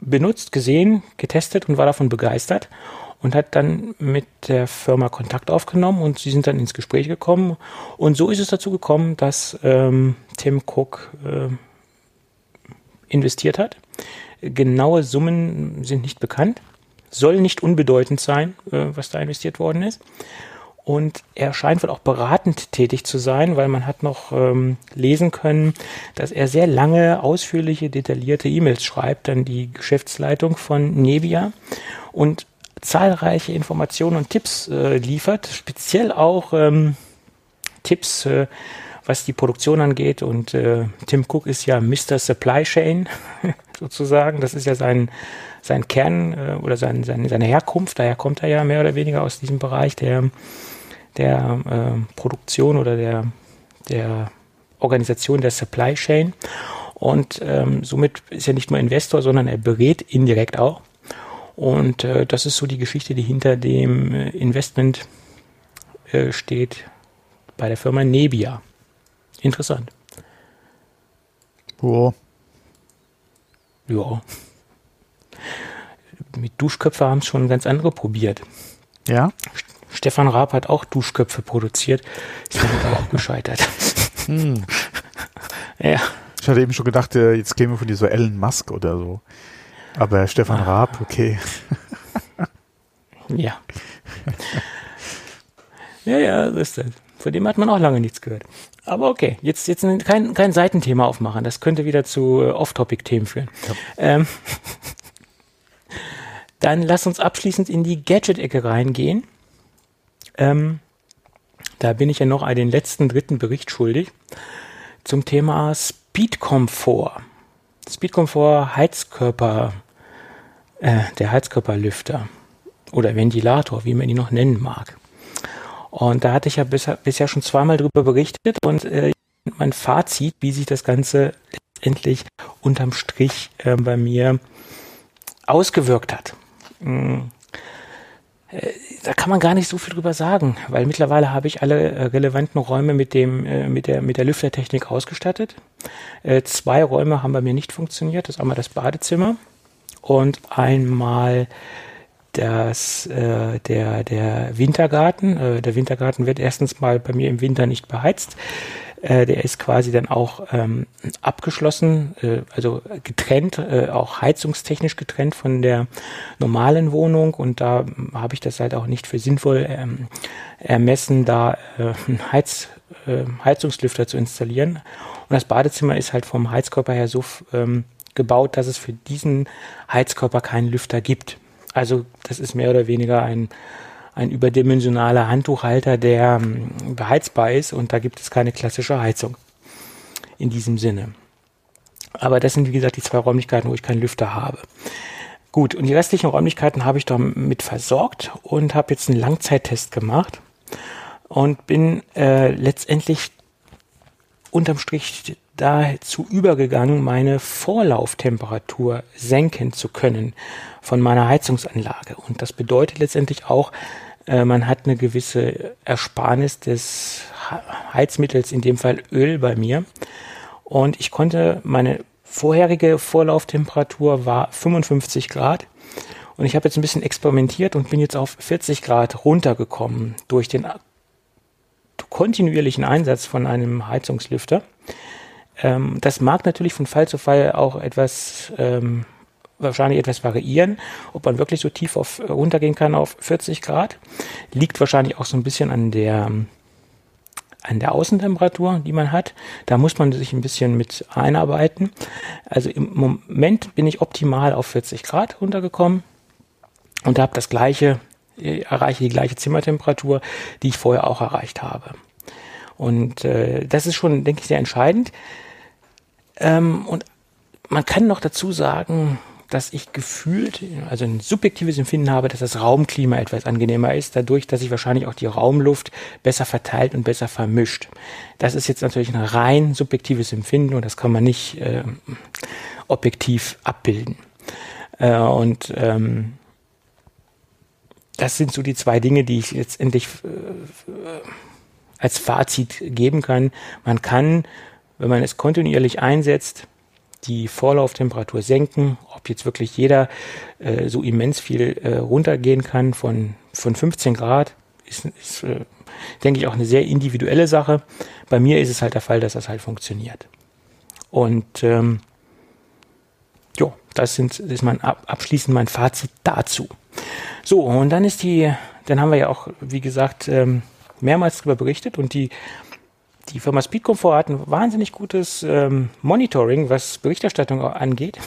benutzt, gesehen, getestet und war davon begeistert und hat dann mit der Firma Kontakt aufgenommen und sie sind dann ins Gespräch gekommen. Und so ist es dazu gekommen, dass ähm, Tim Cook äh, investiert hat. Genaue Summen sind nicht bekannt. Soll nicht unbedeutend sein, äh, was da investiert worden ist. Und er scheint wohl auch beratend tätig zu sein, weil man hat noch ähm, lesen können, dass er sehr lange, ausführliche, detaillierte E-Mails schreibt an die Geschäftsleitung von Nevia und zahlreiche Informationen und Tipps äh, liefert, speziell auch ähm, Tipps äh, was die Produktion angeht. Und äh, Tim Cook ist ja Mr. Supply Chain sozusagen. Das ist ja sein, sein Kern äh, oder sein, sein, seine Herkunft. Daher kommt er ja mehr oder weniger aus diesem Bereich der, der äh, Produktion oder der, der Organisation der Supply Chain. Und ähm, somit ist er nicht nur Investor, sondern er berät indirekt auch. Und äh, das ist so die Geschichte, die hinter dem äh, Investment äh, steht bei der Firma Nebia. Interessant. Boah. Ja. Mit Duschköpfe haben es schon ganz andere probiert. Ja? Stefan Raab hat auch Duschköpfe produziert, ist damit auch gescheitert. Hm. Ja. Ich hatte eben schon gedacht, äh, jetzt käme von dir so Elon Musk oder so. Aber Stefan ah. Raab, okay. ja. ja, ja, das ist das. Von dem hat man auch lange nichts gehört. Aber okay, jetzt, jetzt kein, kein Seitenthema aufmachen. Das könnte wieder zu äh, Off-Topic-Themen führen. Ja. Ähm, dann lass uns abschließend in die Gadget-Ecke reingehen. Ähm, da bin ich ja noch den letzten dritten Bericht schuldig zum Thema Speedkomfort. Speedkomfort Heizkörper, äh, der Heizkörperlüfter oder Ventilator, wie man ihn noch nennen mag. Und da hatte ich ja bisher, schon zweimal drüber berichtet und äh, mein Fazit, wie sich das Ganze letztendlich unterm Strich äh, bei mir ausgewirkt hat. Mhm. Da kann man gar nicht so viel drüber sagen, weil mittlerweile habe ich alle äh, relevanten Räume mit dem äh, mit der mit der Lüftertechnik ausgestattet. Zwei Räume haben bei mir nicht funktioniert. Das ist einmal das Badezimmer und einmal das äh, der der Wintergarten. Äh, der Wintergarten wird erstens mal bei mir im Winter nicht beheizt. Äh, der ist quasi dann auch ähm, abgeschlossen, äh, also getrennt, äh, auch heizungstechnisch getrennt von der normalen Wohnung. Und da habe ich das halt auch nicht für sinnvoll ähm, ermessen, da äh, Heiz, äh, Heizungslüfter zu installieren. Und das Badezimmer ist halt vom Heizkörper her so ähm, gebaut, dass es für diesen Heizkörper keinen Lüfter gibt. Also das ist mehr oder weniger ein ein überdimensionaler Handtuchhalter, der ähm, beheizbar ist und da gibt es keine klassische Heizung in diesem Sinne. Aber das sind, wie gesagt, die zwei Räumlichkeiten, wo ich keinen Lüfter habe. Gut, und die restlichen Räumlichkeiten habe ich damit versorgt und habe jetzt einen Langzeittest gemacht und bin äh, letztendlich unterm Strich dazu übergegangen, meine Vorlauftemperatur senken zu können von meiner Heizungsanlage. Und das bedeutet letztendlich auch, äh, man hat eine gewisse Ersparnis des Heizmittels, in dem Fall Öl bei mir. Und ich konnte, meine vorherige Vorlauftemperatur war 55 Grad. Und ich habe jetzt ein bisschen experimentiert und bin jetzt auf 40 Grad runtergekommen durch den kontinuierlichen Einsatz von einem Heizungslüfter. Ähm, das mag natürlich von Fall zu Fall auch etwas, ähm, wahrscheinlich etwas variieren, ob man wirklich so tief auf, runtergehen kann auf 40 Grad. Liegt wahrscheinlich auch so ein bisschen an der, an der Außentemperatur, die man hat. Da muss man sich ein bisschen mit einarbeiten. Also im Moment bin ich optimal auf 40 Grad runtergekommen und habe das gleiche, erreiche die gleiche Zimmertemperatur, die ich vorher auch erreicht habe. Und äh, das ist schon, denke ich, sehr entscheidend. Ähm, und man kann noch dazu sagen, dass ich gefühlt, also ein subjektives Empfinden habe, dass das Raumklima etwas angenehmer ist, dadurch, dass sich wahrscheinlich auch die Raumluft besser verteilt und besser vermischt. Das ist jetzt natürlich ein rein subjektives Empfinden und das kann man nicht äh, objektiv abbilden. Äh, und ähm, das sind so die zwei Dinge, die ich letztendlich äh, als Fazit geben kann. Man kann wenn man es kontinuierlich einsetzt, die Vorlauftemperatur senken, ob jetzt wirklich jeder äh, so immens viel äh, runtergehen kann von, von 15 Grad, ist, ist äh, denke ich, auch eine sehr individuelle Sache. Bei mir ist es halt der Fall, dass das halt funktioniert. Und ähm, jo, das, das ist mein abschließend mein Fazit dazu. So, und dann ist die, dann haben wir ja auch, wie gesagt, ähm, mehrmals darüber berichtet und die die Firma Speedcomfort hat ein wahnsinnig gutes ähm, Monitoring, was Berichterstattung angeht.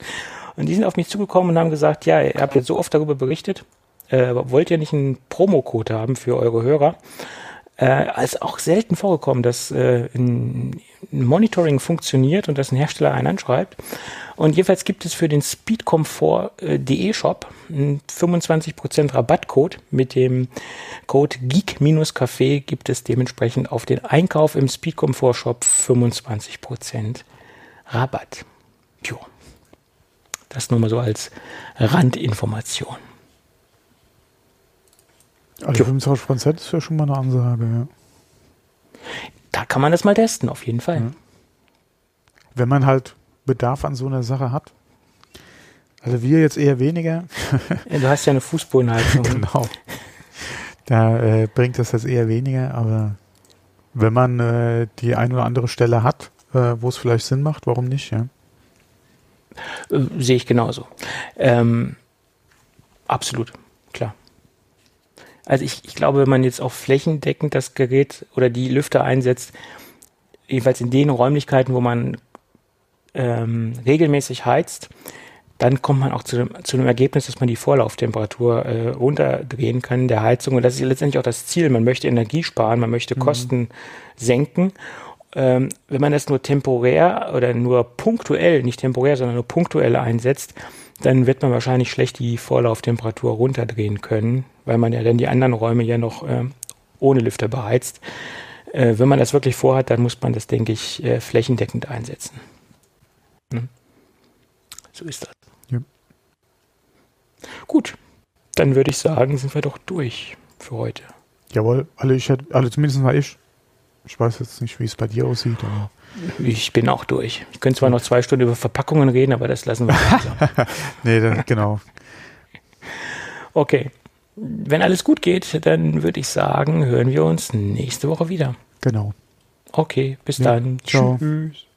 Und die sind auf mich zugekommen und haben gesagt, ja, ihr habt jetzt so oft darüber berichtet, äh, wollt ihr nicht einen Promocode haben für eure Hörer? Äh, ist auch selten vorgekommen, dass äh, ein, Monitoring funktioniert und dass ein Hersteller einen anschreibt. Und jedenfalls gibt es für den speedcomfort.de Shop einen 25% Rabattcode. Mit dem Code Geek-Café gibt es dementsprechend auf den Einkauf im Speedcomfort Shop 25% Rabatt. Jo. Das nur mal so als Randinformation. Also 25% ist ja schon mal eine Ansage, ja. Da kann man das mal testen, auf jeden Fall. Ja. Wenn man halt Bedarf an so einer Sache hat. Also wir jetzt eher weniger. Ja, du hast ja eine Fußbodenheizung. genau. Da äh, bringt das jetzt eher weniger, aber wenn man äh, die eine oder andere Stelle hat, äh, wo es vielleicht Sinn macht, warum nicht, ja? Äh, sehe ich genauso. Ähm, absolut, klar. Also ich, ich glaube, wenn man jetzt auch flächendeckend das Gerät oder die Lüfter einsetzt, jedenfalls in den Räumlichkeiten, wo man ähm, regelmäßig heizt, dann kommt man auch zu dem, zu dem Ergebnis, dass man die Vorlauftemperatur äh, runterdrehen kann der Heizung. Und das ist letztendlich auch das Ziel. Man möchte Energie sparen, man möchte mhm. Kosten senken. Ähm, wenn man das nur temporär oder nur punktuell, nicht temporär, sondern nur punktuell einsetzt, dann wird man wahrscheinlich schlecht die Vorlauftemperatur runterdrehen können, weil man ja dann die anderen Räume ja noch äh, ohne Lüfter beheizt. Äh, wenn man das wirklich vorhat, dann muss man das, denke ich, äh, flächendeckend einsetzen. So ist das. Ja. Gut, dann würde ich sagen, sind wir doch durch für heute. Jawohl, alle, ich, alle zumindest mal ich. Ich weiß jetzt nicht, wie es bei dir aussieht. Aber ich bin auch durch. Ich könnte zwar noch zwei Stunden über Verpackungen reden, aber das lassen wir. nee, dann, genau. Okay. Wenn alles gut geht, dann würde ich sagen, hören wir uns nächste Woche wieder. Genau. Okay, bis ja, dann. Ciao. Tschüss.